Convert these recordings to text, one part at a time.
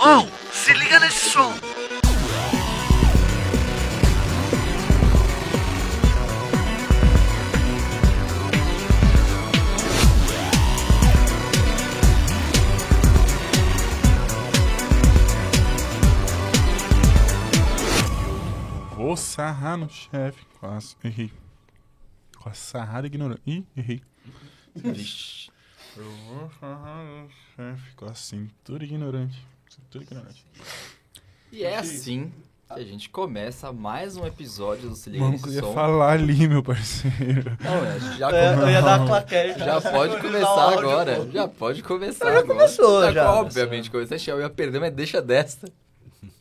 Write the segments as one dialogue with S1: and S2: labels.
S1: Oh, se liga nesse som.
S2: Vou sarrar no chefe. Quase errei. Com a sarrada ignorante. Ih, errei.
S3: Vixe.
S2: Eu vou sarrar no chefe com a cintura ignorante. Cintura ignorante.
S3: E é assim que a gente começa mais um episódio do Se Liga
S2: Mano,
S3: Nesse
S2: eu ia
S3: Som.
S2: falar ali, meu parceiro.
S3: Não, é, já,
S4: É,
S3: come-
S4: eu ia dar a claquete.
S3: já pode começar agora. Já pode começar
S4: Já
S3: agora.
S4: começou,
S3: Tá,
S4: já.
S3: Obviamente começou. Eu ia perder, mas deixa desta.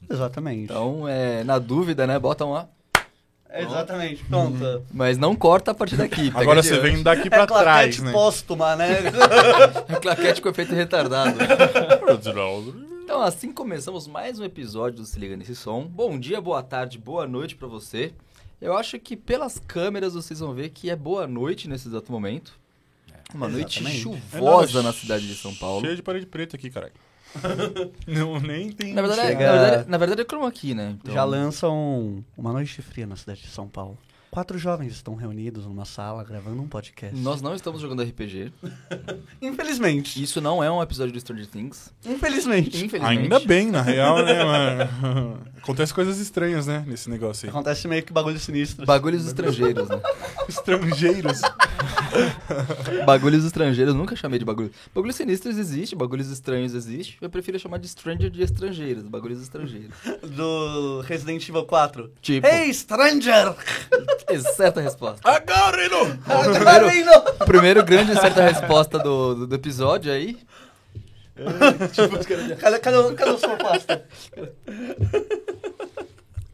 S4: Exatamente.
S3: Então, é, na dúvida, né, bota um lá.
S4: Exatamente, pronto.
S3: Mas não corta a partir daqui. pega
S2: Agora você vem daqui
S4: É
S2: pra
S4: claquete
S2: trás, né?
S4: póstuma, né?
S3: Claquete com efeito retardado. Então, assim começamos mais um episódio do Se Liga Nesse Som. Bom dia, boa tarde, boa noite pra você. Eu acho que pelas câmeras vocês vão ver que é boa noite nesse exato momento. Uma noite
S4: Exatamente.
S3: chuvosa na cidade de São Paulo.
S2: Cheio de parede preta aqui, caralho. Não, nem tem...
S3: Na verdade, é,
S4: Chega-
S3: na, verdade, na verdade é chroma key, né? Então,
S4: Já lançam uma noite fria na cidade de São Paulo. Quatro jovens estão reunidos numa sala gravando um podcast.
S3: Nós não estamos jogando RPG.
S4: Infelizmente.
S3: Isso não é um episódio de Stranger Things.
S4: Infelizmente.
S3: Infelizmente.
S2: Ainda bem, na real, né, mano? Acontece coisas estranhas, né, nesse negócio aí.
S4: Acontece meio que bagulho sinistro.
S3: Bagulhos estrangeiros, né?
S2: Estrangeiros.
S3: Bagulhos estrangeiros, nunca chamei de bagulho. Bagulhos sinistros existe, bagulhos estranhos existe. Eu prefiro chamar de stranger de estrangeiros, bagulhos estrangeiros.
S4: Do Resident Evil 4.
S3: Tipo,
S4: Hey, stranger!
S3: certa resposta.
S2: Agarre-no!
S4: Agarino!
S3: Primeiro grande certa resposta do, do, do episódio aí.
S4: Cadê, cadê, cadê o sua pasta?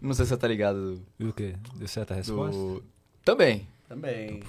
S3: Não sei se você tá ligado
S5: E o quê? Deu certa
S3: do...
S5: resposta?
S3: do- Também.
S4: Também.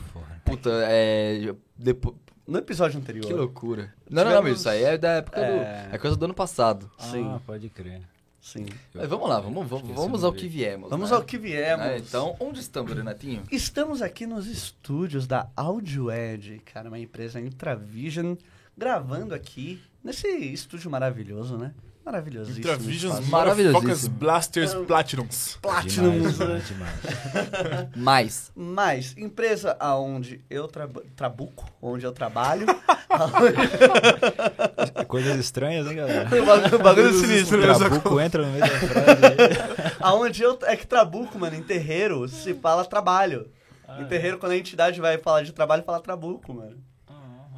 S3: Puta, é... Depo...
S4: No episódio anterior.
S3: Que loucura. Não, não, não,
S4: Tivemos-
S3: isso aí é da época
S4: É.
S3: do... É coisa do ano passado.
S4: Sim.
S5: Ah, pode crer.
S4: Sim.
S3: Mas vamos lá, vamos, vamos, vamos ao que viemos.
S4: Vamos
S3: né?
S4: ao que viemos.
S3: É, então, onde estamos, Renatinho?
S4: Estamos aqui nos estúdios da AudioEd, cara, uma empresa Intravision, gravando aqui nesse estúdio maravilhoso, né? Maravilhosíssimo.
S2: Intravisions. Motherfuckers, Blasters, Platinums.
S4: Platinum.
S5: Demais,
S4: né?
S5: né? demais.
S3: Mais.
S4: Mas, empresa aonde eu traba- trabuco, onde eu trabalho,
S5: Coisas estranhas, hein, galera?
S4: bagulho, bagulho sinistro.
S5: Trabuco entra no meio da frase aí.
S4: Aonde eu. É que trabuco, mano, em terreiro se fala trabalho.
S5: Ah,
S4: em terreiro, quando a entidade vai falar de trabalho, fala trabuco, mano.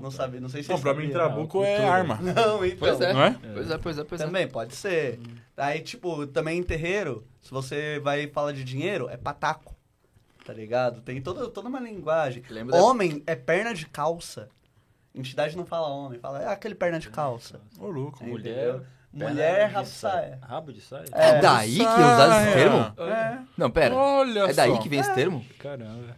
S4: Não sabe, não sei se
S2: Não, pra mim. Trabuco é arma.
S4: Não, então.
S3: Pois é.
S2: Não é?
S3: Pois é, pois é, pois é.
S4: Também, pode ser. Aí, tipo, também em terreiro, se você vai falar de dinheiro, é pataco. Tá ligado? Tem toda, toda uma linguagem.
S3: Lembra da-
S4: Homem é perna de calça. Entidade não fala homem, fala é aquele perna de calça.
S2: Ô, louco.
S4: Entendeu?
S5: Mulher,
S4: Mulher,
S5: perna de
S4: rabo
S5: saia.
S4: saia.
S5: Rabo de saia?
S3: É,
S4: É.
S3: daí que usar esse termo?
S4: É.
S3: Não, pera.
S2: Olha
S3: É daí
S2: só.
S3: que vem esse termo?
S5: Caramba.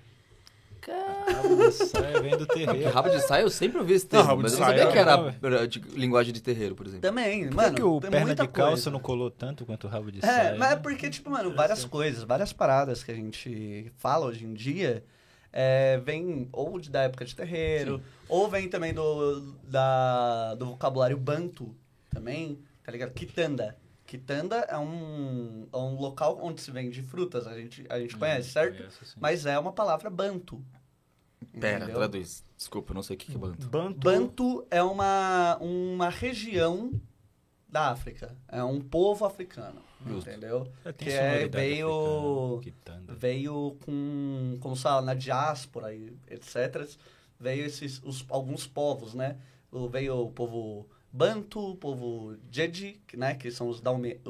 S5: Rabo de saia vem do
S3: Porque
S5: terreiro.
S3: rabo de saia eu sempre ouvi esse termo,
S2: de
S3: mas eu não
S2: saia
S3: sabia que
S5: é-
S3: era era de linguagem de terreiro, por exemplo.
S4: Também,
S5: Por que
S4: mano.
S5: que o
S4: tem
S5: perna de calça
S4: coisa.
S5: não colou tanto quanto o rabo de
S4: É,
S5: saia?
S4: mas é porque, tipo, mano, várias coisas, várias paradas que a gente fala hoje em dia é, vem ou de- da época de terreiro, ou vem também do, da, do vocabulário banto também, tá ligado? Quitanda. Quitanda é um, é um local onde se vende frutas, a gente, a gente conhece, certo?
S5: Conheço.
S4: Mas é uma palavra banto.
S3: Pera,
S4: entendeu?
S3: traduz. Desculpa, eu não sei o que que é banto.
S5: Bantu.
S4: Banto é uma, uma região da África. É um povo africano.
S3: Justo.
S4: Entendeu?
S5: É,
S4: que é, veio,
S5: africana,
S4: veio com, como se fala, na diáspora e etc. Veio esses, os, alguns povos, né? Veio o povo Banto, o povo que, né? Que são os Daume,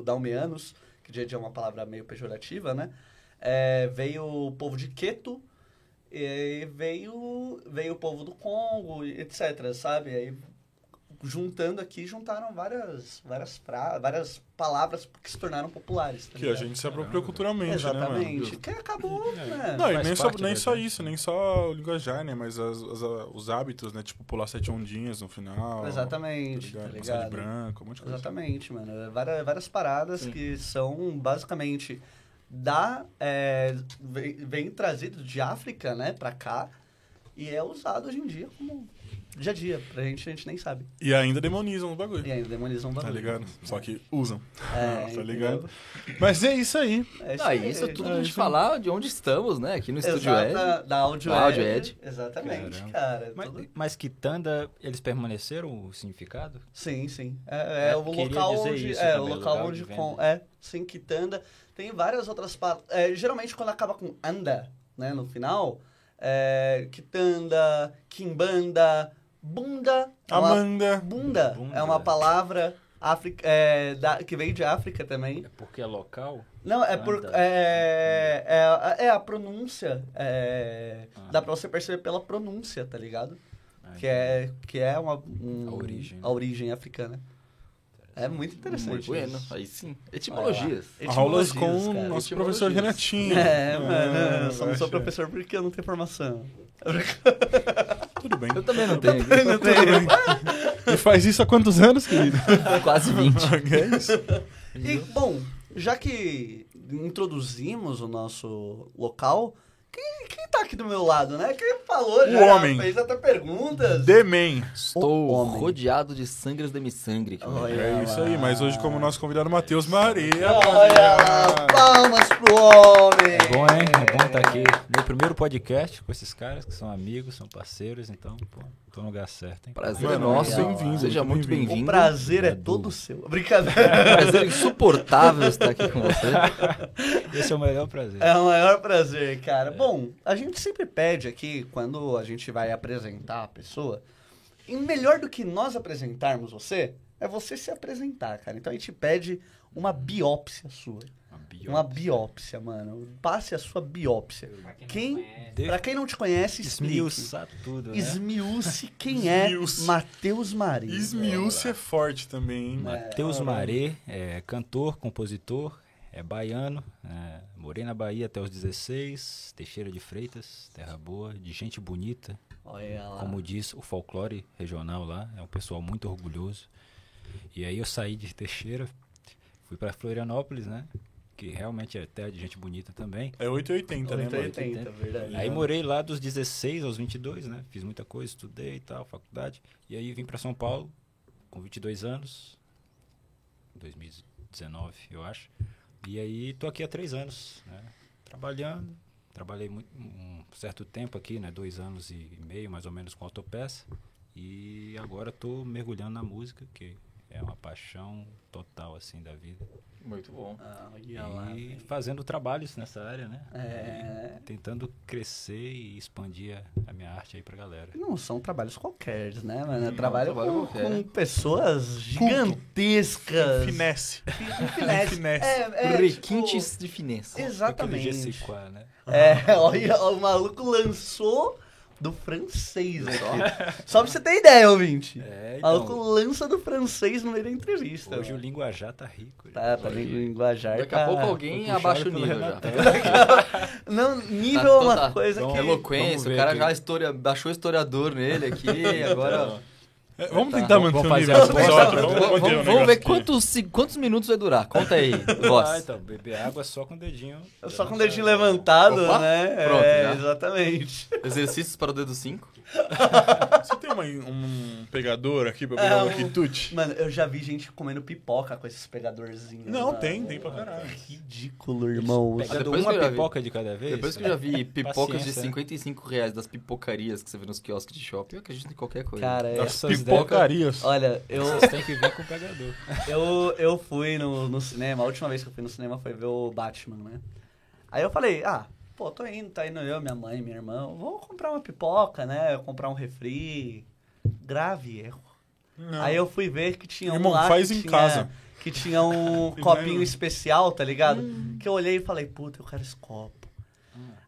S4: que Jeji é uma palavra meio pejorativa, né? É, veio o povo de Queto, e veio, veio o povo do Congo, etc, sabe? Aí, juntando aqui, juntaram várias, várias, fra várias palavras que se tornaram populares. tá
S2: Que a
S4: ligado?
S2: gente se apropriou culturalmente, né,
S4: Exatamente.
S2: mano?
S4: que acabou, né?
S2: Não, e nem, só, nem só isso, nem só o linguajar, né? Mas as- as- os hábitos, né? Tipo, pular sete ondinhas no final.
S4: Exatamente,
S2: Tá
S4: tá
S2: ligado? Passar de
S4: ligado?
S2: branco, um monte de coisa.
S4: Exatamente, mano. É Várias, várias paradas
S3: Sim.
S4: que são basicamente da. É, vem, vem trazido de África, né, pra cá. E é usado hoje em dia como dia a dia. Pra gente, a gente nem sabe.
S2: E ainda demonizam o bagulho.
S4: E ainda demonizam um
S2: Tá
S4: bagulho.
S2: ligado? Só que usam.
S4: É,
S2: tá ligado? Mas é isso aí.
S4: É
S3: Ah, isso é tudo pra gente falar de onde estamos, né? Aqui no Estúdio Ed.
S4: Exata, da Audio,
S3: Da Audio
S4: Ed.
S3: Ed.
S4: Exatamente,
S5: Caramba.
S4: cara.
S5: Mas,
S4: Tudo-
S5: mas quitanda, eles permaneceram o significado?
S4: Sim, sim. É, é
S5: É,
S4: o local onde.
S5: isso
S4: é,
S5: também,
S4: o local
S5: lugar
S4: onde.
S5: de
S4: Com, é, sim, quitanda. Tem várias outras palavras. É, geralmente quando acaba com anda, né, no final, é, quitanda, quimbanda, bunda. é uma-
S2: Amanda.
S4: bunda,
S5: Bunda.
S4: é uma palavra africa, é, da, que veio de África também.
S5: É porque é local?
S4: Não, é por. É, é, é a pronúncia. É,
S5: Ah.
S4: Dá pra você perceber pela pronúncia, tá ligado?
S5: Ah,
S4: Que é, que é uma, um-
S5: A origem,
S4: a origem africana. É muito
S3: Muito
S4: interessante.
S3: bueno.
S4: isso.
S3: Aí sim. Etimologias.
S2: Aulas com o nosso professor Renatinho.
S4: É, mano, eu só não sou professor porque eu não tenho formação.
S2: Tudo bem.
S3: Eu também não tenho.
S4: Não tenho.
S2: E faz isso há quantos anos, querido?
S3: Quase 20.
S2: é isso?
S4: E, bom, já que introduzimos o nosso local, quem, quem tá aqui do meu lado, né? Quem falou
S2: O
S4: já,
S2: homem.
S4: fez até perguntas.
S2: The Man.
S3: Estou
S4: O homem.
S3: rodeado de sangras de sangre. aqui,
S4: Olha
S2: É isso aí, mas hoje como nosso convidado Matheus Maria.
S4: Olha lá, palmas pro homem.
S5: É bom, hein? É bom estar aqui. Meu primeiro podcast com esses caras que são amigos, são parceiros, então, pô, tô no lugar certo, hein?
S3: Prazer
S2: Mano,
S3: é nosso.
S2: bem-vindo,
S3: Seja
S2: muito bem-vindo.
S4: O prazer é todo seu. Brincadeira.
S3: Prazer insuportável estar aqui com você.
S5: Esse é o melhor prazer.
S4: É o maior prazer, cara. Bom, a gente sempre pede aqui, quando a gente vai apresentar a pessoa, e melhor do que nós apresentarmos você, é você se apresentar, cara. Então a gente pede uma biópsia sua.
S5: Uma biópsia.
S4: Uma biópsia, mano. Passe a sua biópsia. Quem,
S5: De-
S4: pra quem não te conhece, explique.
S5: Esmiuçar tudo, né?
S4: Esmiúce quem é. Matheus Maria.
S2: Esmiúce é forte também, hein?
S5: Matheus Maré é cantor, compositor, é baiano, é, morei na Bahia até os 16, Teixeira de Freitas, terra boa, de gente bonita,
S4: Olha lá.
S5: como diz o folclore regional lá, é um pessoal muito orgulhoso. E aí eu saí de Teixeira, fui para Florianópolis, né? Que realmente é terra de gente bonita também.
S2: É 880, né? mano?
S4: 880, verdade.
S5: Aí morei lá dos 16 aos 22, né? Fiz muita coisa, estudei e tal, faculdade. E aí vim para São Paulo com 22 anos, 2019, eu acho. E aí tô aqui há três anos, né? Trabalhando. Trabalhei muito, um certo tempo aqui, né? Dois anos e meio, mais ou menos, com autopeça. E agora tô mergulhando na música, que é uma paixão total, assim, da vida.
S3: Muito bom.
S4: Ah, lá.
S5: E fazendo trabalhos nessa área, né?
S4: É.
S5: Tentando crescer e expandir a, minha arte aí pra galera.
S4: Não são trabalhos qualquer, né, mano? É trabalho
S3: trabalho
S4: com, com pessoas gigantescas.
S2: Finesse.
S4: Finesse.
S2: Finesse.
S4: É, é,
S3: Requintes de finesse.
S4: tipo, exatamente.
S5: Aquele Jessica, né?
S4: É, olha, o maluco lançou do francês aqui. Só pra você ter ideia, ouvinte.
S5: É,
S4: O maluco
S5: então,
S4: lança do francês no meio da entrevista.
S5: hoje o
S4: mano.
S5: linguajar tá rico.
S4: Tá, tá
S3: Aí.
S4: linguajar.
S3: Daqui a
S4: tá-
S3: pouco alguém abaixa o nível já.
S4: Não, nível
S3: Tá,
S4: é uma
S3: tá.
S4: coisa
S5: Vamos-
S4: que.
S5: vamos
S3: Eloquência, o cara
S5: aqui.
S3: já historia, baixou historiador nele aqui, agora...
S2: É, vamos
S3: Tá.
S2: tentar
S5: Vamos
S2: manter o
S5: fazer
S2: nível desse episódio. Vamos,
S3: Vamos,
S2: o
S3: vamos- vamos ver quantos, quantos minutos vai durar. Conta aí,
S5: Ah,
S3: voz.
S5: então, beber água só com o dedinho.
S4: Só com o dedinho levantado,
S3: Opa,
S4: né?
S3: pronto,
S4: é,
S3: já.
S4: exatamente.
S3: Exercícios para o dedo 5.
S2: Você tem uma- um pegador aqui pra pegar
S4: É,
S2: um
S4: um-
S2: quitute?
S4: Mano, eu já vi gente comendo pipoca com esses pegadorzinhos.
S2: Não,
S4: mano.
S2: tem, tem pra caralho.
S4: Ridículo, irmão.
S5: Pegando
S3: depois
S5: uma
S3: que eu já vi.
S5: pipoca de cada vez.
S3: Depois que eu já vi pipocas de
S5: Paciência.
S3: 55 reais das pipocarias que você vê nos quiosques de shopping, eu acredito em qualquer coisa.
S4: Cara, é-
S5: Essas
S2: Pipocarias.
S4: olha, eu,
S5: Vocês têm que vir com o pegador.
S4: eu, eu fui no, no cinema, a última vez que eu fui no cinema foi ver o Batman, né? Aí eu falei, ah, pô, tô indo, tá indo eu, minha mãe, minha irmã, vamos comprar uma pipoca, né? Comprar um refri. Grave erro.
S2: Não.
S4: Aí eu fui ver que tinha
S2: Irmão,
S4: um lá
S2: faz
S4: que
S2: em
S4: tinha,
S2: casa.
S4: Que tinha um copinho especial, tá ligado?
S2: Hum.
S4: Que eu olhei e falei, puta, eu quero esse copo.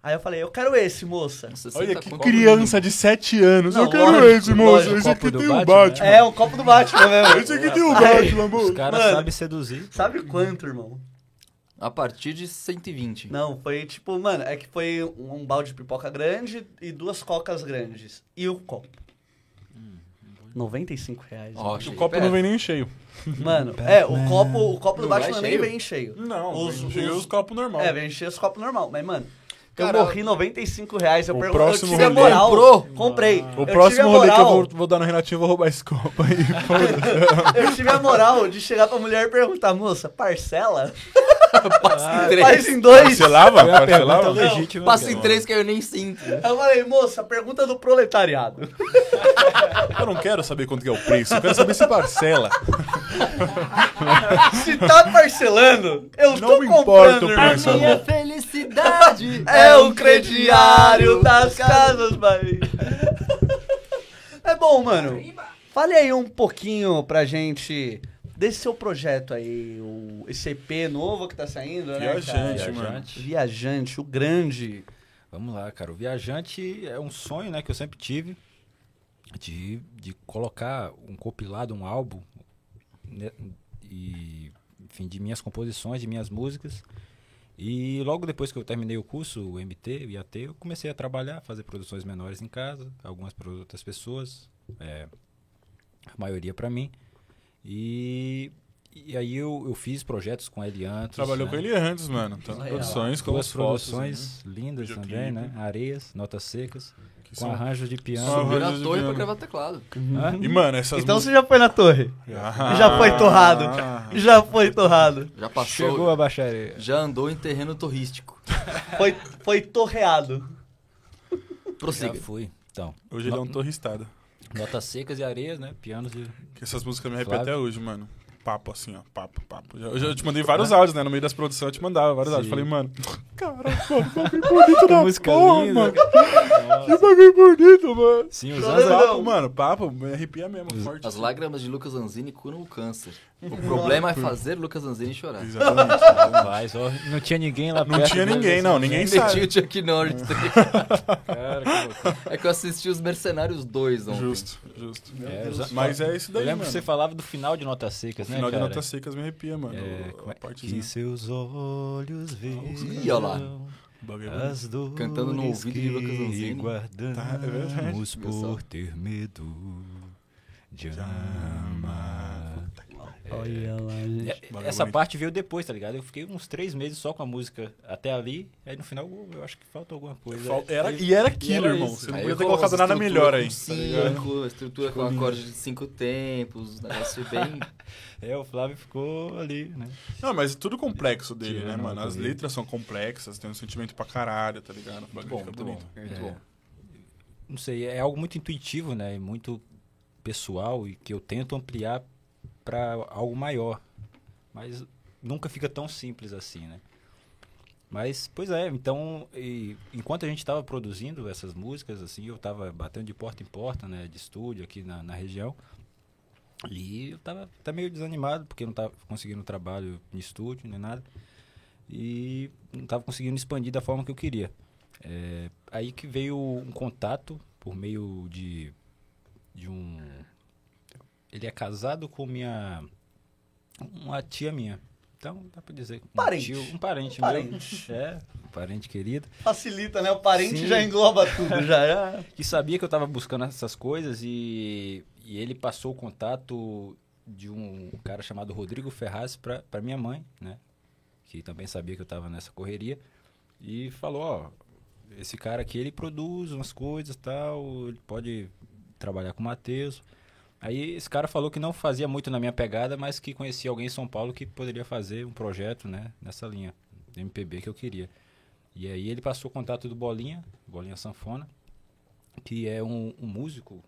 S4: Aí eu falei, eu quero esse, moça.
S3: 60
S2: Olha que
S3: conto
S2: criança de 7 anos.
S4: Não,
S2: eu quero
S4: lógico,
S2: esse,
S4: lógico.
S2: Esse aqui tem o
S5: Batman,
S2: Batman.
S4: É, o copo do Batman mesmo.
S2: Esse aqui tem o Batman,
S5: Os
S2: moço.
S5: caras
S4: Mano,
S5: sabem seduzir.
S4: Sabe quanto, irmão?
S3: A partir de 120.
S4: Não, foi tipo, mano, é que foi um, um balde de pipoca grande e duas cocas grandes. E o copo. 95 reais.
S3: Ó,
S2: O copo
S3: perto.
S2: não vem nem cheio.
S4: Mano, é, o copo, o copo do
S3: Não
S4: Batman nem vem cheio.
S2: Não,
S4: Os-
S2: vem cheio
S4: os-
S2: os copos normal.
S4: É, vem cheio os copos normal. Mas, mano,
S3: Cara,
S4: eu morri 95 reais. Eu
S2: o
S4: pergunto,
S2: próximo
S4: eu tive a
S2: rolê-
S4: moral.
S3: Comprou?
S4: Comprei.
S2: O
S4: Eu
S2: próximo
S4: a
S2: rolê que eu vou, vou dar no Renatinho, eu vou roubar esse copo aí.
S4: Eu tive a moral de chegar pra mulher e perguntar, moça, parcela?
S3: Passa em três.
S4: Faz em dois.
S2: Parcelava?
S5: A
S2: Parcelava?
S5: legítima.
S3: Passa em três que eu nem sinto.
S4: Eu falei, moça, pergunta do proletariado.
S2: Eu não quero saber quanto que é o preço, eu quero saber se parcela.
S4: Se tá parcelando, eu
S2: Não
S4: tô
S2: me importa
S4: comprando,
S2: o
S4: irmão.
S2: preço.
S3: Minha felicidade
S4: É o crediário das casas Bahia. É bom, mano. Fale aí um pouquinho pra gente desse seu projeto aí, o, esse EP novo que tá saindo, né, cara?
S2: Viajante, mano.
S5: Viajante.
S4: Viajante, o grande.
S5: Vamos lá, cara. O Viajante é um sonho, né, que eu sempre tive de, de colocar um compilado, um álbum né, e, enfim, de minhas composições, de minhas músicas. E logo depois que eu terminei o curso, o MT, o IAT, eu comecei a trabalhar, fazer produções menores em casa, algumas para outras pessoas, é, a maioria para mim. E, e aí eu, eu fiz projetos com ele antes.
S2: Trabalhou
S5: né?
S2: com ele antes, mano.
S4: Legal.
S2: produções
S5: Duas
S2: as
S5: produções lindas
S2: Videoclipe.
S5: também, né? Areias, notas secas,
S2: né? Que
S5: com
S2: são-
S5: arranjos de piano.
S3: Subiu na torre pra
S2: piano.
S3: gravar teclado.
S2: E, mano, essas
S4: Então você já foi na torre.
S2: Ah,
S4: Já foi torrado. Já foi torrado.
S3: Já passou.
S5: Chegou a baixaria.
S3: Já andou em terreno torrístico.
S4: Foi, foi torreado.
S5: Já
S3: Prossiga.
S5: fui. Então,
S2: Hoje ele é um torristado.
S5: Notas secas e areias, né? Pianos de...
S2: Que essas músicas me arrepiam até hoje, mano. Papo assim, ó. Papo, papo. Já- Eu já te mandei vários áudios, né? No meio das produções eu te mandava vários áudios.
S5: Sim.
S2: Falei, mano, caralho, mano, que bagulho bonito da
S5: música
S2: porra,
S5: linda.
S2: mano. Que bagulho bonito, mano.
S5: Sim, os anos...
S2: Papo, mano, papo, me arrepia mesmo, forte.
S3: As lágrimas de Lucas Zanzini curam o câncer. O problema é fazer Lucas Zanzini chorar.
S2: Exatamente.
S5: Mas, ó, não tinha ninguém lá
S2: Não
S5: perto
S2: tinha ninguém,
S5: assim,
S2: não. Ninguém
S3: Meti o
S2: sabe.
S3: Chuck Norris.
S5: Cara, que loucura.
S3: É que eu assisti os Mercenários 2 ontem.
S2: Justo, justo.
S5: É,
S2: Mas é isso
S5: Eu
S2: daí,
S5: lembro
S2: mano.
S5: que você falava do final de Notas Secas,
S2: O
S5: né,
S2: final de
S5: cara?
S2: Notas Secas me arrepia, mano.
S5: É, como é?
S2: partezinha.
S5: Que seus olhos vejam
S3: Ih, ó lá.
S2: O bagulho é bonito.
S5: as dores
S3: Cantando no ouvido de Lucas
S5: que
S3: Zanzini.
S5: guardamos
S2: Tá, é verdade.
S5: por ter medo de amar.
S4: Olha lá, gente.
S5: É,
S2: Bagulho
S5: Essa parte veio depois, tá ligado? Eu fiquei uns três meses só com a música até ali, aí no final eu acho que falta alguma coisa.
S2: Fal- Era, e era aquilo, irmão.
S5: isso.
S2: Você não
S3: Aí
S2: podia ter colocado nada melhor aí.
S3: Com
S2: tá
S3: cinco, a estrutura com acorde de cinco tempos, um negócio bem.
S5: É, o Flávio ficou ali, né?
S2: Não, mas é tudo complexo dele, né, mano? As letras são complexas, tem um sentimento pra caralho, tá ligado? O bagulho
S3: bom,
S2: fica
S3: muito bom.
S2: bonito.
S3: Muito
S5: É.
S3: bom.
S5: Não sei, é algo muito intuitivo, né? E muito pessoal e que eu tento ampliar para algo maior. Mas nunca fica tão simples assim, né? Mas, pois é, então, e enquanto a gente estava produzindo essas músicas, assim, eu estava batendo de porta em porta, né, de estúdio aqui na, na região, e eu estava até meio desanimado, porque não estava conseguindo trabalho em estúdio, nem nada, e não estava conseguindo expandir da forma que eu queria. É, aí que veio um contato por meio de, de um... Ele é casado com minha... Uma tia minha. Então, dá pra dizer. Um
S4: Parente.
S5: tio- um parente,
S4: Um parente.
S5: meu. É, um parente querido.
S4: Facilita, né? O parente
S5: Sim.
S4: já engloba tudo, já. já.
S5: Que sabia que eu tava buscando essas coisas e, e ele passou o contato de um cara chamado Rodrigo Ferraz pra, pra minha mãe, né? Que também sabia que eu tava nessa correria. E falou, ó, esse cara aqui, ele produz umas coisas e tal, ele pode trabalhar com o Matheus. Aí esse cara falou que não fazia muito na minha pegada, mas que conhecia alguém em São Paulo que poderia fazer um projeto, né, nessa linha de MPB que eu queria. E aí ele passou o contato do Bolinha, Bolinha Sanfona, que é um, um músico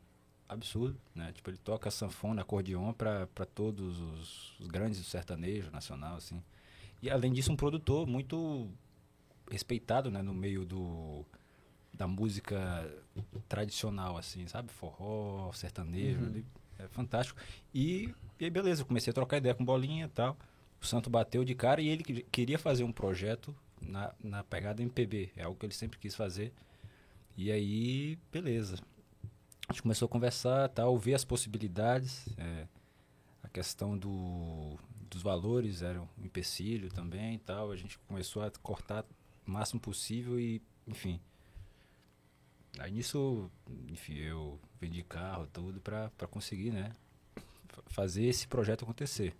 S5: absurdo, né? Tipo, ele toca sanfona, acordeon para todos os, os grandes do sertanejo nacional, assim. E além disso, um produtor muito respeitado, né, no meio do da música tradicional, assim, sabe? Forró, sertanejo, ele é fantástico. E, e aí, beleza, comecei a trocar ideia com Bolinha e tal. O Santo bateu de cara e ele que- queria fazer um projeto na, na pegada MPB. É algo que ele sempre quis fazer. E aí, beleza. A gente começou a conversar, tal, ver as possibilidades. é, a questão do, dos valores era um empecilho também e tal. A gente começou a cortar o máximo possível e, enfim. Aí nisso, enfim, eu vendi carro, tudo, pra conseguir, né? fa- Fazer esse projeto acontecer.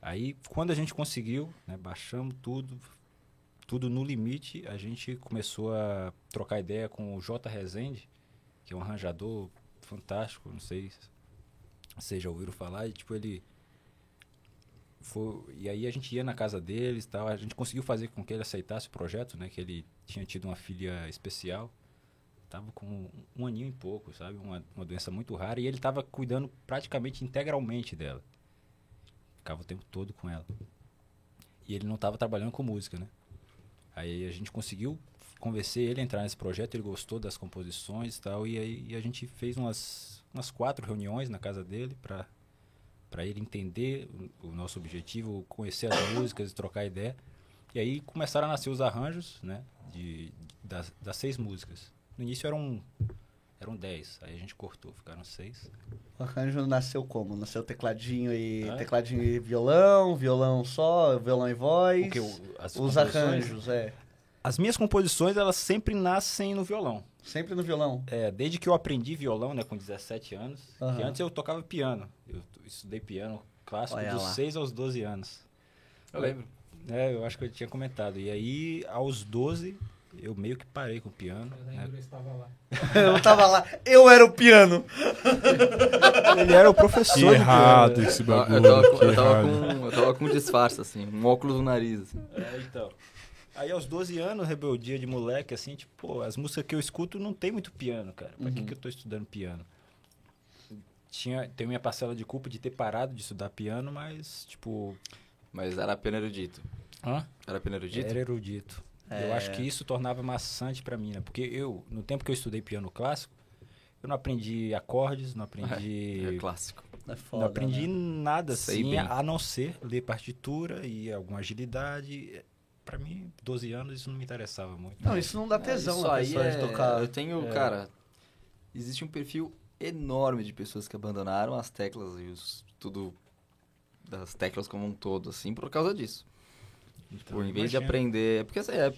S5: Aí, quando a gente conseguiu, né, baixamos tudo, tudo no limite, a gente começou a trocar ideia com o J. Rezende, que é um arranjador fantástico, não sei se vocês já ouviram falar, e tipo, ele foi, e aí a gente ia na casa deles tal, a gente conseguiu fazer com que ele aceitasse o projeto, né, que ele tinha tido uma filha especial, tava com um, aninho e pouco, sabe, uma, uma doença muito rara, e ele estava cuidando praticamente integralmente dela, ficava o tempo todo com ela, e ele não estava trabalhando com música, né, aí a gente conseguiu convencer ele a entrar nesse projeto, ele gostou das composições e tal, e aí e a gente fez umas, umas quatro reuniões na casa dele para para ele entender o, o, nosso objetivo, conhecer as músicas, trocar ideia. E aí começaram a nascer os arranjos, né, de, de das, das, seis músicas. No início eram eram dez, aí a gente cortou, ficaram seis.
S4: O arranjo nasceu como? Nasceu tecladinho e é? tecladinho e violão, violão só, violão e voz.
S5: Que,
S4: os arranjos, é.
S5: As minhas composições, elas sempre nascem no violão.
S4: Sempre no violão?
S5: É, desde que eu aprendi violão, né, com 17 anos. Uhum. antes eu tocava piano. Eu estudei piano clássico Olha dos lá. 6 aos 12 anos.
S3: Eu lembro.
S5: É, eu acho que eu tinha comentado. E aí, aos 12, eu meio que parei com o piano.
S6: Eu lembro, né? eu estava lá.
S4: eu estava lá. Eu era o piano.
S5: Ele era o professor. Que
S2: errado esse bagulho.
S3: Eu tava, com, eu, tava com, eu tava com um disfarce, assim. Um óculos no nariz, assim.
S5: É, então. Aí aos 12 anos, rebeldia de moleque, assim, tipo, pô, as músicas que eu escuto não tem muito piano, cara. Pra uhum. que, que eu tô estudando piano? Tinha, tem minha parcela de culpa de ter parado de estudar piano, mas, tipo...
S3: Mas era apenas erudito.
S5: Hã?
S3: Era apenas erudito?
S5: Era erudito. É... Eu acho que isso tornava maçante para mim, né? Porque eu, no tempo que eu estudei piano clássico, eu não aprendi acordes, não aprendi...
S3: É, é clássico.
S4: É foda,
S5: não aprendi
S4: né?
S5: nada, assim, a não ser ler partitura e alguma agilidade para mim, 12 anos, isso não me interessava muito.
S4: Não, isso não dá tesão é, isso aí é... de tocar.
S3: Eu tenho, é. cara, existe um perfil enorme de pessoas que abandonaram as teclas e os, tudo das teclas como um todo, assim, por causa disso. Então, por, em vez de aprender... Porque assim, é,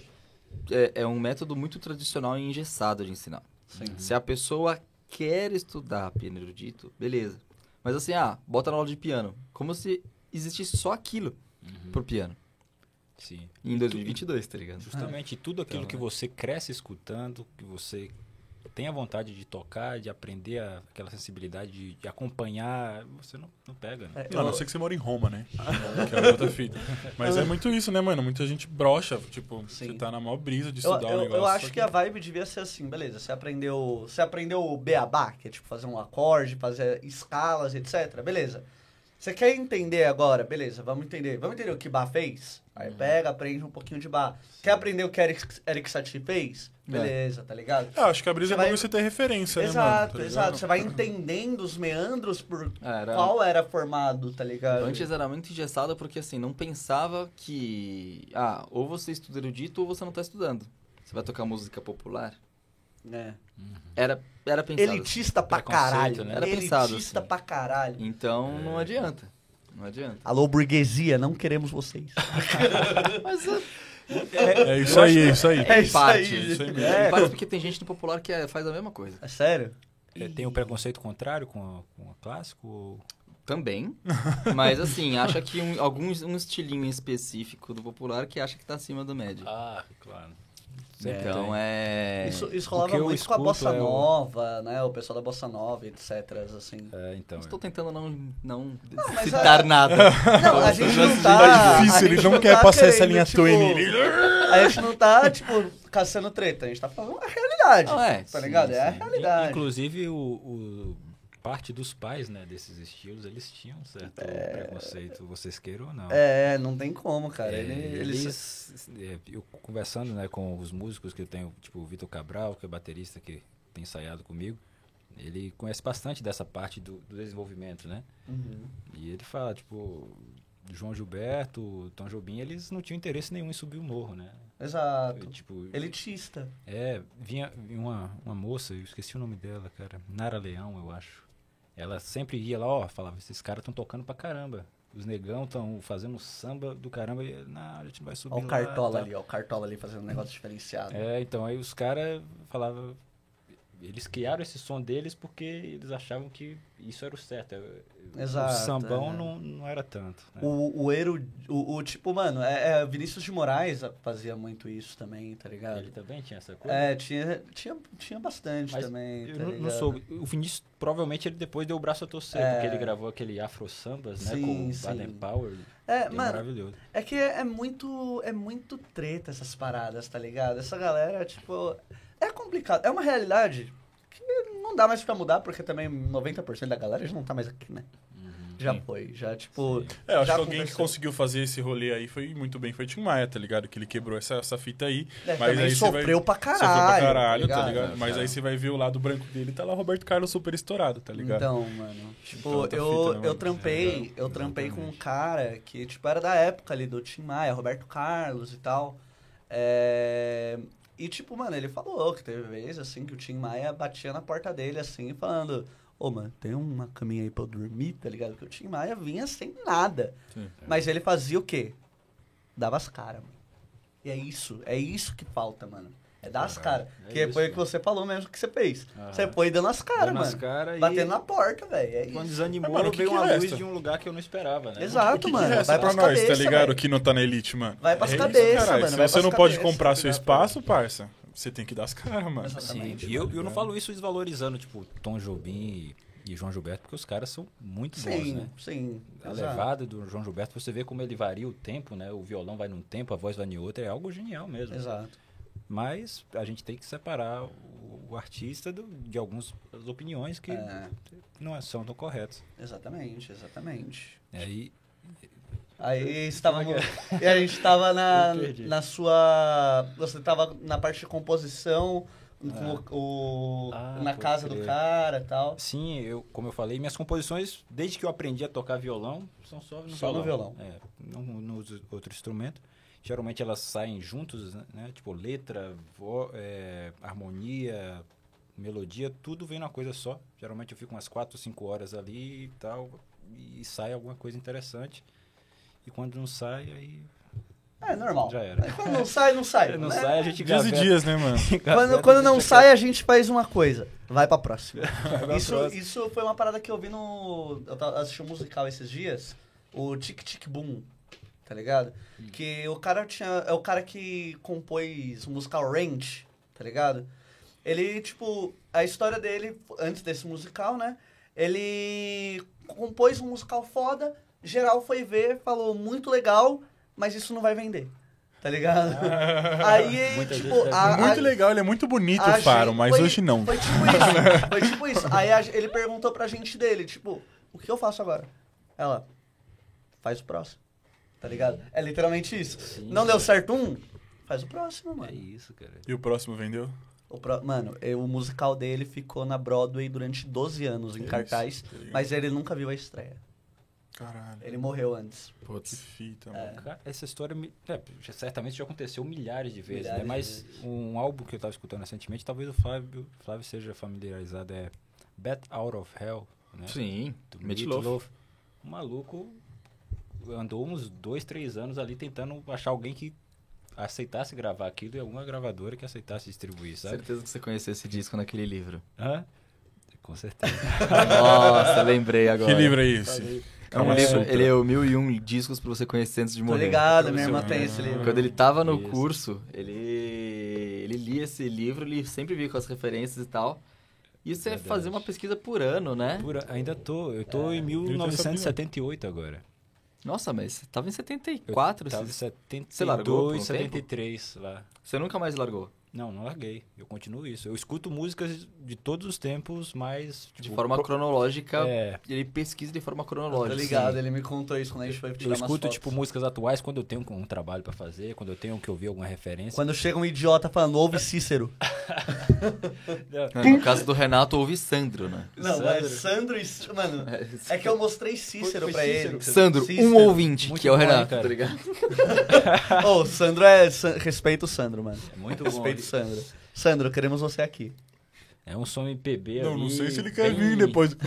S3: é, é, um método muito tradicional e engessado de ensinar. Sim. Se a pessoa quer estudar piano erudito, beleza. Mas assim, ah, bota na aula de piano. Como se existisse só aquilo uhum. pro piano.
S5: Sim.
S3: Em 2022, tá ligado?
S5: Justamente ah, tudo aquilo então, que é. você cresce escutando, que você tem a vontade de tocar, de aprender a, aquela sensibilidade, de, de, acompanhar, você não, não pega, né?
S2: É, a não ser que você mora em Roma, né? que é outra fita. Mas é muito isso, né, mano? Muita gente brocha, tipo, Sim. você tá na maior brisa de estudar
S4: eu,
S2: o negócio.
S4: Eu acho que... que... a vibe devia ser assim, beleza, você aprendeu, você aprendeu o beabá, que é tipo fazer um acorde, fazer escalas, etc, beleza. Você quer entender agora? Beleza, vamos entender. Vamos entender o que Bá fez? Aí uhum. pega, aprende um pouquinho de Bá. Quer aprender o que Eric, Eric Satie fez? É. Beleza, é. tá ligado?
S2: É, acho que a brisa é vai... você ter referência,
S4: exato,
S2: né,
S4: mano? Tá exato, Você vai entendendo os meandros por era... qual era formado, tá ligado?
S3: Antes era muito engessado porque, assim, não pensava que... Ah, ou você estuda erudito ou você não tá estudando. Você vai tocar música popular?
S4: É.
S3: Uhum. Era, era pensado.
S4: Elitista assim. pra caralho.
S3: Né? Era pensado
S4: Elitista assim. pra caralho.
S3: Então, é. não adianta. Não adianta.
S4: Alô, burguesia, não queremos vocês.
S3: Mas...
S2: É, é, isso aí, é isso aí.
S3: É isso aí. É isso aí é. Parte porque tem gente no popular que é, faz a mesma coisa.
S4: É sério?
S5: É, tem o um preconceito contrário com, a, com o clássico?
S3: Também. Mas assim, acha que um, algum um estilinho específico do popular que acha que tá acima do médio.
S5: Ah, claro.
S3: É, então é.
S4: Isso, isso rolava muito com a bossa é nova, o... né? O pessoal da bossa nova, etc. Assim.
S5: É, então.
S3: Estou é. tentando não, não, não citar a... nada.
S4: Não, a gente não tá.
S2: É difícil, ele não, não quer tá passar essa linha tipo,
S4: A gente não tá, tipo, caçando treta, a gente tá falando a realidade. Não é. Tá ligado? Sim, é a realidade.
S5: Inclusive, o, o parte dos pais, né, desses estilos, eles tinham um certo é... preconceito, vocês queiram ou não.
S4: É, não tem como, cara.
S5: É, eles, é, eu conversando, né, com os músicos que eu tenho, tipo o Vitor Cabral, que é baterista que tem ensaiado comigo, ele conhece bastante dessa parte do, do desenvolvimento, né?
S4: Uhum.
S5: E ele fala, tipo, João Gilberto, Tom Jobim, eles não tinham interesse nenhum em subir o morro, né?
S4: Exato. Tipo,
S5: Elitista. É, vinha, vinha uma, uma moça, eu esqueci o nome dela, cara. Nara Leão, eu acho. Ela sempre ia lá, ó, falava, esses caras estão tocando pra caramba. Os negão estão fazendo samba do caramba e, não, a gente vai subir
S4: Olha o Cartola tá. ali, ó, o Cartola ali fazendo um negócio diferenciado.
S5: É, então, aí os caras falavam, eles criaram esse som deles porque eles achavam que isso era o certo.
S4: Exato,
S5: o sambão
S4: é.
S5: não, não era tanto. né?
S4: O, o Ero, o, o tipo, mano, é, é, Vinícius de Moraes fazia muito isso também, tá ligado?
S5: Ele também tinha essa coisa.
S4: É, tinha, tinha, tinha bastante
S5: Mas
S4: também.
S5: Eu
S4: tá
S5: não, não soube. O Vinícius, provavelmente, ele depois deu o braço a torcer,
S4: É.
S5: porque ele gravou aquele Afro Sambas, né?
S4: Sim,
S5: com o. Baden Power.
S4: É,
S5: é
S4: mano,
S5: maravilhoso.
S4: é que é muito, é muito treta essas paradas, tá ligado? Essa galera, tipo, é complicado. É uma realidade que não dá mais pra mudar, porque também 90% da galera já não tá mais aqui, né? Já foi, já, tipo...
S2: É, eu acho que alguém que conseguiu fazer esse rolê aí foi muito bem, foi Tim Maia, tá ligado? Que ele quebrou essa, essa fita aí.
S4: É,
S2: mas aí você vai...
S4: sofreu pra caralho,
S2: Sofreu pra
S4: tá
S2: caralho, tá
S4: ligado?
S2: ligado?
S3: É,
S2: Mas
S3: cara.
S2: aí você vai ver o lado branco dele, tá lá Roberto Carlos super estourado, tá ligado?
S4: Então, mano, tipo,
S2: Então,
S4: eu,
S2: fita, né,
S4: eu
S2: mano?
S4: trampei,
S2: É,
S4: eu trampei com um cara que, tipo, era da época ali do Tim Maia, Roberto Carlos e tal. É, E, tipo, mano, ele falou que teve vez, assim, que o Tim Maia batia na porta dele, assim, falando... Ô, mano, tem uma caminha aí pra eu dormir, tá ligado? Porque o Tim Maia vinha sem nada.
S2: Sim.
S4: Mas ele fazia o quê? Dava as caras, mano. E é isso, é isso que falta, mano. É dar as caras.
S5: é
S4: que
S5: isso,
S4: foi o que você falou mesmo que você fez.
S5: Aham.
S4: Você foi dando as caras, mano.
S5: as cara e-
S4: Batendo na porta, velho. É
S5: Quando desanimou,
S2: Mas, mano, que
S5: veio
S2: que
S5: uma
S2: resta?
S5: luz de um lugar que eu não esperava, né?
S4: Exato.
S2: Que, que
S4: mano,
S2: resta
S4: vai
S2: pra nós,
S4: cabeça,
S2: tá ligado?
S4: velho.
S2: Que não tá na elite, mano.
S4: Vai pras
S2: É isso,
S4: cabeça,
S2: caralho.
S4: mano,
S2: Se você não pode comprar seu espaço, parça, você tem que dar as caras, mano.
S5: Sim,
S4: Exatamente.
S5: e eu, eu não falo isso desvalorizando, tipo, Tom Jobim e, e João Gilberto, porque os caras são muito bons,
S4: Sim,
S5: né?
S4: sim.
S5: A
S4: exato.
S5: levada do João Gilberto, você vê como ele varia o tempo, né? O violão vai num tempo, a voz vai em outro, é algo genial mesmo.
S4: Exato.
S5: Mas a gente tem que separar o, o artista do- de algumas opiniões que
S4: É,
S5: não são tão corretas.
S4: exatamente, exatamente.
S5: E aí,
S4: Aí estávamos. e a gente estava na, na sua. Você estava na parte de composição, com o, o-
S5: Ah,
S4: na casa do
S5: crer.
S4: cara e tal.
S5: sim, eu, como eu falei, minhas composições, desde que eu aprendi a tocar violão, são só no
S4: Só no
S5: violão.
S4: violão.
S5: É, não no outro instrumento. Geralmente elas saem juntos, né? Tipo, letra, vo- é, harmonia, melodia, tudo vem numa coisa só. Geralmente eu fico umas 4, 5 horas ali e tal, e sai alguma coisa interessante. E quando não sai, aí
S4: É normal.
S5: Já era.
S4: Aí Quando não sai, não sai.
S5: não
S4: né?
S5: sai, a gente
S2: Dias e dias, né, mano?
S4: Quando, quando não sai, a gente faz uma coisa. Vai pra próxima.
S5: pra
S4: isso,
S5: próxima.
S4: isso foi uma parada que eu vi no. Eu assisti um musical esses dias. O Tic Tic Boom. Tá ligado?
S5: Hum.
S4: Que o cara tinha. É o cara que compôs o musical Range. Tá ligado? Ele, tipo. A história dele, antes desse musical, né? Ele compôs um musical foda. Geral foi ver, falou muito legal, mas isso não vai vender. Tá ligado? Aí,
S5: Muita
S4: tipo,
S5: gente
S4: a,
S2: muito
S4: a-
S2: legal, ele é muito bonito, o Faro,
S4: gente-
S2: mas
S4: foi-
S2: hoje não.
S4: Foi tipo isso. Foi tipo isso. Aí a- ele perguntou pra gente dele, tipo, o que eu faço agora? Ela, faz o próximo. Tá ligado? É literalmente isso.
S5: Sim.
S4: Não deu certo um? Faz o próximo,
S5: É
S4: mano.
S5: isso, cara.
S2: E o próximo vendeu?
S4: O pró- Mano, o musical dele ficou na Broadway durante 12 anos em
S2: Que
S4: cartaz,
S2: isso, tá
S4: mas ele nunca viu a estreia.
S2: Caralho.
S4: Ele morreu antes.
S2: Que
S3: Putz.
S2: fita,
S4: É.
S2: mano.
S5: Cara, essa história é, já- certamente já aconteceu milhares de vezes,
S4: Milhares
S5: né? Mas
S4: de
S5: um álbum que eu estava escutando recentemente, talvez o Flávio, Flávio seja familiarizado, é Bat Out of Hell, né?
S3: Sim,
S5: Do
S3: Meatloaf.
S5: Meatloaf. O maluco andou uns dois, três anos ali tentando achar alguém que aceitasse gravar aquilo e alguma gravadora que aceitasse distribuir, sabe?
S3: Certeza que você conheceu esse disco naquele livro.
S5: Hã? Com certeza.
S3: Nossa, lembrei agora.
S2: Que livro é esse?
S3: É um
S2: Calma
S3: livro,
S2: Sutra.
S3: ele é o Mil e Um Discos pra você conhecer antes de
S4: Tô
S3: morrer.
S4: ligado, minha irmã tem esse livro.
S3: Quando ele tava no
S5: Isso.
S3: curso, ele, ele lia esse livro, ele sempre via com as referências e tal. E você
S5: Verdade.
S3: fazia uma pesquisa por ano, né?
S5: Pura- ainda tô, eu tô em
S2: eu
S5: 1978 agora.
S3: Nossa, mas você tava em 74,
S5: Eu tava em
S3: você,
S5: 72,
S3: Você largou por um
S5: 73 lá.
S3: você nunca mais largou.
S5: Não, não larguei. Eu continuo isso. Eu escuto músicas de todos os tempos, mas.
S3: De
S5: tipo,
S3: forma
S5: pro-
S3: cronológica,
S5: É.
S3: ele pesquisa de forma
S4: Tô
S3: cronológica.
S4: ligado, ele me contou isso quando a gente foi tirar
S5: Eu
S4: umas
S5: escuto,
S4: fotos.
S5: tipo, músicas atuais quando eu tenho um trabalho pra fazer, quando eu tenho que ouvir alguma referência.
S4: Quando chega um idiota falando, ouve Cícero.
S3: Não, No caso do Renato, houve Sandro, né?
S4: Não, é Sandro e... Mano, é que eu mostrei Cícero
S5: Cícero
S4: ele.
S3: Sandro,
S4: Cícero.
S3: um ouvinte,
S5: Muito
S3: que é o
S5: bom,
S3: Renato,
S5: cara?
S3: tá ligado?
S4: Ô, o Sandro é... Respeito o Sandro, mano.
S5: É muito bom.
S4: Respeito o Sandro. Sandro, queremos você aqui.
S5: É um som MPB
S2: Não,
S5: ali,
S2: não sei se ele quer
S5: bem-
S2: vir depois. do-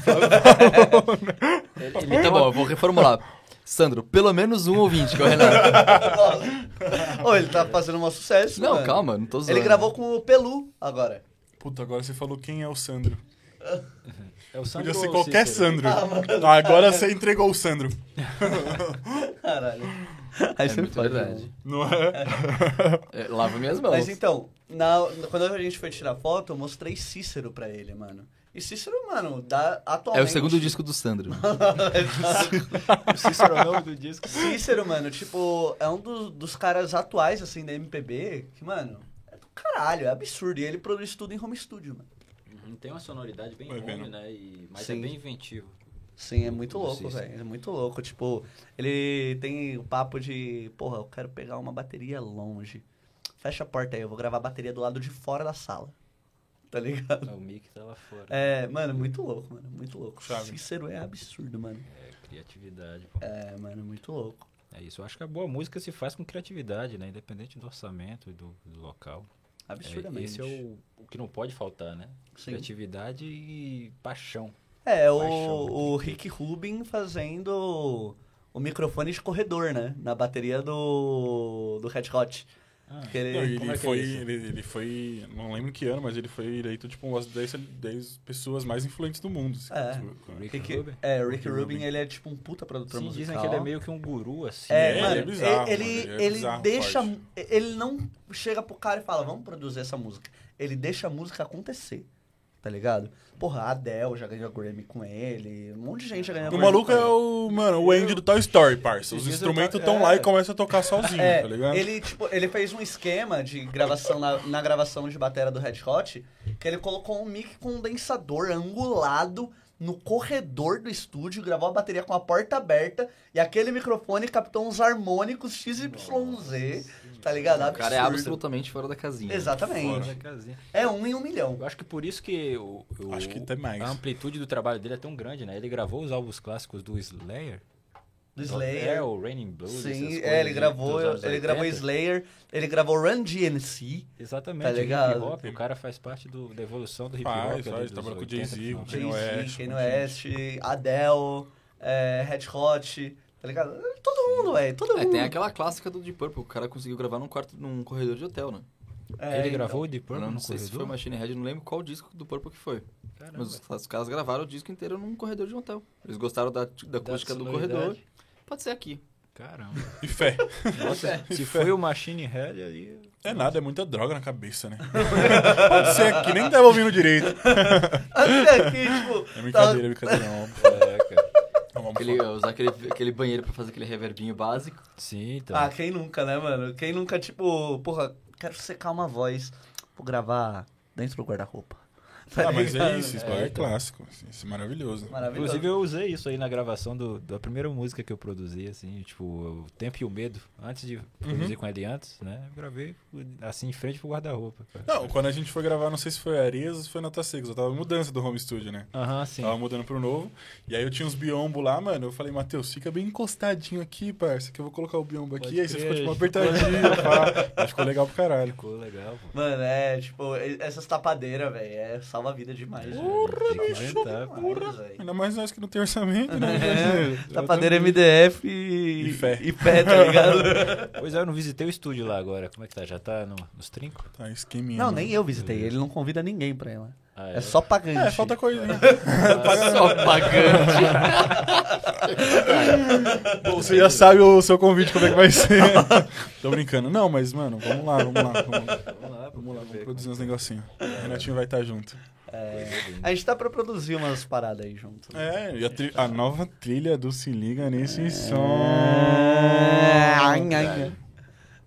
S5: Ele, ele
S3: Tá bom, eu vou reformular. Sandro, pelo menos um ouvinte, que é o Renato.
S4: Ô, ele tá fazendo um sucesso,
S3: Não,
S4: mano.
S3: calma, não tô zoando.
S4: Ele gravou com o Pelu agora.
S2: Puta, agora você falou quem é o Sandro.
S5: É o Sandro
S2: Podia ser qualquer
S5: Cícero?
S2: Sandro. Ah, agora você entregou o Sandro.
S4: Caralho. Aí
S3: É
S4: você
S3: muito
S4: pode,
S3: verdade.
S4: né?
S2: Não é?
S3: É, lava minhas mãos.
S4: Mas então, na, quando a gente foi tirar foto, eu mostrei Cícero pra ele, mano. E Cícero, mano, dá,
S3: É
S4: atualmente...
S3: o segundo disco do Sandro.
S5: O Cícero é o nome do disco.
S4: Cícero, mano, tipo, é um dos, dos caras atuais, assim, da MPB, que, mano, é do caralho, é absurdo. E ele produz tudo em home studio, mano.
S5: Uhum, Tem uma sonoridade bem ruim, né? E, mas
S4: Sim.
S5: é bem inventivo.
S4: Sim, é muito louco, velho. É muito louco. Tipo, ele tem o papo de, porra, eu quero pegar uma bateria longe. Fecha a porta aí, eu vou gravar a bateria do lado de fora da sala. Tá ligado?
S5: O Mick tá lá fora.
S4: É, mano, muito louco, mano. Muito louco.
S2: Chave.
S4: Cícero é absurdo, mano.
S5: É, criatividade. Pô.
S4: É, mano, muito louco.
S5: É isso. Eu acho que a boa música se faz com criatividade, né? Independente do orçamento e do, do local. É,
S4: Absurdamente.
S5: esse é o, o que não pode faltar, né?
S4: Sim.
S5: Criatividade e paixão.
S4: É, o, o Rick Rubin fazendo o microfone de corredor, né? Na bateria do, do Red Hot.
S5: Ah,
S4: ele-
S2: Não, ele,
S5: é é
S2: foi,
S5: isso?
S2: ele, ele foi, não lembro que ano, mas ele foi eleito tipo uma das 10, 10 pessoas mais influentes do mundo. assim,
S4: É.
S2: tipo,
S5: Rick
S4: Rick,
S5: Rubin?
S4: é, o Rick
S2: Rick
S4: Rubin,
S2: Rubin.
S4: ele é tipo um puta produtor
S5: Sim,
S4: musical.
S5: dizem que ele é meio que um guru, assim.
S4: É,
S2: É,
S4: mano,
S2: ele é bizarro,
S4: ele,
S2: mano, ele é
S4: ele
S2: bizarro,
S4: deixa.
S2: forte.
S4: Ele não chega pro cara e fala, vamos produzir essa música. Ele deixa a música acontecer. Tá ligado? Porra, a Adele já ganhou Grammy com ele. Um monte de gente já ganhou
S2: O
S4: Grammy
S2: maluco é o, mano, o Andy do Toy Story, parça. Os instrumentos estão lá
S5: é.
S2: e começa a tocar sozinho,
S4: É,
S2: tá ligado?
S4: ele, tipo, ele fez um esquema de gravação na, na gravação de bateria do Red Hot, que ele colocou um mic condensador angulado no corredor do estúdio, gravou a bateria com a porta aberta e aquele microfone captou uns harmônicos XYZ, tá ligado?
S3: O cara é
S4: Absurdo.
S3: absolutamente fora da casinha.
S4: Exatamente.
S5: Fora da casinha.
S4: É um em um milhão.
S5: Eu acho que por isso que o, o-
S2: Acho que
S5: a amplitude do trabalho dele é tão grande, né? Ele gravou os álbuns clássicos do Slayer.
S4: Do
S5: É,
S4: Slayer.
S5: o Raining Blues. essas
S4: Sim, é, ele gravou, ele gravou
S5: 80.
S4: Slayer, ele gravou Run DMC.
S5: Exatamente,
S4: Tá
S5: o hip
S4: ligado?
S5: hop, o cara faz parte do- da evolução do hip
S2: Faz,
S5: hop.
S2: faz,
S5: dos
S2: trabalha com
S5: 80,
S2: Jay-Z, Kanye
S4: Jay-Z,
S2: West,
S4: Adele, é, Red Hot, tá ligado? Todo mundo, velho, todo
S3: É,
S4: mundo.
S3: tem aquela clássica do Deep Purple, o cara conseguiu gravar num quarto, num corredor de hotel, né?
S4: É,
S5: Ele
S4: então.
S5: gravou o Deep
S3: Eu
S5: Purple
S3: não
S5: no
S3: sei se foi
S5: corredor?
S3: Machine Head, não lembro qual disco do Purple que foi.
S5: Caramba.
S3: Mas os, os caras gravaram o disco inteiro num corredor de um hotel. Eles gostaram da, da acústica do corredor. Pode ser aqui.
S5: Caramba.
S2: E fé.
S5: Nossa, se foi o Machine Head ali...
S2: É nada, é muita droga na cabeça, né? Pode ser aqui, nem tava ouvindo direito.
S4: Até aqui, tipo,
S2: É brincadeira, é brincadeira. Não,
S5: É, cara.
S2: não vamos
S3: Aquele, usar aquele, aquele banheiro pra fazer aquele reverbinho básico.
S5: Sim, então.
S4: Ah, quem nunca, né, mano? Quem nunca, tipo, porra, quero secar uma voz, vou gravar dentro do guarda-roupa.
S2: Ah, mas é isso, isso
S5: É,
S2: é,
S5: então.
S2: clássico. assim, isso é maravilhoso.
S4: Maravilhoso.
S5: Inclusive eu usei isso aí na gravação do, da primeira música que eu produzi, assim, tipo, o Tempo e o Medo, antes de produzir com ele antes, né? Eu gravei assim em frente pro guarda-roupa.
S2: Não, quando a gente foi gravar, não sei se foi Areias ou se foi Nota Secos. Eu tava em mudança do home studio, né?
S5: Aham, sim.
S2: Tava mudando pro novo. E aí eu tinha uns biombo lá, mano. Eu falei, Matheus, fica bem encostadinho aqui, parça, que eu vou colocar o biombo aqui.
S5: Pode
S2: aí você
S5: crer,
S2: ficou, tipo, apertadinho, pá. Aí ficou legal pro caralho.
S5: Ficou legal, pô.
S4: Mano, é, tipo, essas tapadeiras, velho, é salva a vida demais.
S5: Que inventar, pô.
S4: Porra.
S2: Ainda mais nós que não tem orçamento, né?
S4: É, tapadeira MDF e...
S2: E fé.
S4: E fé, tá ligado?
S5: Pois é, eu não visitei o estúdio lá agora. Como é que tá? Já tá no- nos trincos?
S2: Tá, esqueminha.
S4: Não,
S2: mano.
S4: nem eu visitei. Ele não convida ninguém pra ir lá.
S5: Ah,
S4: É só pagante.
S2: É, falta coisa. né?
S3: Só pagante.
S2: Bom, você já sabe o seu convite, como é que vai ser. Tô brincando. Não, mas, mano, vamos lá, vamos lá. Vamos lá,
S5: Vamos lá,
S2: vamos, lá, vamos produzir uns negocinhos. O Renatinho vai estar junto.
S4: A gente tá pra produzir umas paradas aí junto.
S2: É, e a, tri- a nova trilha do Se Liga Nesse Som.
S4: Ai, ai, ai.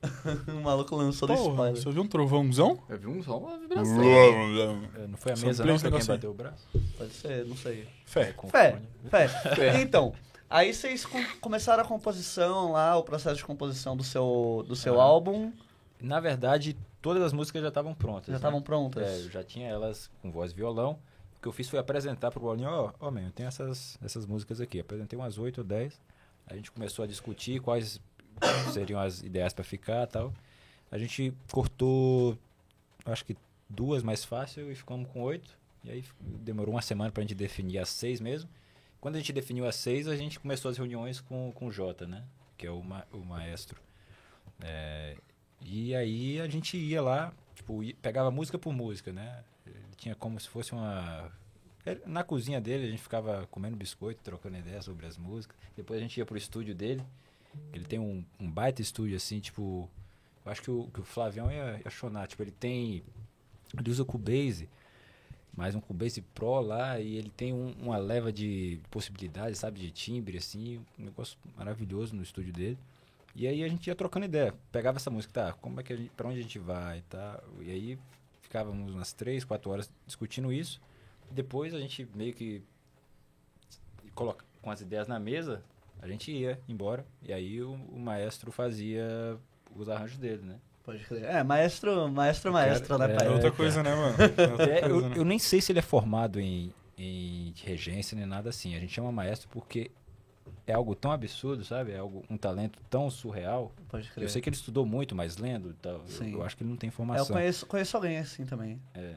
S4: o maluco lançou do
S2: Porra,
S4: spoiler.
S2: você ouviu um trovãozão?
S3: Eu vi um, só uma vibração.
S5: É, Não foi a mesa não
S2: esse
S5: pra quem bateu o braço?
S4: Pode ser, não sei.
S2: Fé.
S4: Fé,
S5: fone.
S4: fé. Então, aí vocês com- começaram a composição lá, o processo de composição do seu, do seu
S5: Ah.
S4: álbum.
S5: Na verdade, todas as músicas já estavam prontas.
S4: Já
S5: né?
S4: estavam prontas?
S5: É, eu já tinha elas com voz e violão. O que eu fiz foi apresentar pro Bolinho, ó, ó, man, eu tenho essas, essas músicas aqui. Apresentei umas 8 ou 10. A gente começou a discutir quais seriam as ideias pra ficar tal. A gente cortou, acho que duas mais fácil e ficamos com oito. E aí demorou uma semana pra gente definir as seis mesmo. Quando a gente definiu as seis, a gente começou as reuniões com, com o Jota, né? Que é o, ma o maestro. É, e aí a gente ia lá, tipo, ia- pegava música por música, né? Ele tinha como se fosse uma. Na cozinha dele, a gente ficava comendo biscoito, trocando ideias sobre as músicas. Depois a gente ia pro estúdio dele. Ele tem um, um baita estúdio, assim, tipo. Eu acho que o, que o Flavião ia, chonar. Tipo, ele tem. Ele usa o Cubase, mais um Cubase Pro lá, e ele tem um, uma leva de possibilidades, sabe, de timbre, assim. Um negócio maravilhoso no estúdio dele. E aí a gente ia trocando ideia. Pegava essa música, tá, como é que a gente, pra onde a gente vai, tá? E aí ficávamos umas três, quatro horas discutindo isso. Depois a gente meio que coloca com as ideias na mesa, a gente ia embora. E aí o, o maestro fazia os arranjos dele, né?
S4: Pode crer. É, maestro, maestro, maestro, né, pai?
S2: É outra coisa, né, mano? É
S5: É,
S2: coisa,
S5: eu,
S2: né?
S5: eu nem sei se ele é formado em, em regência nem nada assim. A gente chama maestro porque é algo tão absurdo, sabe? É algo, um talento tão surreal.
S4: Pode crer.
S5: Eu sei que ele estudou muito, mas lendo, e tal, eu,
S4: Sim.
S5: eu acho que ele não tem
S4: É, eu
S5: formação.
S4: conheço, conheço alguém assim também.
S5: É.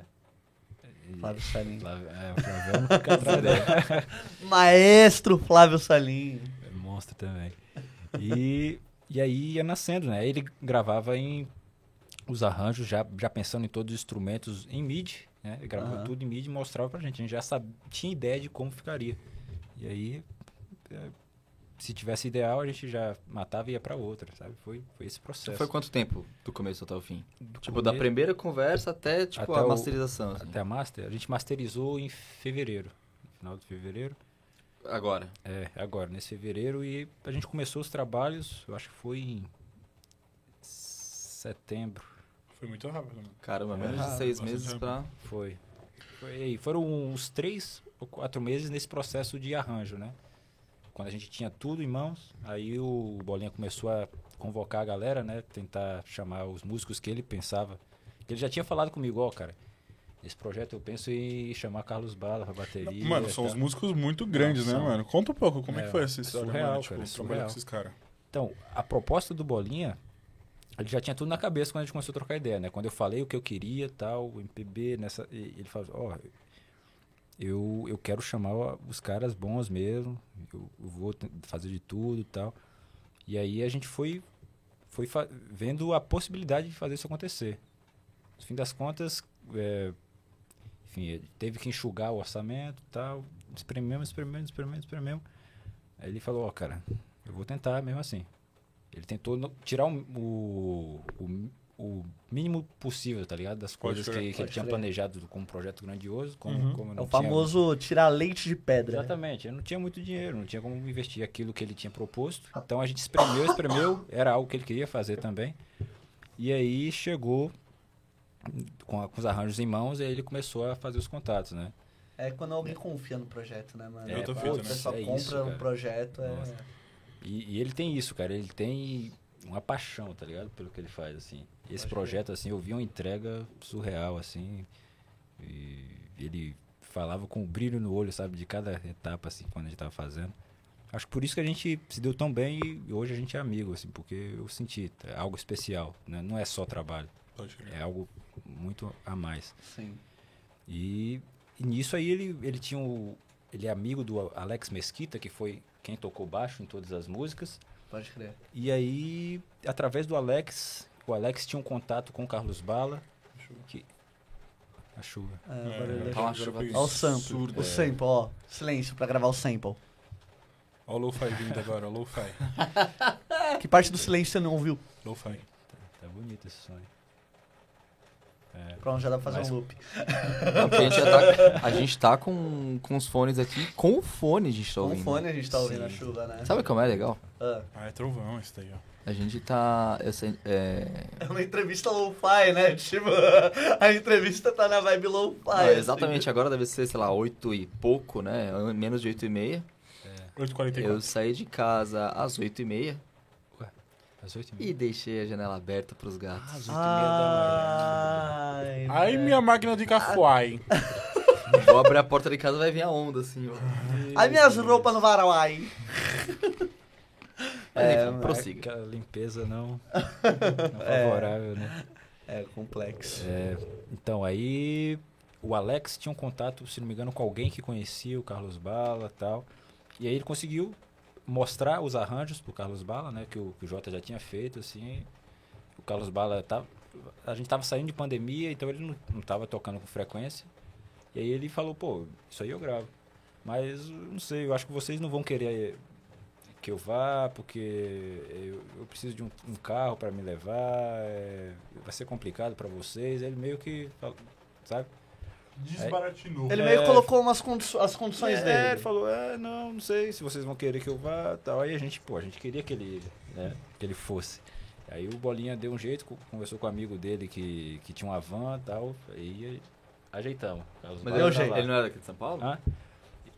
S4: Flávio Salim.
S5: Flávio- é, o fica atrás dele.
S4: Maestro Flávio Salim.
S5: Monstro também. E, e aí ia nascendo, né? Ele gravava em os arranjos, já, já pensando em todos os instrumentos em MIDI, né? Ele gravava
S4: Aham.
S5: tudo em MIDI e mostrava pra gente. A gente já sabia, tinha ideia de como ficaria. E aí, é, se tivesse ideal, a gente já matava e ia pra outra, sabe? Foi, foi esse processo.
S3: Foi quanto tempo do começo até o fim?
S5: Do
S3: Tipo, da
S5: começo
S3: primeira conversa até, tipo,
S5: Até
S3: a
S5: o-
S3: masterização. assim.
S5: Até a master, a gente masterizou em fevereiro. No final de fevereiro.
S3: Agora.
S5: É, agora, nesse fevereiro. E a gente começou os trabalhos, eu acho que foi em setembro.
S2: Foi muito rápido, mano.
S3: Caramba, menos de
S4: rápido,
S3: seis meses pra...
S5: Foi. Foi. Foram uns três ou quatro meses nesse processo de arranjo, né? Quando a gente tinha tudo em mãos, aí o Bolinha começou a convocar a galera, né? Tentar chamar os músicos que ele pensava. Que ele já tinha falado comigo, ó, cara. Esse projeto eu penso em chamar Carlos Bala pra bateria.
S2: Mano, são os
S5: tal.
S2: músicos muito grandes, né,
S5: São.
S2: mano? Conta um pouco, como é,
S5: É,
S2: que foi essa história,
S5: surreal,
S2: mano? Tipo,
S5: cara,
S2: trabalhar
S5: surreal.
S2: com esses caras.
S5: Então, a proposta do Bolinha, ele já tinha tudo na cabeça quando a gente começou a trocar ideia, né? Quando eu falei o que eu queria, tal, o MPB, nessa, ele falou, ó, eu, eu quero chamar os caras bons mesmo, eu, eu vou fazer de tudo e tal. E aí a gente foi, foi vendo a possibilidade de fazer isso acontecer. No fim das contas, é, enfim, ele teve que enxugar o orçamento e tal, esprememos, esprememos, esprememos, esprememos. Aí ele falou, ó, cara, eu vou tentar mesmo assim. Ele tentou no- tirar um- o, o, o mínimo possível, tá ligado? Das
S2: Pode
S5: coisas que, que ele tinha planejado como um projeto grandioso, como,
S2: Uhum.
S5: como
S4: É o
S5: tinha-
S4: famoso tirar leite de pedra.
S5: Exatamente, eu não tinha muito dinheiro, não tinha como investir aquilo que ele tinha proposto. Então a gente espremeu, espremeu, era algo que ele queria fazer também. E aí chegou com, a- com os arranjos em mãos, e aí ele começou a fazer os contatos, né?
S4: É quando alguém confia no projeto, né, mano?
S5: É,
S2: outra
S4: Pô,
S2: fita,
S4: o
S2: né?
S4: pessoal
S5: É
S4: compra
S5: isso,
S4: um projeto, é...
S5: E, e ele tem isso, cara. Ele tem uma paixão, tá ligado? Pelo que ele faz, assim. Esse projeto, assim, eu vi uma entrega surreal, assim. E ele falava com o brilho no olho, sabe? De cada etapa, assim, quando a gente tava fazendo. Acho que por isso que a gente se deu tão bem e hoje a gente é amigo, assim, porque eu senti é algo especial, né? Não é só trabalho,
S2: Pode crer.
S5: é algo muito a mais.
S4: Sim.
S5: E, e nisso aí ele, ele tinha o. Ele é amigo do Alex Mesquita, que foi quem tocou baixo em todas as músicas.
S4: Pode crer.
S5: E aí, através do Alex, o Alex tinha um contato com o Carlos Bala. Que... A chuva.
S4: É,
S2: É,
S4: agora
S2: agora
S4: ele-
S3: Tá chuva.
S4: Ó o sample. O sample, ó. Silêncio pra gravar o sample.
S2: Ó o lo-fi vindo agora, ó o lo-fi.
S4: Que parte do silêncio você não ouviu?
S2: Lo-fi.
S5: Tá bonito esse sonho. É,
S4: Pronto, já dá pra fazer
S5: Mas-
S4: um loop.
S3: A gente, já tá, a gente tá com, com os fones aqui. Com o fone a gente tá
S4: Com o
S3: ouvindo.
S4: fone a gente tá ouvindo a
S5: Sim.
S4: chuva, né?
S3: Sabe o que é legal?
S4: Ah,
S2: Ah, é trovão esse daí, ó.
S3: A gente tá... eu sei- é,
S4: é uma entrevista lo-fi, né? Tipo, a entrevista tá na vibe lo-fi.
S3: não,
S4: assim.
S3: exatamente, agora deve ser, sei lá, 8 e pouco, né? Menos de 8 e meia.
S2: 8h44.
S3: Eu saí de casa às 8 e meia
S5: às oito e
S3: e
S5: meia.
S3: deixei a janela aberta pros gatos.
S5: Às oito e meia da
S4: Ai,
S2: Ai,
S4: velho.
S2: minha máquina de café.
S3: Vou abrir a porta de casa vai vir a onda, assim, ó.
S5: manhã.
S4: Ai, minhas roupas no varai.
S3: Mas
S4: É,
S3: enfim, prossiga.
S5: Aquela limpeza não, não favorável, né?
S4: É complexo.
S5: É, então, aí o Alex tinha um contato, se não me engano, com alguém que conhecia o Carlos Bala e tal. E aí ele conseguiu mostrar os arranjos pro Carlos Bala, né? Que o, que o Jota já tinha feito, assim. O Carlos Bala tá, a gente tava saindo de pandemia, então ele não, não tava tocando com frequência. E aí ele falou, pô, isso aí eu gravo. Mas não sei, eu acho que vocês não vão querer que eu vá, porque eu, eu preciso de um, um carro para me levar, é, vai ser complicado para vocês. Ele meio que, sabe?
S2: Desbaratinou.
S4: Ele meio
S5: É.
S4: colocou umas condi as condições
S5: É,
S4: dele.
S5: ele falou, é, não, não sei se vocês vão querer que eu vá tal. Aí a gente, pô, a gente queria que ele, né, que ele fosse. Aí o Bolinha deu um jeito, co- conversou com um amigo dele que, que tinha uma van e tal, aí ajeitamos. Carlos
S3: Mas
S5: Bala
S4: deu
S3: ele,
S5: tá
S4: jeito.
S3: ele não era daqui de São Paulo?
S5: Hã?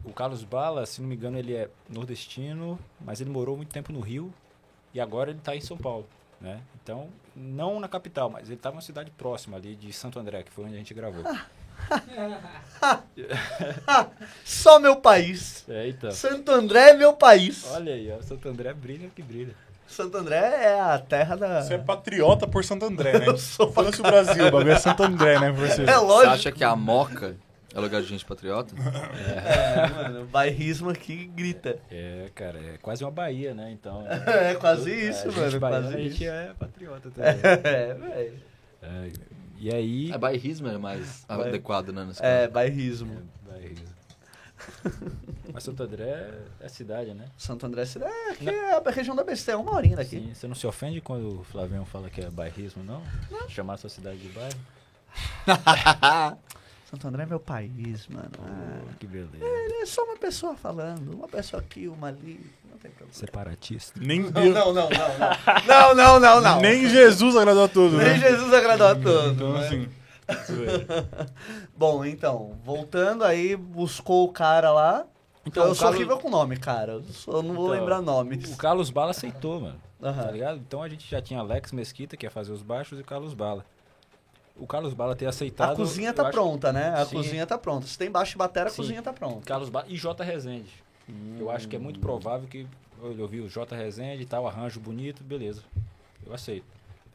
S5: O Carlos Bala, se não me engano, ele é nordestino, mas ele morou muito tempo no Rio e agora ele está em São Paulo, né? Então, não na capital, mas ele está numa cidade próxima ali de Santo André, que foi onde a gente gravou.
S4: Só meu país.
S5: É, então.
S4: Santo André é meu país.
S5: Olha aí, ó, Santo André brilha que brilha.
S4: Santo André é a terra da.
S2: Você é patriota por Santo André, né?
S4: Eu sou pra
S2: Foda-se o Brasil, o bagulho é Santo André, né, pra você?
S4: É
S3: Você
S4: lógico.
S3: acha que a Moca é lugar de gente patriota?
S4: É, mano, o bairrismo aqui grita.
S5: É, cara, é quase uma Bahia, né? Então.
S4: É quase
S5: É,
S4: isso,
S5: a gente
S4: mano.
S5: baiano,
S4: Quase
S5: a gente
S4: isso.
S5: é patriota também.
S4: É, velho.
S5: É, e aí.
S3: É bairrismo é mais
S4: Vai-
S3: adequado, né? nesse
S4: É,
S3: caso.
S4: bairrismo.
S5: É, Bahia. Mas Santo André é cidade, né?
S4: Santo André é aqui é a região da BC, é uma horinha daqui.
S5: Sim, você não se ofende quando o Flavião fala que é bairrismo, não? Chamar a sua cidade de bairro?
S4: Santo André é meu país, mano. Ah,
S5: que beleza.
S4: é só uma pessoa falando, uma pessoa aqui, uma ali, não tem problema.
S5: Separatista.
S2: Nem,
S4: Não, não, não, não, não. Não, não, não, não.
S2: nem Jesus agradou a todos,
S4: Nem
S2: né?
S4: Jesus agradou a todos.
S2: Então,
S4: né?
S2: assim,
S4: Bom, então, voltando aí, buscou o cara lá.
S5: Então,
S4: eu
S5: o
S4: sou
S5: Carlos-
S4: horrível com nome, cara. Eu, sou- eu não vou
S5: Então,
S4: lembrar nomes.
S5: O Carlos Bala aceitou, mano.
S4: Aham.
S5: Tá ligado? Então a gente já tinha Alex Mesquita, que ia fazer os baixos, e o Carlos Bala. O Carlos Bala ter aceitado.
S4: A cozinha tá
S5: acho-
S4: pronta, né? A
S5: Sim.
S4: cozinha tá pronta. Se tem baixo e batera, a
S5: Sim.
S4: cozinha tá pronta.
S5: Carlos Bala e J. Rezende. Eu acho que é muito provável que eu ouvi o J. Rezende e tal, arranjo bonito, beleza. Eu aceito.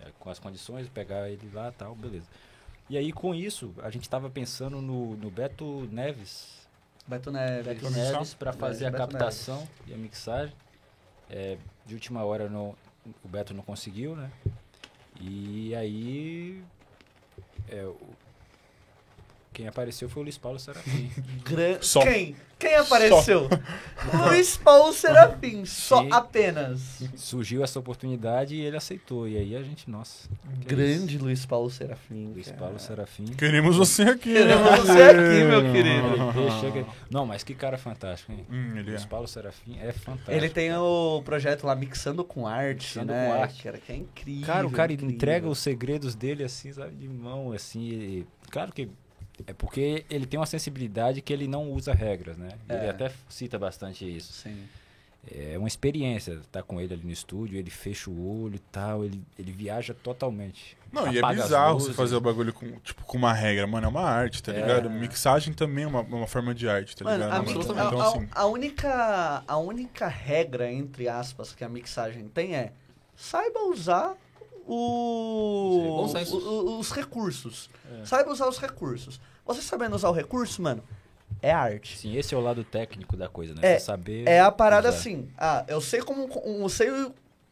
S5: É, com as condições, pegar ele lá e tal, beleza. E aí, com isso, a gente tava pensando no, no Beto Neves.
S4: Beto Neves.
S5: Beto? Neves para fazer a
S4: Beto
S5: captação e a mixagem. É, de última hora não, o Beto não conseguiu, né? E aí. É, quem apareceu foi o Luiz Paulo Serafim.
S4: Gran-
S2: Só.
S4: Quem? Quem apareceu? Luiz Paulo Serafim. Só
S5: Sim.
S4: apenas.
S5: Surgiu essa oportunidade e ele aceitou. E aí a gente, nossa. que
S4: Grande Luiz Pauu Serafim.
S5: Luiz
S4: cara.
S5: Paulo Serafim.
S2: queremos você aqui, né?
S4: Queremos você aqui, meu querido.
S5: Deixa que- Não, mas que cara fantástico, hein?
S2: Hum, ele é.
S5: Luiz Paulo Serafim é fantástico.
S4: Ele tem o projeto lá Mixando com Arte,
S5: Mixando
S4: né?
S5: com Arte.
S4: Cara, que é incrível.
S5: Cara, o cara
S4: incrível.
S5: entrega os segredos dele assim, sabe, de mão, assim. e- Claro que é porque ele tem uma sensibilidade que ele não usa regras, né? Ele
S4: É.
S5: até cita bastante isso.
S4: Sim.
S5: É uma experiência estar com ele ali no estúdio, ele fecha o olho e tal, ele, ele viaja totalmente.
S2: Não, e é bizarro você fazer o bagulho com, tipo, com uma regra, mano. É uma arte, tá
S5: É.
S2: ligado? Mixagem também é uma, uma forma de arte, tá
S4: Mano,
S2: ligado?
S3: absolutamente.
S4: a-
S2: Então,
S4: a-
S2: assim.
S4: a única, a única regra, entre aspas, que a mixagem tem é saiba usar o,
S3: Bom senso.
S4: o- o- os recursos.
S5: É.
S4: Saiba usar os recursos. Você sabendo usar o recurso, mano, é arte.
S5: Sim, esse é o lado técnico da coisa, né?
S4: É,
S5: Você saber.
S4: É a parada
S5: usar.
S4: assim. Ah, eu sei como. Eu sei,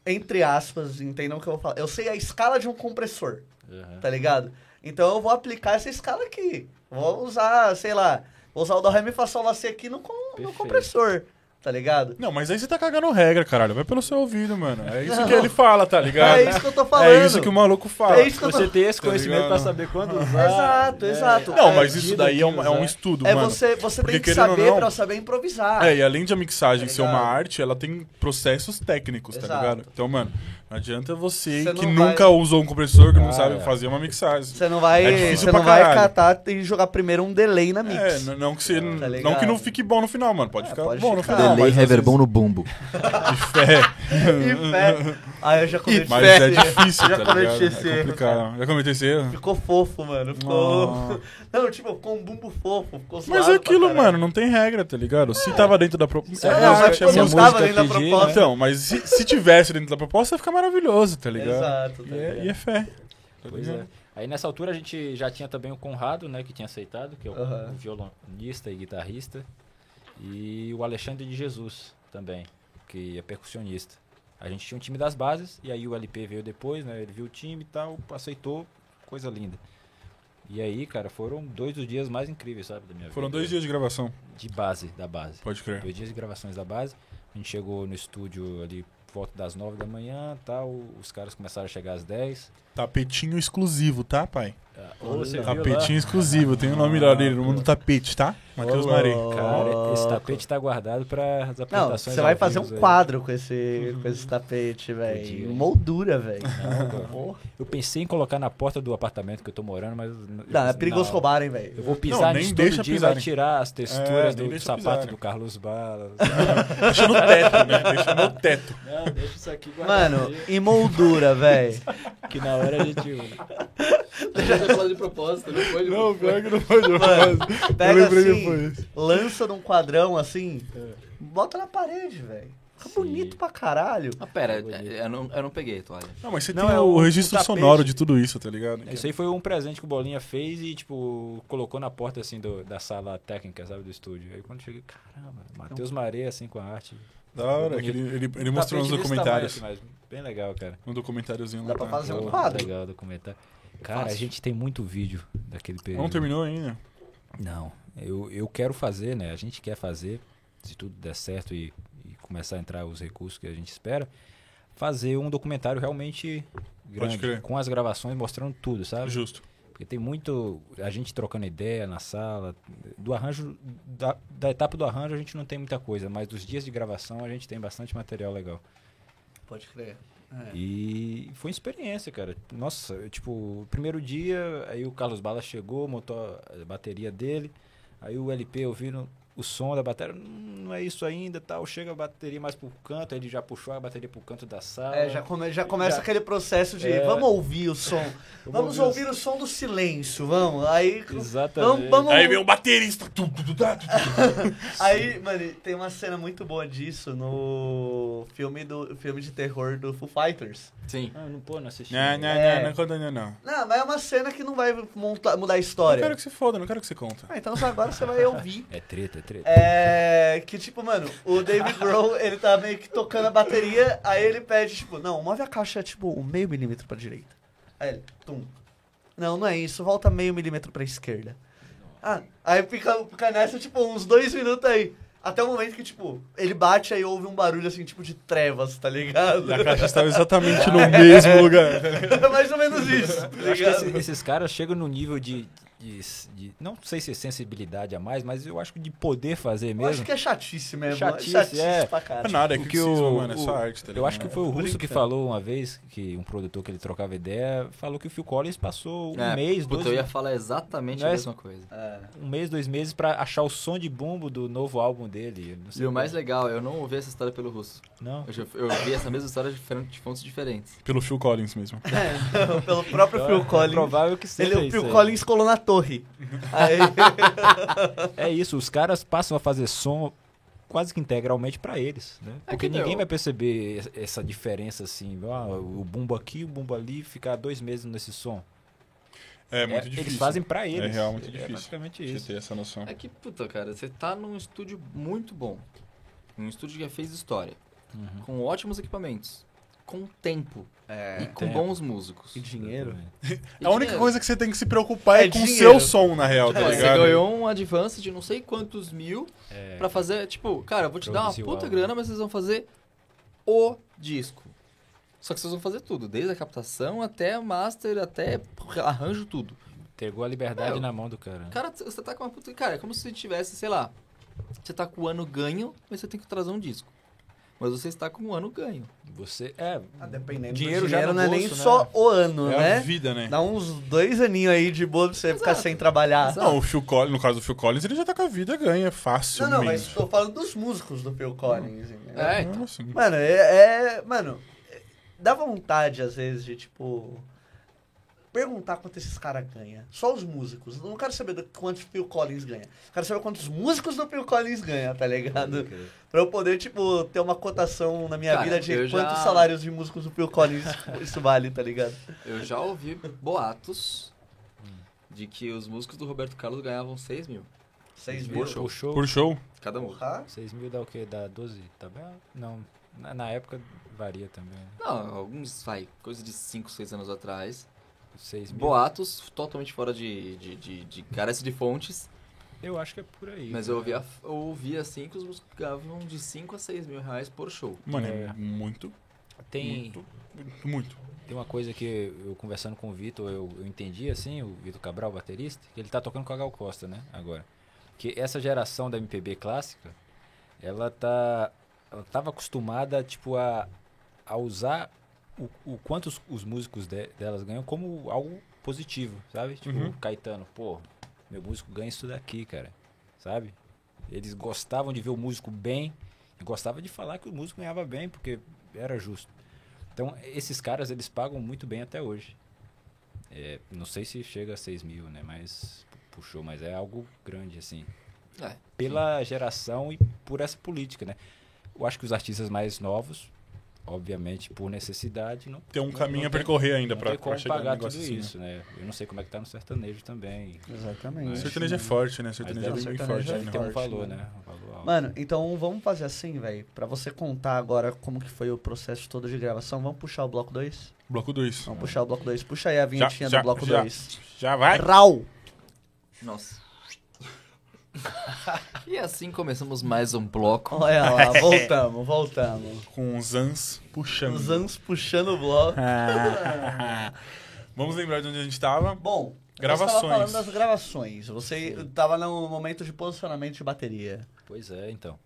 S4: entre aspas, entendam o que eu vou falar. Eu sei a escala de um compressor,
S5: Aham.
S4: tá ligado? Então eu vou aplicar essa escala aqui. Vou usar, sei lá, vou usar o do Ré, Mi, Fá, Sol, Lá, Si aqui no, com- no compressor, tá ligado?
S2: Não, mas aí você tá cagando regra, caralho. Vai pelo seu ouvido, mano. É isso que ele fala, tá ligado?
S4: É isso que eu tô falando.
S2: É isso que o maluco fala.
S4: É isso que eu tô
S5: Você ter esse
S2: Tá
S5: conhecimento
S2: ligado?
S5: pra saber quando usar.
S4: Exato,
S5: né?
S4: exato.
S2: Não,
S4: É,
S2: mas isso daí é um, é um estudo,
S4: É
S2: mano.
S4: você, você
S2: Porque
S4: tem que saber
S2: não-
S4: pra saber improvisar.
S2: É, e além de a mixagem
S4: Tá
S2: ser uma arte, ela tem processos técnicos, tá
S4: Exato.
S2: ligado? Então, mano, não adianta você,
S4: Você
S2: que
S4: não
S2: nunca
S4: vai-
S2: usou um compressor, que não
S5: Ah,
S2: sabe
S5: é.
S2: fazer uma mixagem.
S4: Você não vai,
S2: É difícil
S4: você não vai catar e jogar primeiro um delay na mix.
S2: É, não que, você,
S4: Tá
S2: não que não fique bom no final, mano. Pode
S4: É,
S2: ficar
S4: pode
S2: bom no final. Às
S3: reverbão no bumbo.
S2: de fé.
S4: E fé. Aí eu já cometi
S2: Mas
S4: esse
S2: é
S4: erro.
S2: difícil,
S4: Já
S2: tá
S4: cometi
S2: ligado?
S4: esse
S2: É
S4: erro.
S2: Já cometeu esse erro?
S4: Ficou fofo, mano. Ficou. Não, tipo, ficou um bumbo fofo. Ficou
S2: Mas é aquilo, mano, não tem regra, tá ligado? Se tava dentro da proposta.
S4: É,
S2: É,
S4: não, mas
S2: é música.
S4: tava dentro da
S5: né?
S4: proposta.
S2: Então, mas se, se tivesse dentro da proposta, ia ficar maravilhoso, tá ligado?
S4: Exato, tá
S2: E é,
S4: ligado?
S2: e é fé. Tá
S5: Pois
S2: ligado?
S5: é. Aí nessa altura a gente já tinha também o Conrado, né, que tinha aceitado, que é o, o violonista e guitarrista, e o Alexandre de Jesus também, que é percussionista. A gente tinha um time das bases, e aí o LP veio depois, né, ele viu o time e tal, aceitou, coisa linda. E aí, cara, foram dois dos dias mais incríveis, sabe, da minha
S2: Foram
S5: vida.
S2: dois dias de gravação,
S5: De base, da base.
S2: pode crer.
S5: Dois dias de gravações da base. A gente chegou no estúdio ali por volta das nove da manhã tal. Os caras começaram a chegar às 10.
S2: Tapetinho exclusivo, tá, pai?
S5: Viu
S2: Tapetinho
S5: lá?
S2: exclusivo, tem o nome lá dele, no mundo do tapete, tá? Matheus
S5: Ô,
S2: Mari.
S5: Cara, esse tapete tá guardado para as
S4: Não,
S5: apresentações.
S4: você vai fazer um
S5: aí.
S4: quadro com esse, com esse tapete, velho. Moldura, velho.
S5: Não. Eu pensei em colocar na porta do apartamento que eu tô morando, mas.
S4: Não, é perigoso roubarem, velho.
S5: Eu vou pisar
S2: Não, nem
S5: nisso
S2: deixa
S5: todo dia,
S2: pisarem.
S5: vai tirar as texturas
S2: É,
S5: do sapato
S2: pisarem.
S5: do Carlos Balas.
S2: Deixa no teto, né? Deixa no teto.
S5: Não, deixa isso aqui
S4: Mano, em moldura, velho.
S5: que na hora a gente.
S3: De propósito, não foi? de
S2: Não,
S3: propósito.
S2: pior que não foi
S4: Mano,
S2: Eu
S4: pega assim, lança num quadrão assim, bota na parede, velho. Fica
S5: Sim.
S4: bonito pra caralho.
S3: Ah, pera, eu não, eu não peguei a toalha.
S2: Não, mas você
S5: Não,
S2: tem
S5: é
S2: o,
S5: o-
S2: registro
S5: o
S2: sonoro de tudo isso, tá ligado?
S5: Isso aí foi um presente que o Bolinha fez e, tipo, colocou na porta, assim, do- da sala técnica, sabe, do estúdio. Aí quando cheguei, caramba, Matheus Maré, assim, com a arte.
S2: Da hora, que ele, ele, ele mostrou
S5: desse
S2: documentários.
S5: tamanho, assim, mas bem legal, cara.
S2: Um documentáriozinho
S4: Dá
S2: lá.
S4: pra
S2: tá.
S4: fazer um quadro.
S5: Legal documentário. Cara, a gente tem muito vídeo daquele período.
S2: Não terminou ainda.
S5: Não, eu, eu quero fazer, né? A gente quer fazer, se tudo der certo e, e começar a entrar os recursos que a gente espera, fazer um documentário realmente grande,
S2: crer.
S5: com as gravações mostrando tudo, sabe?
S2: Justo.
S5: Porque tem muito. A gente trocando ideia na sala. Do arranjo. Da, da etapa do arranjo a gente não tem muita coisa, mas dos dias de gravação a gente tem bastante material legal.
S4: Pode crer. É.
S5: E foi uma experiência, cara. Nossa, eu, tipo, primeiro dia, aí o Carlos Bala chegou, montou a bateria dele, aí o LP ouvindo o som da bateria, "Hum, não é isso ainda, tal, chega a bateria mais pro canto, aí ele já puxou a bateria pro canto da sala.
S4: É, já, come- já começa
S5: Já.
S4: aquele processo de
S5: É.
S4: vamos ouvir o som. Vamos
S5: ouvir o
S4: o som do silêncio, vamos. Aí.
S5: Exatamente.
S4: Vamos, vamos,
S2: Aí vem o baterista.
S4: Aí, mano, tem uma cena muito boa disso no filme do filme de terror do Foo Fighters.
S3: Sim.
S5: Ah, não, pô, não assisti.
S2: Não, não,
S4: É.
S2: não, não conta não, não.
S4: Não, mas é uma cena que não vai monta- mudar a
S2: Não
S4: história.
S2: quero que você foda, não quero que você conta.
S4: Ah, então agora você vai ouvir.
S5: É treta, é treta.
S4: É. Que tipo, mano, o David Grohl, ele tá meio que tocando a bateria, aí ele pede, tipo, não, move a caixa, tipo, um meio milímetro pra direita. Aí ele, tum. Não, não é isso, volta meio milímetro pra esquerda. Ah, aí fica, fica nessa, tipo, uns dois minutos aí. Até o momento que, tipo, ele bate aí ouve um barulho assim, tipo, de trevas, tá ligado?
S2: E a caixa estava exatamente no mesmo lugar.
S4: É mais ou menos isso, tá
S5: acho que
S4: ligado?
S5: esse- esses caras chegam no nível de, de, de- Não sei se é sensibilidade a mais, mas eu acho que de poder fazer
S4: Eu
S5: mesmo.
S4: acho que é chatice mesmo.
S5: Chatice,
S4: chatice
S5: é.
S4: pra
S2: É
S4: caralho.
S2: nada, é que
S5: o-
S2: mano, é só arte, tá
S5: Eu acho que foi o Russo que falou uma vez, que um produtor que ele trocava ideia, falou que o Phil Collins passou um
S3: É,
S5: mês,
S3: puta,
S5: dois,
S3: eu ia falar exatamente
S5: Não
S3: a
S5: é-
S3: mesma coisa.
S4: É.
S5: um mês, dois meses pra achar o som de bumbo do novo álbum dele. Eu Não sei
S3: E o mais
S5: como.
S3: legal, eu não ouvi essa história pelo russo.
S5: Não.
S3: Eu, já, eu ouvi essa mesma história de, fontes diferentes.
S2: Pelo Phil Collins mesmo.
S4: É, pelo próprio Phil
S5: É
S4: Collins.
S5: provável que seja
S4: Ele, o Phil. Collins colou na torre. Aí,
S5: É isso, os caras passam a fazer som quase que integralmente pra eles, né?
S3: É
S5: Porque
S3: que
S5: ninguém
S3: deu.
S5: vai perceber es- essa diferença assim, ah, o bumbo aqui, o bumbo ali, ficar dois meses nesse som.
S2: É muito
S5: É,
S2: difícil.
S5: Eles fazem pra eles.
S2: É real muito
S5: É
S2: difícil.
S5: basicamente
S2: Você
S5: isso.
S2: ter essa noção.
S3: É que, puta, cara, você tá num estúdio muito bom. Um estúdio que já fez história.
S5: Uhum.
S3: Com ótimos equipamentos. Com tempo.
S4: É,
S3: e com
S5: tempo.
S3: bons músicos.
S4: e dinheiro.
S3: E
S2: A única
S3: dinheiro.
S2: coisa que você tem que se preocupar é,
S4: É
S2: com o seu som, na real, tá
S3: Não, você
S2: ligado?
S3: ganhou um advance de não sei quantos mil
S5: É,
S3: pra fazer, tipo, cara, eu vou te dar uma puta
S5: álbum.
S3: grana, mas vocês vão fazer o disco. Só que vocês vão fazer tudo, desde a captação até master, até arranjo tudo.
S5: Entregou a liberdade
S3: É,
S5: na mão do cara. né?
S3: Cara, você tá com uma puta. Cara, é como se tivesse, sei lá. Você tá com o ano ganho, mas você tem que trazer um disco. Mas você está com o ano ganho.
S5: Você é.
S4: Ah, dependendo
S5: Dinheiro
S4: do
S5: já
S4: dinheiro,
S5: no
S4: não é nem
S5: bolso, né?
S4: só o ano,
S2: É a
S4: né?
S2: vida, né?
S4: Dá uns dois aninhos aí de boa pra você ficar
S3: Exato.
S4: sem trabalhar.
S3: Exato.
S2: Não, o Phil Collins, no caso do Phil Collins, ele já tá com a vida ganha fácil.
S4: Não, não, mas tô falando dos músicos do Phil Collins. entendeu?
S3: É, então.
S2: assim.
S4: Mano, é, é- Mano, é- dá vontade às vezes de, tipo. Perguntar quanto esses caras ganham. Só os músicos. Eu não quero saber do quanto o Phil Collins ganha. Quero saber quantos músicos do Phil Collins ganha, tá ligado? Pra eu poder, tipo, ter uma cotação na minha
S3: Cara,
S4: vida de
S3: eu já-
S4: quantos salários de músicos do Phil Collins isso vale, tá ligado?
S3: Eu já ouvi boatos de que os músicos do Roberto Carlos ganhavam 6 mil.
S4: 6
S3: Por
S4: mil.
S3: show.
S5: O show.
S2: Por show?
S3: Cada.
S4: Porra.
S5: 6 mil dá o quê? Dá 12 tabela? Não. Na, na época varia também. né?
S3: Não, alguns, vai, coisa de 5, 6 anos atrás.
S5: 6 mil.
S3: Boatos totalmente fora de, de, de, de carece de fontes.
S5: Eu acho que é por aí.
S3: Mas eu ouvi, a- eu ouvi assim que os músicos ganhavam de 5 a 6 mil reais por show.
S2: Mano, é,
S5: É.
S2: muito,
S5: Tem,
S2: muito, muito, muito.
S5: tem uma coisa que eu conversando com o Vitor, eu, eu entendi assim, o Vitor Cabral, baterista, que ele tá tocando com a Gal Costa, né, agora. Que essa geração da MPB clássica, ela tá ela tava acostumada tipo a, a usar o, o quanto os, os músicos de- delas ganham como algo positivo, sabe? Tipo,
S2: Uhum.
S5: Caetano, pô, meu músico ganha isso daqui, cara. Sabe? Eles gostavam de ver o músico bem e gostavam de falar que o músico ganhava bem, porque era justo. Então, esses caras, eles pagam muito bem até hoje. É, não sei se chega a 6 mil, né? Mas puxou, mas é algo grande, assim.
S3: É.
S5: Pela geração e por essa política, né? Eu acho que os artistas mais novos, obviamente, por necessidade, não
S2: Tem um caminho
S5: não
S2: a
S5: tem-
S2: percorrer ainda
S5: tem
S2: no
S5: pagar tudo
S2: negócio assim. né?
S5: isso, né? Eu não sei como é que tá no sertanejo também.
S4: Exatamente.
S2: Sertanejo é forte, né?
S5: Mas
S2: Sertanejo é bem
S4: sertanejo
S2: forte.
S4: é
S2: né?
S5: Ter um valor,
S4: né?
S5: né? Um valor alto.
S4: Mano, então vamos fazer assim, velho. Pra você contar agora como que foi o processo todo de gravação, vamos puxar o bloco 2?
S2: Bloco 2.
S4: Vamos puxar o bloco 2. Puxa aí a vinhetinha
S2: já,
S4: do bloco
S2: já.
S4: 2.
S2: Já vai?
S4: Rau!
S3: Nossa. e assim começamos mais um bloco.
S4: Olha lá, voltamos, voltamos.
S2: Com os Ans puxando.
S4: Os anos puxando o bloco.
S2: Vamos lembrar de onde a gente tava.
S4: Bom,
S2: Gravações.
S4: Você tava falando das gravações. Você tava no momento de posicionamento de bateria.
S5: Pois é, então.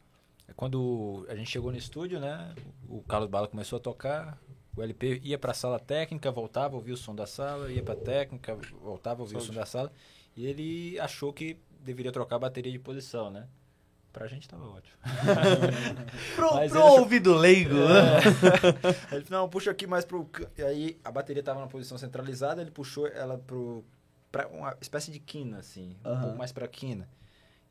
S5: É Quando a gente chegou no estúdio, né? O Carlos Bala começou a tocar, o LP ia pra sala técnica, voltava, ouvia o som da sala, ia pra técnica, voltava, ouvia o som da sala. E ele achou que deveria trocar a bateria de posição, né? Pra gente tava ótimo.
S4: Pro,
S5: Mas
S4: pro
S5: ele-
S4: ouvido leigo, né?
S5: Ele falou, não, puxa aqui mais pro... can-" E aí a bateria tava na posição centralizada, ele puxou ela pro... Pra uma espécie de quina, assim. Um pouco mais pra quina.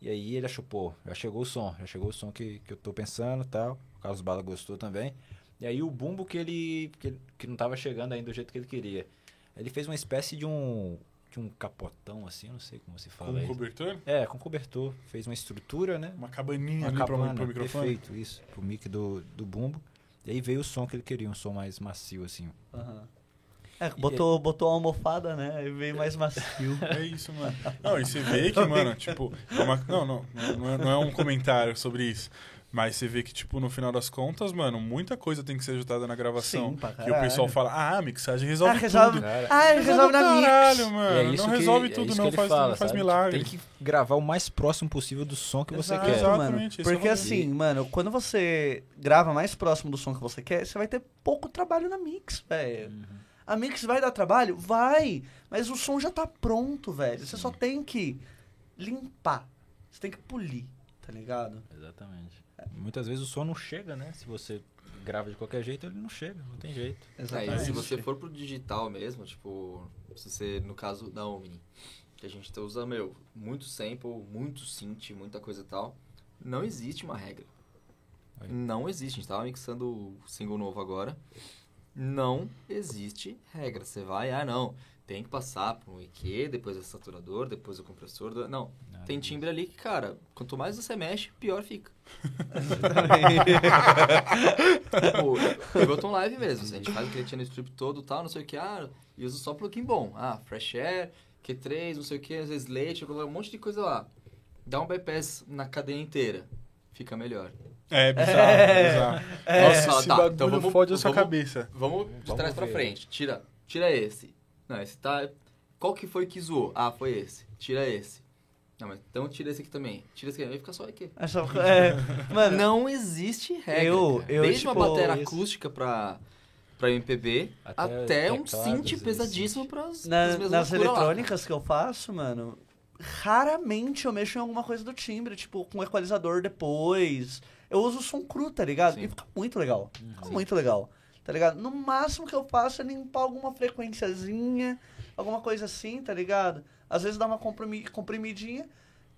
S5: E aí ele achou, pô, já chegou o som. Já chegou o som que, que eu tô pensando e tal. O Carlos Bala gostou também. E aí o bumbo que ele... Que, ele- que não tava chegando ainda do jeito que ele queria. Ele fez uma espécie de um... De um capotão, assim, eu não sei como se
S2: Com
S5: fala
S2: um
S5: isso.
S2: cobertor.
S5: É, com cobertor. Fez uma estrutura, né?
S2: Uma cabaninha
S5: Uma
S2: ali pro,
S5: cabana,
S2: pro microfone.
S5: Perfeito, isso. Pro mic do, do bumbo. E aí veio o som que ele queria, um som mais macio, assim.
S4: Aham. É, botou, botou uma almofada, né? E veio mais macio.
S2: É isso, mano. Não, e você vê que, mano, tipo. é uma- não, não, não é, não é um comentário sobre isso. Mas você vê que, tipo, no final das contas, mano, muita coisa tem que ser ajustada na gravação.
S4: Sim, pra
S2: e o pessoal fala, ah, a mixagem resolve,
S4: Ah, resolve,
S2: tudo.
S5: Cara,
S4: ah, ele resolve na mix.
S2: Caralho, mano.
S5: E é isso
S2: não
S5: que-
S2: resolve
S5: é
S2: tudo,
S5: isso
S2: não
S5: que
S2: faz,
S5: fala,
S2: não faz
S5: sabe?
S2: milagre.
S5: Tem que gravar o mais próximo possível do som que você
S2: Exato.
S5: quer.
S2: Exato.
S4: mano.
S2: Exatamente, esse é
S4: Porque
S2: rolê.
S4: assim, mano, quando você grava mais próximo do som que você quer, você vai ter pouco trabalho na mix, velho.
S2: Uhum.
S4: A mix vai dar trabalho? Vai! Mas o som já tá pronto, velho. Você só tem que limpar. Você tem que polir, tá ligado?
S5: Exatamente. Muitas vezes o som não chega, né? Se você grava de qualquer jeito, ele não chega, não tem jeito.
S3: É,
S4: Exatamente.
S3: se você for pro digital mesmo, tipo, se você, no caso da Omni, que a gente usa, meu, muito sample, muito synth, muita coisa e tal, não existe uma regra.
S5: Aí.
S3: Não existe. A gente tava mixando o single novo agora. Não existe regra. Você vai, ah, não, tem que passar por um EQ, depois o saturador, depois o compressor. do- Não,
S5: Nada
S3: tem timbre ali que, cara, quanto mais você mexe, pior fica. tipo, Ableton Live mesmo. A gente faz o que tinha no script todo e tal, não sei o que. Ah, e usa só plugin bom. Ah, Fresh Air, Q3, não sei o que, às vezes Slate, um monte de coisa lá. Dá um bypass na cadeia inteira. Fica melhor.
S2: É bizarro,
S4: É.
S2: bizarro.
S3: É.
S2: Nossa, esse
S3: tá, então vamos-
S2: fode a sua
S3: vamos-
S2: cabeça.
S3: Vamos de
S5: Vamos
S3: trás pra
S5: ver.
S3: frente. Tira, tira esse. Não, esse tá. Qual que foi que zoou? Ah, foi esse. Tira esse. Não, mas então tira esse aqui também. Tira esse aqui. Aí fica só aqui.
S4: É só- é, mano,
S3: Não existe regra.
S4: Eu- eu,
S3: Desde uma
S4: tipo,
S3: bateria
S4: isso-
S3: acústica pra, pra MPB,
S5: Até
S3: até, um synth pesadíssimo pras,
S4: na-
S3: pras
S4: nas
S3: loucuras lá.
S4: eletrônicas que eu faço, mano, raramente eu mexo em alguma coisa do timbre, tipo, com equalizador depois. Eu uso som cru, tá ligado?
S3: Sim.
S4: E fica muito legal.
S5: Uhum.
S4: Fica muito legal. Tá ligado? No máximo que eu faço é limpar alguma frequenciazinha, alguma coisa assim, tá ligado? Às vezes dá uma comprimi- comprimidinha,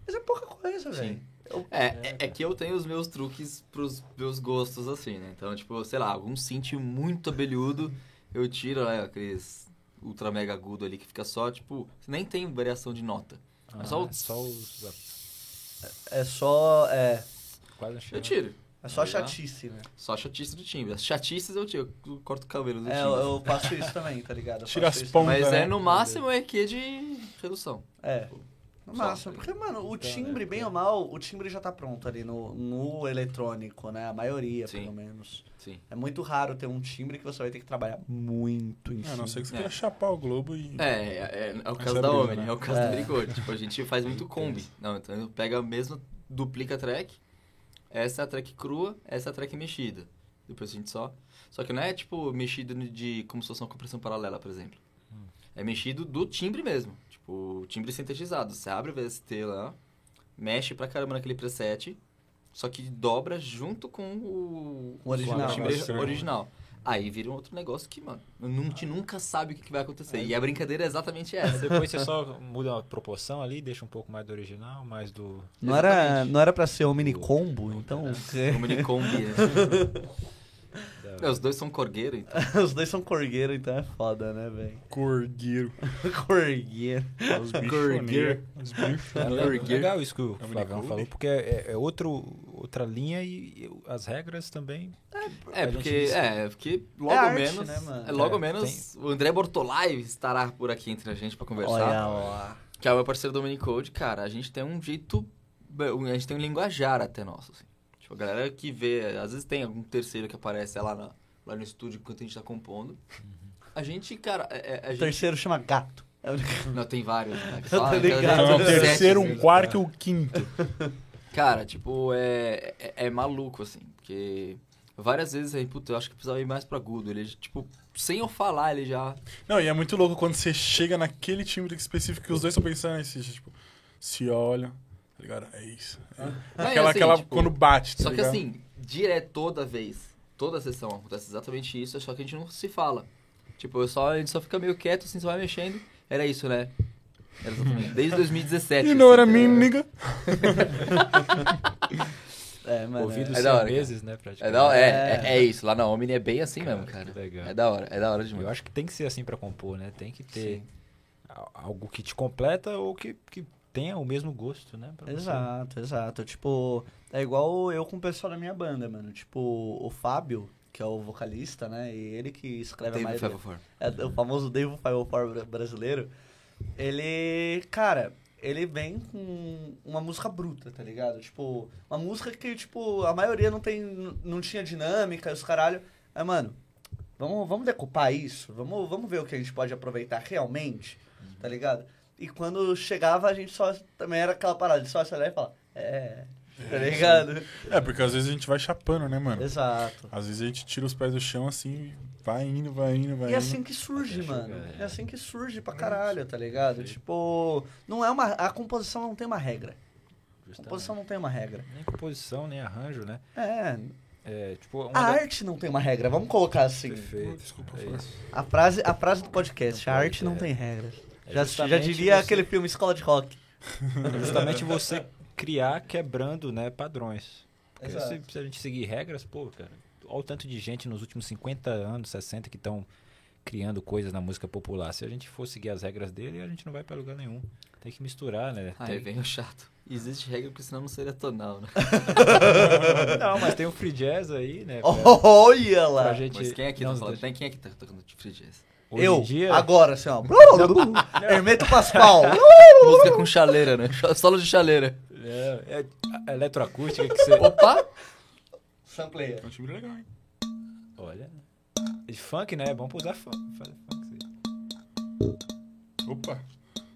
S4: mas é pouca coisa, velho. Eu-
S3: É, é, é que eu tenho os meus truques pros meus gostos, assim, né? Então, tipo, sei lá, algum synth muito abelhudo, eu tiro né, aqueles ultra mega agudo ali que fica só, tipo, nem tem variação de nota. É só o-
S5: Ah, só os...
S4: É só. É.
S5: Quase.
S3: Eu tiro.
S4: É só chatice, né?
S3: Só chatice do timbre. As chatices eu, tiro, eu corto o cabelo do
S4: É,
S3: timbre.
S4: eu, eu faço isso também, tá ligado? Eu
S2: Tira as
S4: isso
S2: pontas.
S3: Mas
S2: né?
S3: é no máximo é que de redução.
S4: É. No
S3: Só.
S4: máximo. Porque, mano, o
S5: Então,
S4: timbre,
S5: é,
S4: bem
S5: é.
S4: ou mal, o timbre já tá pronto ali no, no eletrônico, né? A maioria,
S3: Sim.
S4: pelo menos.
S3: Sim.
S4: É muito raro ter um timbre que você vai ter que trabalhar muito em
S2: É, a
S4: cima.
S2: não ser que você
S3: É.
S2: queira chapar o globo e.
S3: É, é, é o caso
S2: é
S3: da Omni,
S2: né?
S3: é o caso
S4: É.
S3: do Brigode. Tipo, a gente faz muito combi. Não, então eu pego a mesma, duplica track, essa é a track crua, essa é a track mexida. Depois a gente só... Só que não é, tipo, mexido de como se fosse uma compressão paralela, por exemplo. É mexido do timbre mesmo. Tipo, timbre sintetizado. Você abre o VST lá, mexe pra caramba naquele preset, só que dobra junto com o,
S4: O original.
S3: timbre
S2: Gravação.
S3: original. Aí vira um outro negócio que, mano, a gente nunca sabe o que que vai acontecer. E a brincadeira é exatamente
S5: Aí
S3: essa.
S5: depois você só muda a proporção ali, deixa um pouco mais do original, mais do.
S4: Não era, não era pra ser um mini combo, então.
S3: O mini combi? É, os dois são corgueiro, então.
S4: Os dois são corgueiro, então é foda, né, velho?
S2: Corgueiro.
S4: corgueiro.
S2: Os bichos.
S3: Corgueiro.
S2: Os bichos.
S5: É le- legal isso que o
S2: É o
S5: Flavião
S2: Minicube?
S5: falou, porque é, é outro, outra linha e, e as regras também.
S3: É,
S5: A
S3: porque,
S5: gente-
S3: é, porque logo
S4: É arte,
S3: menos.
S4: né, mano?
S3: é, logo
S5: É,
S3: menos o André Bortolai estará por aqui entre a gente pra conversar.
S4: Olha lá.
S3: Que é o meu parceiro do Minicode, cara. A gente tem um jeito. A gente tem um linguajar até nosso, assim. Tipo, a galera que vê. Às vezes tem algum terceiro que aparece lá, na- lá no estúdio enquanto a gente tá compondo. A gente, cara. é- é- a
S4: O
S3: gente,
S4: terceiro chama gato. É o-
S3: não, tem vários, né? Fala,
S4: ligado.
S2: é
S3: vez
S2: o
S3: tem
S2: terceiro,
S3: assim.
S2: um quarto e o quinto.
S3: Cara, tipo, é, é, é maluco, assim, porque várias vezes aí, puta, eu acho que precisava ir mais pra agudo. Ele, tipo, sem eu falar, ele já.
S2: Não, e é muito louco quando você chega naquele timbre específico que os dois estão pensando nesse, tipo, se olham, tá ligado? É isso. É.
S3: Não,
S2: Aquela,
S3: assim,
S2: aquela
S3: tipo,
S2: quando bate, tá
S3: Só que
S2: ligado?
S3: assim, direto toda vez, toda sessão acontece exatamente isso, só que a gente não se fala. Tipo, eu só, a gente só fica meio quieto, assim, só vai mexendo. Era isso, né? Era exatamente. Desde 2017.
S2: E não
S3: assim,
S2: era
S3: tá
S2: mim, nigga.
S4: É, mano.
S5: Ouvido
S3: é
S5: seis
S3: da hora,
S5: meses, né?
S3: É,
S5: Praticamente.
S3: da, é, é, é isso, lá na Omni é bem assim mesmo, cara.
S5: legal.
S3: É da hora, é da hora demais.
S5: Eu acho que tem que ser assim pra compor, né? Tem que ter
S3: Sim.
S5: algo que te completa ou que, que tenha o mesmo gosto, né? pra você.
S4: Exato, exato. Tipo, é igual eu com o pessoal da minha banda, mano. Tipo, o Fábio, que é o vocalista, né? E ele que escreve a
S3: David
S4: maioria.
S3: Favorfor.
S4: É o famoso Dave Five brasileiro. Ele, cara, ele vem com uma música bruta, tá ligado? Tipo, uma música que, tipo, a maioria não tem, não tinha dinâmica, os caralho. Aí, mano, vamos, vamos decupar isso, vamos, vamos ver o que a gente pode aproveitar realmente, tá ligado? E quando chegava, a gente só, também era aquela parada de só se e falar, é, tá ligado?
S2: É, porque às vezes a gente vai chapando, né, mano?
S4: Exato.
S2: Às vezes a gente tira os pés do chão assim e vai indo, vai indo, vai
S4: E é
S2: indo.
S4: assim que surge,
S5: Até
S4: mano.
S5: chegar,
S4: É
S5: é.
S4: assim que surge pra caralho, tá ligado? Tipo, não é uma. A composição não tem uma regra. A
S5: Justamente.
S4: composição não tem uma regra.
S5: Nem composição, nem arranjo, né?
S4: É.
S5: É, tipo,
S4: A
S5: da-
S4: arte não tem uma regra, vamos colocar assim.
S5: Perfeito.
S2: Desculpa,
S5: é.
S4: A frase, a frase do podcast,
S5: Não
S4: a arte não
S5: ter.
S4: tem regras.
S5: É
S4: Já, já diria
S5: você-
S4: aquele filme Escola de Rock.
S5: É justamente você criar quebrando, né, padrões. Se, se a gente seguir regras, pô, cara, olha o tanto de gente nos últimos 50 anos, 60 que estão criando coisas na música popular. Se a gente for seguir as regras dele, a gente não vai pra lugar nenhum. Tem que misturar, né?
S3: Aí
S5: Tem-
S3: vem o chato. Existe regra porque senão não seria tonal, né?
S5: Não, mas tem o free jazz aí, né? pra-
S4: Olha
S5: pra
S4: lá!
S5: gente
S3: Mas quem aqui
S5: não
S3: tá
S5: deixar-
S3: Tem quem aqui tá tocando de free jazz?
S5: Hoje
S4: Eu,
S5: dia,
S4: agora, assim, ó. Hermeto Pascoal.
S3: Música com chaleira, né? Solo de chaleira.
S5: É, é a eletroacústica que você...
S3: Opa!
S4: Sampleia.
S2: É um timbre legal, hein?
S5: Olha, de funk, né? É bom pra usar funk. Fazer funk sim.
S2: Opa.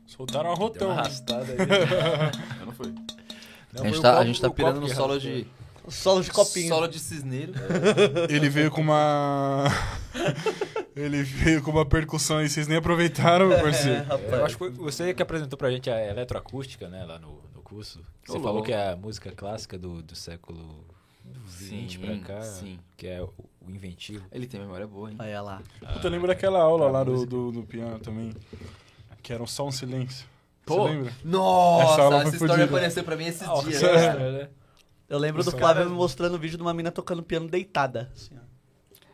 S2: Soltaram a
S5: Deu
S2: rotão.
S5: uma
S2: hein?
S5: arrastada aí.
S3: Eu não fui.
S5: Não,
S3: a,
S5: foi
S3: gente tá, a
S5: copo-
S3: gente tá pirando no solo de.
S4: Solo de copinho.
S3: Solo de cisneiro.
S2: Ele veio com uma. Ele veio com uma percussão aí, vocês nem aproveitaram, meu
S4: É,
S2: parceiro.
S4: rapaz.
S5: Eu acho que foi você que apresentou pra gente a eletroacústica, né, lá no, no curso. Você
S3: Ô,
S5: falou que é a música clássica do, do século XX pra cá,
S3: sim.
S5: que é o, o inventivo.
S3: Ele tem memória boa, hein?
S4: Olha lá.
S2: Puta, eu lembro daquela aula lá do, do, do piano também. Que era um só um silêncio.
S3: Pô,
S2: Você lembra?
S3: Nossa,
S2: Essa
S3: essa, história apareceu pra mim esses
S5: Ah,
S3: dias.
S5: orquestra,
S3: cara.
S5: né?
S4: Eu lembro do
S5: Os
S4: Flávio
S5: caras-
S4: me mostrando vídeo de uma mina tocando piano deitada. Assim, ó.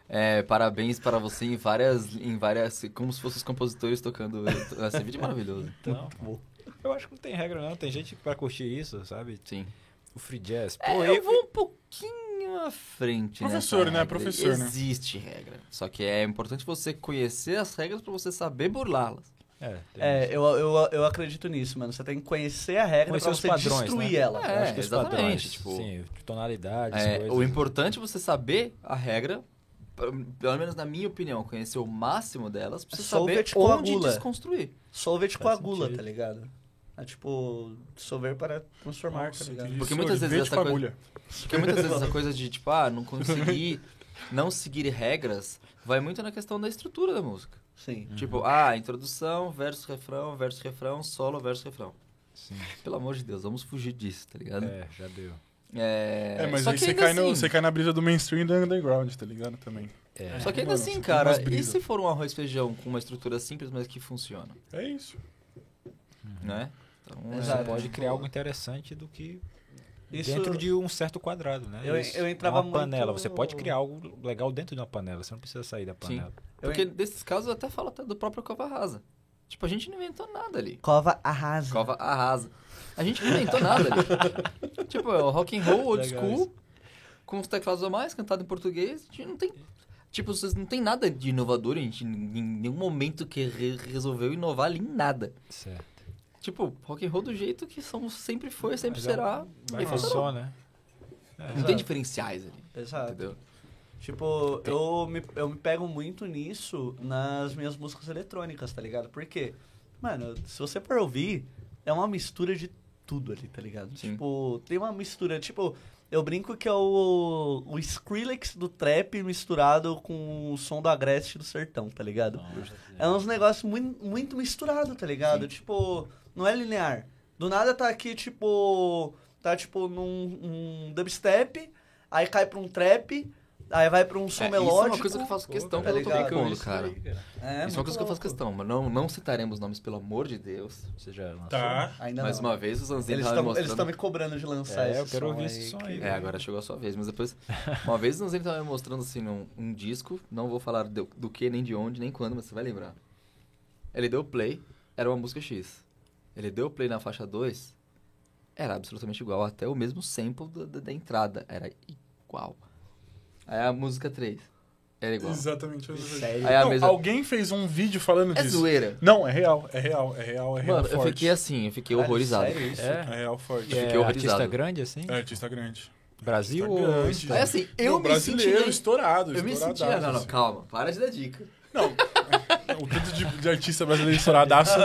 S3: É, parabéns para você em várias, em várias, como se fossem os compositores tocando. Esse vídeo é maravilhoso.
S5: Então. Eu acho que não tem regra não, tem gente pra curtir isso, sabe?
S3: Sim.
S5: O free jazz.
S3: É,
S5: Pô,
S3: eu
S5: eu,
S3: vou um pouquinho à frente,
S2: Professor,
S3: nessa
S2: né?
S3: regra.
S2: Professor, né?
S3: Existe regra. Só que é importante você conhecer as regras pra você saber burlá-las.
S5: É,
S4: É, eu, eu, eu acredito nisso, mano. Você tem que conhecer a regra
S5: Conhecer
S4: pra
S5: os
S4: você
S5: padrões,
S4: destruir
S5: né?
S4: ela.
S3: É,
S5: Eu acho que os
S3: exatamente,
S5: padrões,
S3: tipo-
S5: Sim, tonalidades,
S3: É,
S5: coisas.
S3: o importante é você saber a regra, pelo menos na minha opinião, conhecer o máximo delas pra você saber onde
S4: coagula.
S3: desconstruir.
S4: Solvente
S5: Faz
S4: coagula,
S5: sentido.
S4: tá ligado? É tipo, dissolver para transformar,
S2: Nossa,
S4: tá ligado?
S3: Porque muitas vezes essa coisa-
S2: agulha.
S3: Porque muitas vezes essa coisa de, tipo, ah, não conseguir, não seguir regras, vai muito na questão da estrutura da música.
S4: Sim.
S3: Tipo, ah, introdução, verso, refrão, verso, refrão, solo, verso, refrão.
S5: Sim.
S3: Pelo amor de Deus, vamos fugir disso, tá ligado?
S5: É, já deu.
S3: É,
S2: É, mas
S3: só
S2: aí
S3: que
S2: você cai, no,
S3: assim-
S2: você cai na brisa do mainstream e do underground, tá ligado? Também.
S5: É.
S3: Só que ainda
S2: Mano,
S3: assim, cara, e se for um arroz feijão com uma estrutura simples, mas que funciona,
S2: É isso.
S3: né? Então,
S4: Exato.
S5: Você pode criar algo interessante do que
S4: Isso,
S5: dentro de um certo quadrado, né?
S4: Eu-
S5: Isso.
S4: eu entrava
S5: uma panela.
S4: muito-
S5: Você pode criar algo legal dentro de uma panela. Você não precisa sair da panela.
S4: eu
S3: Porque
S4: en-
S3: desses casos eu até falo até do próprio Cova Rasa. Tipo, a gente não inventou nada ali.
S4: Cova arrasa.
S3: Cova arrasa. A gente não inventou nada ali. tipo, é o rock and roll old
S5: Legal
S3: school, com os teclados a mais, cantado em português. A gente não tem... Tipo, vocês não tem nada de inovador, a gente em nenhum momento que re- resolveu inovar ali em nada.
S5: Certo.
S3: Tipo, rock and roll do jeito que somos, sempre foi, sempre
S5: Mas é
S3: será.
S5: Vai
S3: e funcionou.
S5: né? É,
S3: Não tem diferenciais ali,
S4: Exato.
S3: entendeu?
S4: Tipo, eu me, eu me pego muito nisso nas minhas músicas eletrônicas, tá ligado? Porque, mano, se você for ouvir, é uma mistura de tudo ali, tá ligado?
S3: Sim.
S4: Tipo, tem uma mistura, tipo, eu brinco que é o, o Skrillex do trap misturado com o som do Agreste do sertão, tá ligado? É uns negócios muito, muito misturado, tá ligado? Tipo, não é linear. Do nada tá aqui, tipo. Tá tipo num um dubstep, aí cai pra um trap, aí vai pra um som
S3: É,
S4: melódico.
S3: Isso é uma coisa que eu faço questão
S4: tá
S3: quando eu tô brincando,
S4: Isso
S3: cara.
S4: É,
S3: isso é uma coisa que eu faço
S4: louco.
S3: questão, mas não, não citaremos nomes, pelo amor de Deus.
S5: Você já lançou?
S2: Tá.
S4: Ainda
S3: Mais
S4: não.
S3: uma vez, os Zanzini
S4: Eles
S3: estavam
S4: estão eles tão
S3: mostrando...
S4: me cobrando de lançar
S5: É,
S4: esse
S5: eu quero
S4: som
S5: ouvir
S4: aí,
S5: esse som aí.
S3: É, agora chegou a sua vez, mas depois... Uma vez o Zanzini tava me mostrando, assim, um, um disco, não vou falar do, do que, nem de onde, nem quando, mas você vai lembrar. Ele deu play, era uma música X. Ele deu play na faixa 2, era absolutamente igual, até o mesmo sample da, da- da entrada, era igual. Aí a música 3, era igual.
S2: Exatamente.
S4: Sério?
S3: Aí a
S2: Não,
S3: mesa-
S2: Alguém fez um vídeo falando
S3: É
S2: disso.
S3: zoeira.
S2: Não, é real, é real, é real, é real
S3: Mano, eu
S2: forte.
S3: fiquei assim, eu fiquei horrorizado.
S4: sério isso?
S5: É?
S2: É real forte.
S3: Eu
S5: É
S3: fiquei horrorizado.
S5: artista grande, assim?
S2: É artista grande.
S5: Brasil
S2: Artista
S5: ou...
S2: grande.
S3: É assim, eu me
S2: brasileiro,
S3: senti...
S2: estourado,
S3: Eu me sentia... Não, não,
S2: assim.
S3: calma, para de dar dica.
S2: Não, o tanto de, de artista brasileiro estouradaço.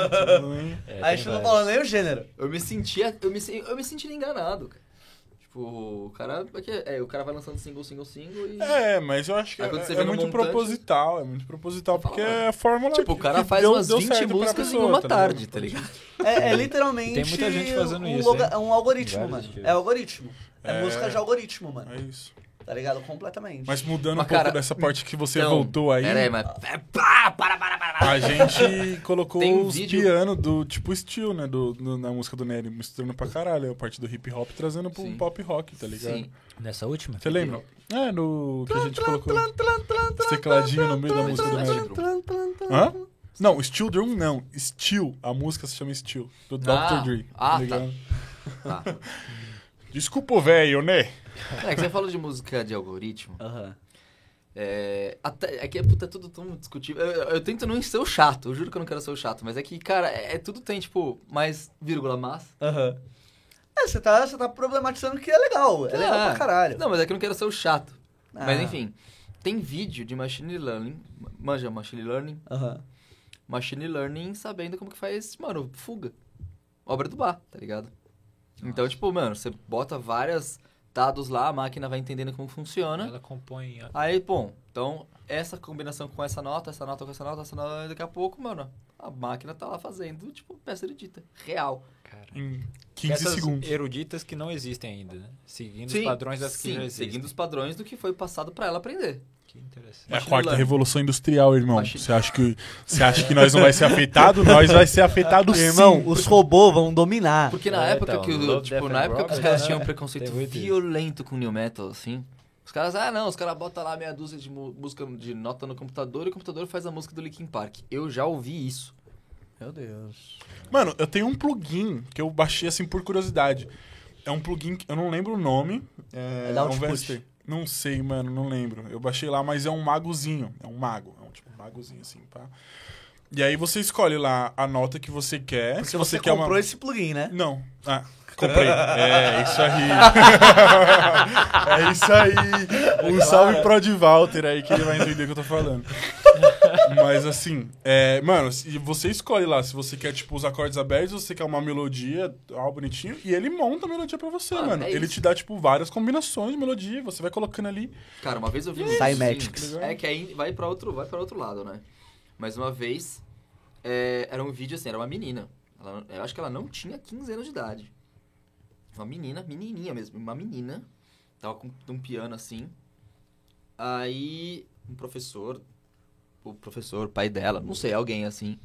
S5: É,
S4: a gente não tá falando nem o gênero.
S3: Eu me sentia... Eu me, eu me senti enganado, cara. Tipo, o cara... porque, É, o cara vai lançando single, single, single e...
S2: É, mas eu acho que é, é muito
S3: montante-
S2: proposital, é muito proposital,
S3: Fala,
S2: porque é a fórmula
S3: Tipo, o cara faz
S2: deu-
S3: umas
S2: deu
S3: 20
S2: certo pra
S3: músicas em
S2: pessoa,
S3: uma
S2: tá
S3: tarde, tá ligado?
S4: É, é literalmente
S5: Tem muita gente fazendo
S4: um,
S5: isso,
S4: loga-
S5: hein?
S4: um algoritmo, mano. É algoritmo. É,
S2: É.
S4: música de algoritmo, mano.
S2: É isso.
S4: Tá ligado? Completamente.
S2: Mas mudando
S3: Mas,
S2: um pouco
S3: cara,
S2: dessa parte que você
S3: Então,
S2: voltou aí,
S3: Pera aí, mas... É, pá, para, para, para, para.
S2: a gente colocou
S3: Tem
S2: os
S3: vídeo-
S2: pianos do tipo estilo, né? Do, do- na música do Nery, misturando pra caralho. A parte do hip hop trazendo pro
S3: Sim.
S2: pop rock, tá ligado?
S3: Sim.
S5: Nessa última?
S2: Você lembra? É, no que a gente colocou os tecladinhos no meio da música do Nery. Hã? Não, Steel Drum não. Steel. A música se chama Steel. Do Dr.
S3: Ah,
S2: Dre.
S3: ah, tá.
S2: ligado?
S3: Tá.
S2: Desculpa, velho, né?
S3: É que você falou de música de algoritmo.
S4: Aham.
S3: É, até, é que é, puta, é tudo tão discutível. Eu, eu- eu tento não ser o chato, eu juro que eu não quero ser o chato, mas é que, cara, é, é tudo tem, tipo, mais vírgula, mas.
S4: Aham. É, você tá, você tá problematizando que é legal. É legal pra caralho.
S3: Não, mas é que eu não quero ser o chato.
S4: Ah.
S3: Mas enfim, tem vídeo de machine learning, manja machine learning,
S4: Aham.
S3: machine learning sabendo como que faz, mano, fuga. Obra do bar, tá ligado? Então, tipo, mano, você bota vários dados lá, a máquina vai entendendo como funciona.
S5: Ela compõe... a-
S3: Aí, bom, então essa combinação com essa nota, essa nota com essa nota, essa nota, daqui a pouco, mano, a máquina tá lá fazendo, tipo, peça erudita, real.
S5: Cara.
S2: Em 15
S5: Essas
S2: segundos.
S5: eruditas que não existem ainda, né? Seguindo
S3: Sim,
S5: os padrões das que
S3: sim,
S5: já existem.
S3: seguindo os padrões do que foi passado pra ela aprender.
S5: Que interessante.
S2: É a quarta revolução industrial, irmão.
S3: Machine-
S2: Você acha que você acha que nós não vai ser afetado? Nós vai ser afetado sim.
S4: Irmão, os robôs vão dominar.
S3: Porque na
S5: É,
S3: época
S5: então,
S3: que, o- tipo, na época que os
S5: Robots,
S3: caras tinham um preconceito violento com New Metal, assim, os caras, ah, não, os caras botam lá meia dúzia de música de nota no computador e o computador faz a música do Linkin Park. Eu já ouvi isso.
S4: Meu Deus.
S2: Mano, eu tenho um plugin que eu baixei assim por curiosidade. É um plugin que eu não lembro o nome. É,
S4: É da
S2: um. Não sei, mano, não lembro. Eu baixei lá, mas é um magozinho. É um mago. É um tipo um magozinho assim, pá. E aí você escolhe lá a nota que você quer.
S4: Porque
S2: se
S4: você,
S2: quer
S4: comprou
S2: uma...
S4: esse plugin, né?
S2: Não. Ah, comprei. É, isso aí. é isso aí. Um salve pro Ed Walter aí, que ele vai entender o que eu tô falando. Mas assim, é, mano, se- você escolhe lá se você quer, tipo, os acordes abertos, se você quer uma melodia, algo bonitinho, e ele monta a melodia pra você,
S3: Mano,
S2: mano.
S3: é
S2: ele te dá, tipo, várias combinações de melodia, você vai colocando ali.
S3: Cara, uma vez eu vi um
S4: Cymatics.
S3: vídeo, É que aí vai pra outro, vai para outro lado, né? Mas uma vez é, era um vídeo assim, era uma menina. Ela- eu acho que ela não tinha 15 anos de idade. Uma menina, menininha mesmo, uma menina. Tava com um piano assim. Aí um professor, o professor, pai dela, não sei, alguém assim,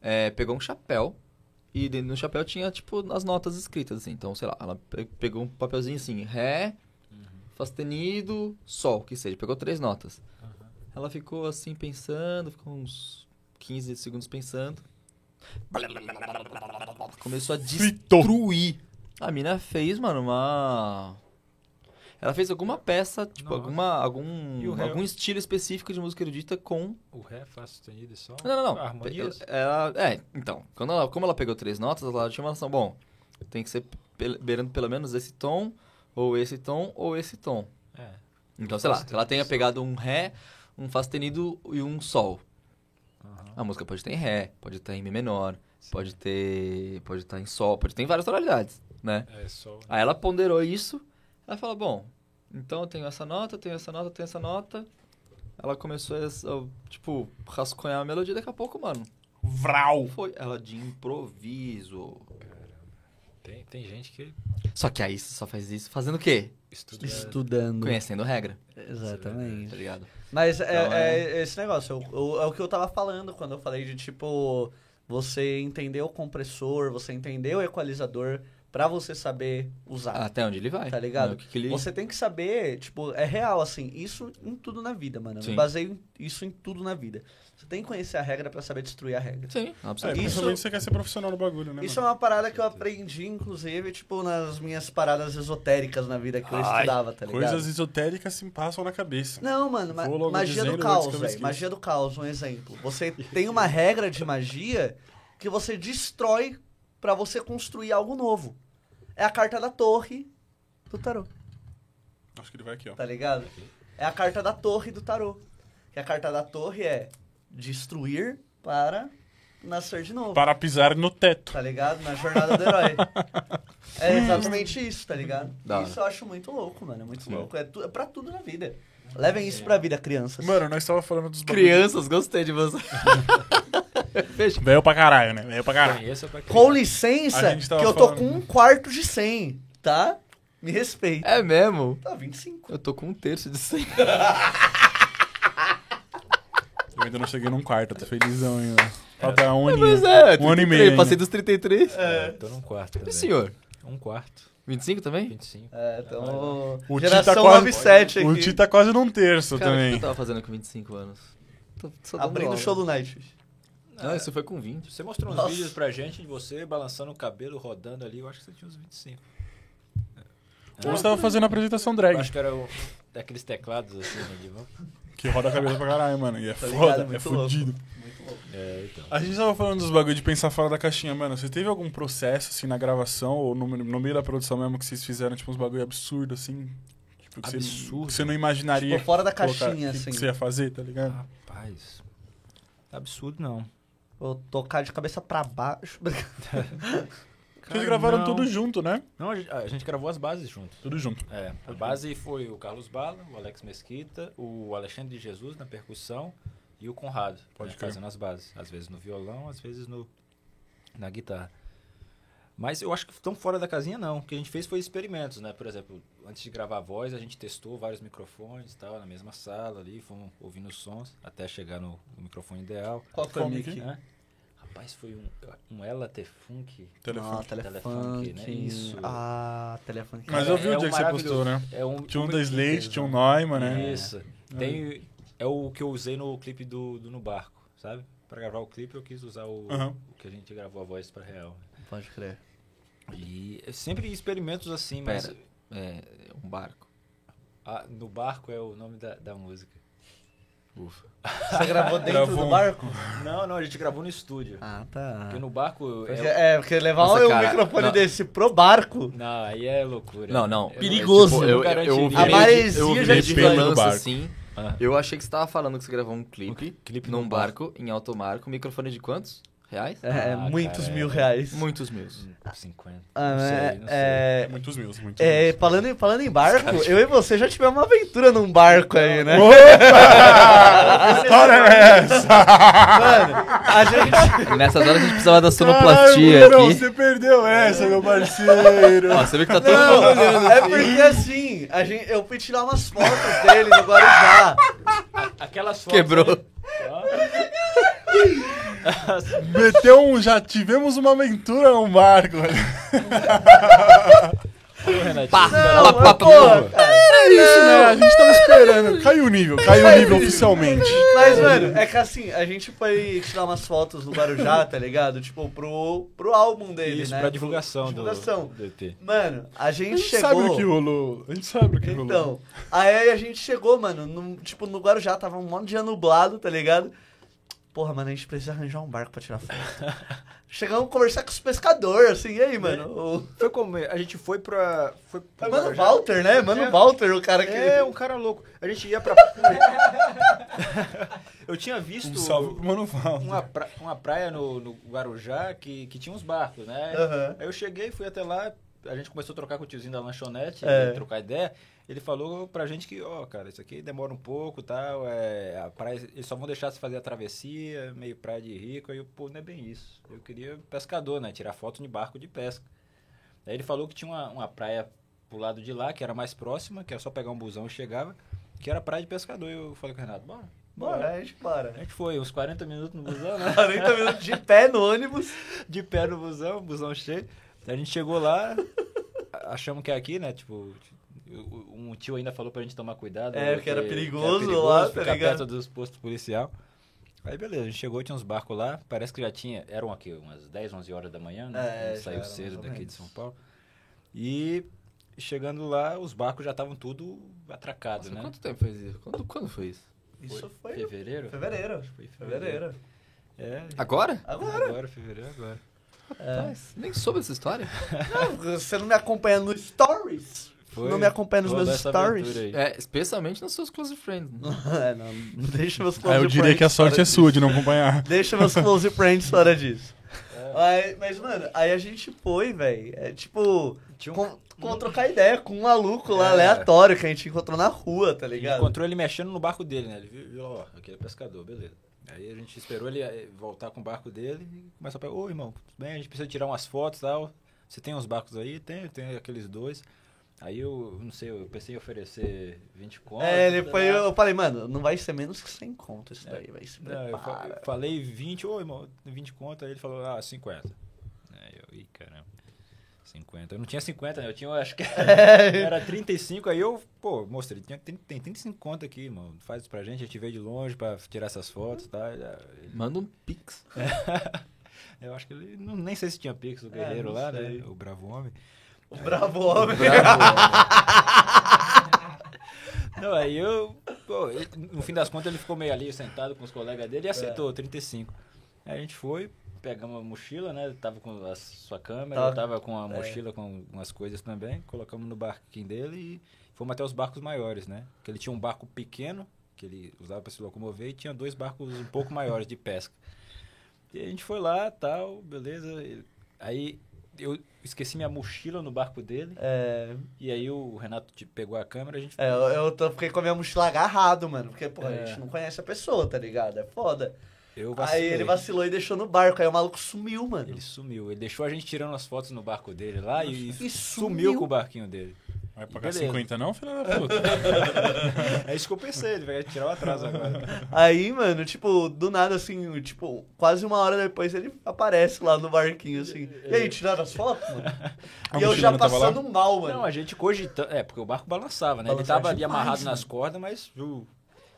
S3: é, pegou um chapéu e dentro do chapéu tinha tipo as notas escritas assim. Então, sei lá, ela pe- pegou um papelzinho assim, ré, Fá sustenido, sol, que seja. Pegou três notas. Ela ficou assim pensando, ficou uns 15 segundos pensando. Começou a
S2: Fritou.
S3: destruir. A mina fez, mano, uma. Ela fez alguma peça, tipo,
S5: Nossa.
S3: alguma, algum, algum estilo específico de música erudita com.
S5: O Ré, Fá sustenido e Sol?
S3: Não, não, não.
S5: Harmonias?
S3: Ela, é, então. Quando ela, como ela pegou três notas, ela tinha uma noção, bom, tem que ser beirando pelo menos esse tom, ou esse tom, ou esse tom.
S5: É.
S3: Então, sei lá, se ela tenha pegado um Ré, um Fá sustenido e um Sol.
S5: Aham.
S3: A música pode ter em Ré, pode estar em Mi menor, pode ter. Pode estar em Sol, pode ter em várias tonalidades, né?
S5: É, Sol.
S3: Aí ela ponderou isso, ela falou, bom, então eu tenho essa nota, tenho essa nota, tenho essa nota. Ela começou a, tipo, rascunhar a melodia, daqui a pouco, mano,
S2: Vral!
S3: foi ela de improviso.
S5: Tem, tem gente que
S3: Só que aí você só faz isso fazendo o quê?
S5: estuda...
S4: Estudando.
S3: Conhecendo regra,
S4: Exatamente.
S3: tá ligado?
S4: Mas é,
S3: Então,
S4: é esse negócio, eu- eu- é o que eu tava falando quando eu falei de tipo, você entender o compressor, você entender o equalizador pra você saber usar.
S3: Até onde ele vai.
S4: Tá ligado?
S3: O que que ele...
S4: Você tem que saber, tipo, é real, assim, isso em tudo na vida, mano. Eu
S3: Sim.
S4: baseio isso em tudo na vida. Você tem que conhecer a regra pra saber destruir a regra.
S3: Sim,
S2: É,
S3: absolutamente.
S2: principalmente você quer ser profissional no bagulho, né?
S4: Isso é
S2: mano?
S4: uma parada que eu aprendi, inclusive, tipo, nas minhas paradas esotéricas na vida que eu
S2: Ai,
S4: estudava, tá ligado?
S2: Coisas esotéricas se passam na cabeça.
S4: Não, mano, ma- magia
S2: dizendo
S4: do caos,
S2: eu
S4: velho. Magia do caos, um exemplo. Você tem uma regra de magia que você destrói pra você construir algo novo. É a carta da torre do tarô,
S2: Acho que ele vai aqui, ó.
S4: tá ligado? É a carta da torre do tarô. Que a carta da torre é destruir para nascer de novo.
S2: Para pisar no teto.
S4: Tá ligado? Na jornada do herói. É exatamente isso, tá ligado?
S3: Da hora.
S4: Isso eu acho muito louco, mano. É muito
S2: Sim.
S4: louco. É, tu, é pra tudo na vida. Levem isso pra vida, crianças.
S2: Mano, nós tava falando dos bagulhos.
S3: Crianças, gostei de você. Fecha.
S2: Veio pra caralho, né? Veio pra caralho.
S5: Pra
S4: Com licença,
S2: tava
S4: que eu tô
S2: falando,
S4: com um quarto de 100, tá? Me respeita.
S3: É mesmo?
S4: Tá, 25.
S3: Eu tô com um terço de 100.
S2: Eu ainda não cheguei num quarto, eu tô felizão ainda. Falta um aninho.
S3: Mas é,
S2: um ano e
S3: 33,
S2: meio.
S3: Passei
S2: ainda.
S3: dos 33.
S5: É, tô num quarto
S3: E
S5: também.
S3: o senhor?
S5: Um quarto,
S3: 25 também?
S5: 25.
S4: É, então.
S2: O Ti
S4: geração
S2: tá quase-
S4: 97 aqui.
S2: O Ti tá quase num terço
S3: Cara, o que
S2: também.
S3: eu tava fazendo com 25 anos? Tô
S4: Abrindo o show do Night.
S3: Não, isso foi com 20.
S5: Você mostrou uns
S4: Nossa.
S5: vídeos pra gente de você balançando o cabelo, rodando ali. Eu acho que você tinha uns 25.
S2: Ou você tava fazendo a apresentação
S5: Eu
S2: drag,
S5: acho que era o, daqueles teclados assim, né? De...
S2: que roda a cabeça pra caralho, mano. E é
S4: Tá
S2: foda,
S4: ligado?
S2: é
S4: louco.
S2: fudido.
S4: Louco.
S5: É, então.
S2: A gente tava falando dos bagulho de pensar fora da caixinha, mano. Você teve algum processo, assim, na gravação ou no, no meio da produção mesmo que vocês fizeram, tipo, uns bagulho absurdo, assim? Tipo, que Você,
S5: Absurdo?
S2: que você não imaginaria
S4: Tipo, fora da
S2: colocar-
S4: caixinha,
S2: que,
S4: assim.
S2: que você ia fazer, tá ligado?
S5: Rapaz. Absurdo não.
S4: Vou tocar de cabeça pra baixo.
S2: Vocês gravaram
S5: não.
S2: tudo junto, né?
S5: Não, a gente, a gente gravou as bases junto.
S2: Tudo junto.
S5: É, a base foi o Carlos Bala, o Alex Mesquita, o Alexandre de Jesus na percussão e o Conrado,
S2: Pode
S5: né, fazendo as bases. Às vezes no violão, às vezes no, na guitarra. Mas eu acho que tão fora da casinha não. O que a gente fez foi experimentos, né? Por exemplo, antes de gravar a voz, a gente testou vários microfones e tal, na mesma sala ali, fomos ouvindo os sons até chegar no, no microfone ideal.
S4: Qual foi o mic?
S5: né? Rapaz, foi um, um Ela T-Funk.
S2: Telefone.
S4: Ah,
S5: Telefunk,
S4: telefone.
S5: né? Isso.
S4: Ah, telefone.
S2: Mas
S5: É-
S2: eu vi o
S5: é
S2: dia
S5: um
S2: que você postou, né?
S5: É um,
S2: Tinha um
S5: um-
S2: da Slate, tinha um Neumann, né?
S5: Isso. Tem, é o que eu usei no clipe do, do No Barco, sabe? Pra gravar o clipe eu quis usar o,
S2: Aham.
S5: o que a gente gravou a voz pra real.
S4: Pode crer.
S5: E é sempre experimentos assim, mas...
S3: Pera. É, um barco.
S5: Ah, no barco é o nome da, da música.
S3: Ufa.
S4: Você gravou dentro
S2: Gravou.
S4: do barco?
S5: Não, não, a gente gravou no estúdio.
S4: Ah, tá.
S5: Porque no barco.
S4: Porque-
S5: É...
S4: É, porque levar
S3: Nossa,
S4: um
S3: cara,
S4: microfone
S3: não.
S4: desse pro barco.
S5: Não, aí é loucura.
S3: Não, não.
S5: Eu-
S4: Perigoso.
S5: tipo,
S3: eu, eu,
S5: garantiria.
S3: ouvi
S4: A
S3: de-
S4: maresia
S3: eu ouvi
S4: já
S3: de
S4: te
S2: depende do
S3: relance,
S2: barco.
S3: assim.
S5: Ah.
S3: Eu achei que você tava falando que você gravou um clipe,
S5: clipe
S3: num
S5: num
S3: barco, em alto mar, com microfone de quantos? Reais?
S4: É,
S5: Ah,
S4: muitos
S5: cara,
S4: mil
S5: é.
S4: reais.
S3: Muitos meus.
S5: 50.
S4: Ah,
S5: não sei,
S4: é,
S5: não sei.
S4: é,
S2: Muitos mil, muitos
S4: é,
S2: mil.
S4: falando, em, falando em barco, eu e você já tivemos uma aventura num barco aí, né?
S2: Opa! Que história é essa?
S4: Mano, a gente.
S3: Nessas horas a gente precisava da
S2: Ai,
S3: sonoplastia
S2: Bruno,
S3: aqui.
S2: você perdeu essa, meu parceiro.
S3: Ó, você vê que tá todo mundo olhando.
S4: Não, é porque assim, a gente, eu fui tirar umas fotos dele no Guarujá.
S5: Aquelas fotos.
S3: Quebrou.
S5: ó.
S2: Meteu um. Já tivemos uma aventura no
S5: Renatinho,
S3: Pá, pá, pá.
S2: É isso, né? A gente tava esperando. Caiu o nível, caiu o nível oficialmente.
S4: Mas, mano, é que assim, a gente foi tirar umas fotos no Guarujá, tá ligado? Tipo, pro, pro álbum dele,
S5: Isso,
S4: né?
S5: pra divulgação,
S4: divulgação.
S5: Do, do ET.
S4: Mano, a gente,
S2: A gente
S4: chegou...
S2: sabe o que rolou. A gente sabe o que rolou.
S4: Então, aí a gente chegou, mano, no, tipo, no Guarujá, tava um monte de dia nublado, tá ligado? Porra, mano, a gente precisa arranjar um barco pra tirar foto. Chegamos a conversar com os pescadores, assim, e aí, mano? O...
S5: Foi como? A gente foi pra. Foi pro
S4: É Mano
S5: Guarujá.
S4: Walter, né? Mano
S5: É.
S4: Walter, o cara que...
S5: É, um cara louco. A gente ia pra. Eu tinha visto
S2: Um salve pro Mano Val.
S5: uma, pra- uma praia no, no Guarujá que, que tinha uns barcos, né?
S4: Aham.
S5: Aí eu cheguei, fui até lá, a gente começou a trocar com o tiozinho da lanchonete,
S4: É.
S5: trocar ideia. Ele falou pra gente que, ó, cara, isso aqui demora um pouco tal, é, a praia, eles só vão deixar você fazer a travessia, meio praia de rico. Aí eu, pô, não é bem isso. Eu queria pescador, né? Tirar foto de barco de pesca. Aí ele falou que tinha uma, uma praia pro lado de lá, que era mais próxima, que era só pegar um busão e chegava, que era praia de pescador. E eu falei com o Renato, bora.
S4: Bora, a gente para.
S5: A gente foi uns 40 minutos no busão, né?
S4: 40 minutos de pé no ônibus.
S5: de pé no busão, busão cheio. A gente chegou lá, achamos que é aqui, né? Tipo, um tio ainda falou pra gente tomar cuidado.
S4: É,
S5: né,
S4: que era perigoso lá, tá
S5: ficar
S4: ligado?
S5: perto dos postos policial. Aí beleza, a gente chegou, tinha uns barcos lá, parece que já tinha, eram aqui umas 10, 11 horas da manhã, né?
S4: É,
S5: saiu
S4: era,
S5: cedo daqui de. São Paulo. E chegando lá, os barcos já estavam tudo atracados,
S3: Nossa,
S5: né?
S3: quanto tempo fez isso? Quando, quando foi isso?
S4: Isso foi
S5: Fevereiro?
S4: fevereiro.
S5: Foi
S4: Fevereiro.
S5: É,
S3: Agora?
S4: Agora.
S5: agora, fevereiro, agora.
S3: Rapaz, nem soube essa história.
S4: Não, você não me acompanha no Stories?
S5: Foi
S4: não me acompanha nos meus
S5: essa
S4: Stories?
S5: aventura aí.
S3: É, especialmente nos seus close friends.
S4: é, não, deixa meus
S2: Aí
S4: close
S2: eu diria que a
S4: friends
S2: sorte
S4: fora
S2: é sua de não acompanhar.
S4: Deixa meus close friends fora disso. Aí- mas, mano, aí a gente foi, velho. É tipo.
S5: Tinha um-
S4: Com, com trocar ideia com um maluco lá
S5: É.
S4: aleatório que a gente encontrou na rua, tá
S5: A gente
S4: ligado?
S5: encontrou ele mexendo no barco dele, né? Ele viu, viu, ó, aquele é pescador, beleza. Aí a gente esperou ele eh, voltar com o barco dele e começou a pegar, ô irmão, tudo bem, a gente precisa tirar umas fotos e tal. Você tem uns barcos aí? Tem, tem aqueles dois. Aí eu, não sei, eu pensei em oferecer 20 contas.
S4: É, ele
S5: sei
S4: foi. Eu falei, mano, não vai ser menos que 100 conto isso daí, vai se
S5: Não, eu, fa- eu falei 20, ô irmão, 20 contas. Aí ele falou, ah, 50. Aí eu, ih, caramba. 50. Eu não tinha 50, né? Eu tinha, eu acho que era 35. Aí eu, pô, mostrei, tem, tem, tem 35 contas aqui, irmão. Faz isso pra gente, a gente veio de longe pra tirar essas fotos, tá? Ele-
S3: Manda um pix.
S5: Eu acho que ele, não, nem sei se tinha Pix, o guerreiro
S4: não
S5: lá,
S4: sei.
S5: né? O bravo homem.
S4: O bravo homem.
S5: Não, aí eu, pô, no fim das contas ele ficou meio ali sentado com os colegas dele e aceitou, 35. Aí a gente foi, pegamos a mochila, né? Tava com a sua câmera,
S4: Tava-
S5: tava com a
S4: é.
S5: mochila com umas coisas também, colocamos no barquinho dele e fomos até os barcos maiores, né? Porque ele tinha um barco pequeno, que ele usava para se locomover, e tinha dois barcos um pouco maiores de pesca. E a gente foi lá, tal, beleza. Aí eu esqueci minha mochila no barco dele,
S4: É,
S5: e aí o Renato pegou a câmera, a gente
S4: é, eu, eu tô, fiquei com a minha mochila agarrado, mano. Porque, pô, a
S5: É.
S4: gente não conhece a pessoa, tá ligado? É foda.
S5: eu
S4: Aí ele vacilou e deixou no barco. Aí o maluco sumiu, mano.
S5: Ele sumiu. Ele deixou a gente tirando as fotos no barco dele lá e,
S4: E
S5: sumiu
S4: sumiu.
S5: com o barquinho dele.
S2: Vai pagar
S5: Beleza.
S2: 50 não, filha da puta?
S5: É isso que eu pensei, ele vai tirar o atraso agora.
S4: Aí, mano, tipo, do nada, assim, tipo, quase uma hora depois ele aparece lá no barquinho, assim. E aí, tiraram as fotos, mano?
S2: A
S4: e eu já
S2: tava
S4: passando mal, mano.
S5: Não, a gente cogitando. É, porque o barco balançava, né? Ele
S4: Balançava
S5: tava ali
S4: demais,
S5: amarrado
S4: mano.
S5: nas cordas, mas viu,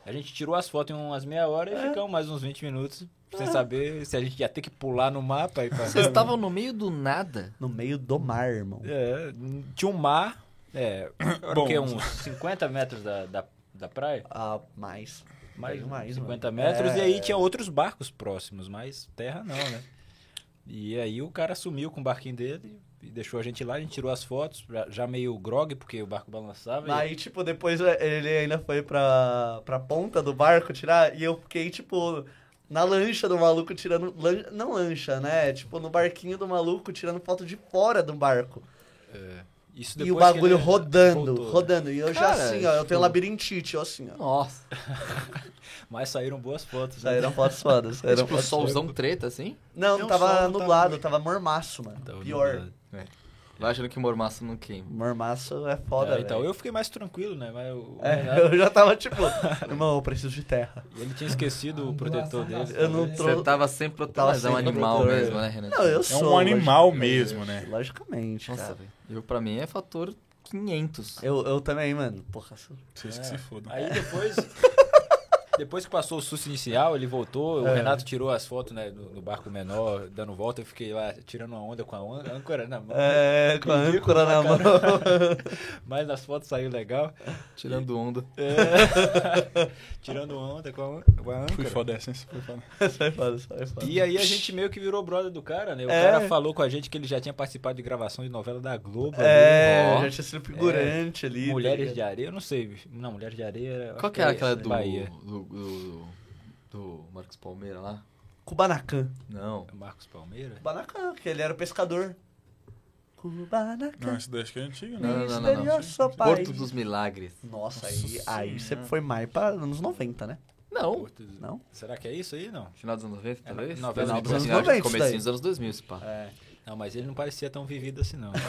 S5: a gente tirou as fotos em umas meia hora
S4: É.
S5: e ficamos mais uns 20 minutos sem saber se a gente ia ter que pular no mapa. E pra...
S3: Vocês estavam no meio do nada.
S4: No meio do mar, irmão.
S5: É, tinha um mar É, era
S2: Bom.
S5: Uns 50 metros da, da, da praia?
S4: Ah, mais.
S5: Mais,
S4: mais,
S5: 50
S4: mano.
S5: metros.
S4: É.
S5: E aí tinha outros barcos próximos, mas terra não, né? E aí o cara sumiu com o barquinho dele e deixou a gente lá, a gente tirou as fotos, já, meio grog, porque o barco balançava. e-
S4: Aí, tipo, depois ele ainda foi pra, pra ponta do barco tirar, e eu fiquei, tipo, na lancha do maluco tirando. lan- não lancha, né? Tipo, no barquinho do maluco tirando foto de fora do barco.
S5: Isso
S4: E o bagulho
S5: ele
S4: rodando,
S5: voltou, né?
S4: rodando. E eu já
S3: Cara,
S4: assim, ó, eu
S3: tipo-
S4: tenho labirintite, eu assim, ó.
S3: Nossa.
S5: Mas saíram boas fotos. né?
S4: Saíram fotos fodas. Saíram
S3: tipo,
S4: fotos
S3: solzão treta, assim?
S4: Não,
S2: Não,
S4: tava nublado,
S2: tava-
S4: tava mormaço, mano.
S5: Tava
S4: Pior.
S5: nublado.
S3: Vai achando que mormaço não queima.
S4: Mormaço é foda,
S5: É, então,
S4: velho.
S5: eu fiquei mais tranquilo, né? Mas o
S4: É, eu já tava tipo, irmão, eu preciso de terra.
S5: ele tinha esquecido o protetor dele.
S4: Eu não tô-
S3: Você tava sem protetor,
S4: Tava
S3: mas é um animal
S4: protetor.
S3: mesmo, né, Renan?
S4: Não, eu
S2: É
S4: sou.
S2: um animal mesmo, né?
S4: Logicamente,
S3: Nossa,
S4: cara.
S3: velho. Eu, pra mim, é fator 500.
S4: Eu, eu também, mano. Porra, sou-
S2: Vocês que
S5: É.
S2: se fodam.
S5: Aí depois. Depois que passou o susto inicial, ele voltou, o
S4: É.
S5: Renato tirou as fotos, né, no, no barco menor, dando volta, eu fiquei lá tirando uma onda com a ân- âncora na mão.
S4: É, com a âncora na mão.
S5: Mas as fotos saíram legal.
S3: Tirando onda.
S5: É. tirando onda com a, com a
S2: Fui
S5: âncora.
S2: foda essa, hein? Fui foda.
S4: sai foda, sai foda.
S5: E aí a gente meio que virou brother do cara, né? O
S4: É.
S5: cara falou com a gente que ele já tinha participado de gravação de novela da Globo.
S4: É,
S3: Ó.
S4: já tinha sido figurante ali.
S5: ali,
S4: tá
S5: Mulheres
S4: ligado?
S5: de Areia, eu não sei. Não, Mulheres de Areia. eu
S3: Qual que era
S5: é
S3: aquela do,
S5: Bahia.
S3: do, do, do Marcos Palmeira lá?
S4: Kubanacan.
S3: Não.
S5: Marcos Palmeira?
S4: Kubanacan, que ele era o pescador. Kubanacan.
S2: Não, esse daí acho que é antigo, né?
S3: Não, não, não, não.
S4: País.
S3: Porto dos Milagres.
S4: Nossa, aí,
S2: Nossa
S4: aí você foi mais para anos 90, né?
S3: Não.
S4: Não?
S5: Será que é isso aí? Não.
S3: Final dos anos 90,
S5: É,
S3: talvez?
S5: novela
S3: Final
S5: dos
S3: dos
S4: anos
S3: anos
S4: 90 isso
S3: Comecinho dos anos 2000, esse pá.
S4: É.
S5: Não, mas ele não parecia tão vivido assim, não.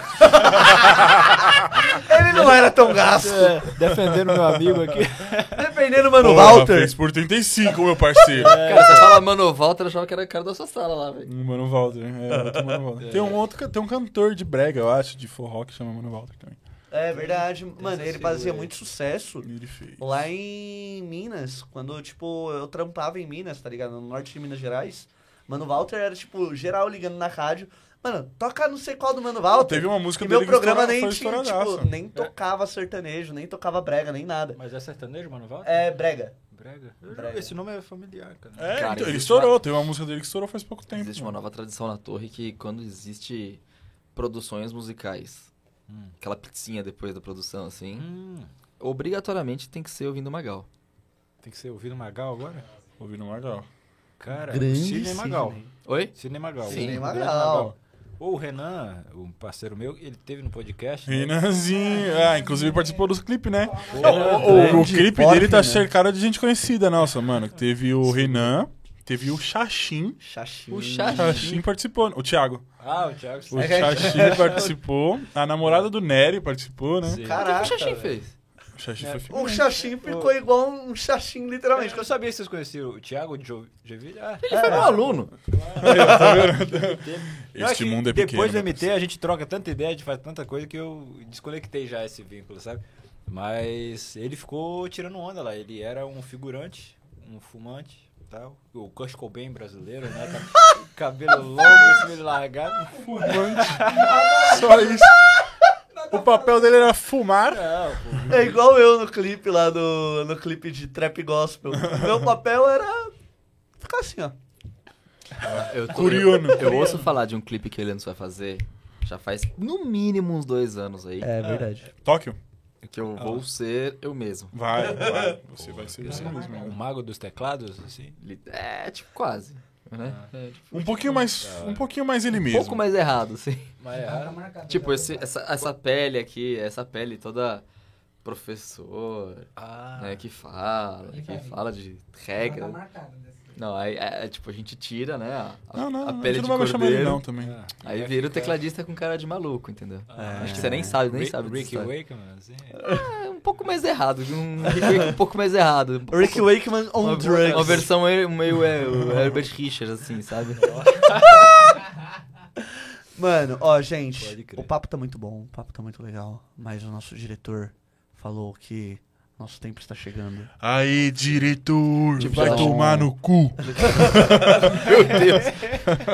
S4: Ele não era tão gasto.
S5: Defendendo meu amigo aqui.
S4: Dependendo, mano,
S2: Porra,
S4: Walter.
S2: fez por 35, meu parceiro.
S3: Cara, você fala Mano Walter, eu achava que era o cara da sua sala lá, velho.
S2: Mano Walter, é, outro Mano Walter. Tem um outro, tem um cantor de brega, eu acho, de forró que chama Mano Walter também.
S4: É verdade. Mano, ele fazia muito sucesso
S2: Ele fez.
S4: lá em Minas. Quando, tipo, eu trampava em Minas, tá ligado? No norte de Minas Gerais. Mano, Walter era, tipo, geral ligando na rádio. Mano, toca não sei qual do Mano Walter.
S2: Teve uma música
S4: E meu programa nem tinha, tipo, nem tocava sertanejo, nem tocava brega, nem nada.
S5: Mas é sertanejo, mano? Walter?
S4: É brega.
S5: Brega? Esse nome é familiar, cara.
S2: É,
S3: Cara,
S2: então, ele estourou,
S3: uma-
S2: teve uma música dele que estourou faz pouco tempo.
S3: Existe uma
S2: mano.
S3: nova tradição na torre que quando existe produções musicais,
S5: Hum.
S3: aquela pizzinha depois da produção, assim,
S5: Hum,
S3: obrigatoriamente tem que ser ouvindo Magal.
S5: tem que ser ouvido Magal agora?
S2: Ouvindo Magal.
S5: Cara,
S4: Grande
S5: Sidney Magal.
S4: Sidney.
S3: Oi?
S5: Sidney Magal.
S3: Sidney
S4: Magal.
S5: O Renan, um parceiro meu, ele teve no podcast. né?
S2: Renanzinho. Ah, inclusive participou dos clipes, né? O, o- o clipe dele tá
S4: né?
S2: cercado de gente conhecida, nossa, mano. Teve o Renan, teve o Xaxim.
S4: Xaxim.
S3: O Xaxim.
S2: Xaxim participou. O Thiago.
S5: Ah, o Thiago.
S2: O Xaxim participou. A namorada do Nery participou, né?
S5: Sim.
S3: O que
S4: Caraca.
S3: o Xaxim fez?
S2: O Xaxim
S5: É,
S2: foi
S4: O
S2: figurante.
S4: Xaxim ficou igual um Xaxim, literalmente.
S5: Eu não sabia se vocês conheciam o Thiago Jo- Jovilha. Ah,
S3: Ele foi meu aluno.
S5: eu
S2: Este
S5: que
S2: mundo é pequeno.
S5: Depois do MT a gente troca tanta ideia, a gente faz tanta coisa que eu desconectei já esse vínculo, sabe? Mas ele ficou tirando onda lá. Ele era um figurante, um fumante tal. O Kurt Cobain brasileiro, né? Tá- Cabelo longo, esse meio largado.
S2: Só isso. O papel dele era fumar.
S5: Não, pô.
S4: É igual eu no clipe lá do. No clipe de Trap Gospel. Meu papel era. Ficar assim, ó.
S3: Eu, tô-
S2: Curiano.
S3: eu, eu ouço falar de um clipe que ele antes vai fazer, já faz no mínimo uns dois anos aí,
S4: É verdade.
S2: Tóquio.
S3: que eu vou ser eu mesmo.
S2: Vai, vai. Você vai ser você mesmo.
S5: O mago dos teclados, assim.
S3: É, tipo, quase. Né? É, tipo,
S2: Um pouquinho mais. Um pouquinho mais ele
S3: um
S2: mesmo.
S3: pouco mais errado, assim.
S5: Mas é,
S3: Tipo, esse, essa, essa pele aqui, essa pele toda professor,
S5: ah,
S3: né, que fala, que fala de regra. Não, aí, é, é, tipo, a gente tira, né, a, a-
S2: Não, não,
S3: a pele
S2: você
S3: de
S2: não vai chamar ele
S3: cordeiro,
S2: não também.
S5: ah.
S3: aí vira o
S5: ficar-
S3: tecladista com cara de maluco, entendeu?
S5: Ah,
S3: Acho que você nem sabe, nem
S5: Rick-
S3: sabe
S5: Rick. Wakeman, assim.
S3: É um pouco mais errado, um Rick Wakeman um pouco mais errado. Um
S4: Rick
S3: pouco-
S4: Wakeman on
S3: uma,
S4: drugs.
S3: uma versão meio, meio é, o Herbert Richards, assim, sabe?
S4: Mano, ó, gente, o papo tá muito bom, o papo tá muito legal, mas o nosso diretor falou que Nosso tempo está chegando.
S2: Aí, diretor,
S3: Tipo,
S2: vai
S3: não.
S2: tomar no cu.
S3: Meu Deus.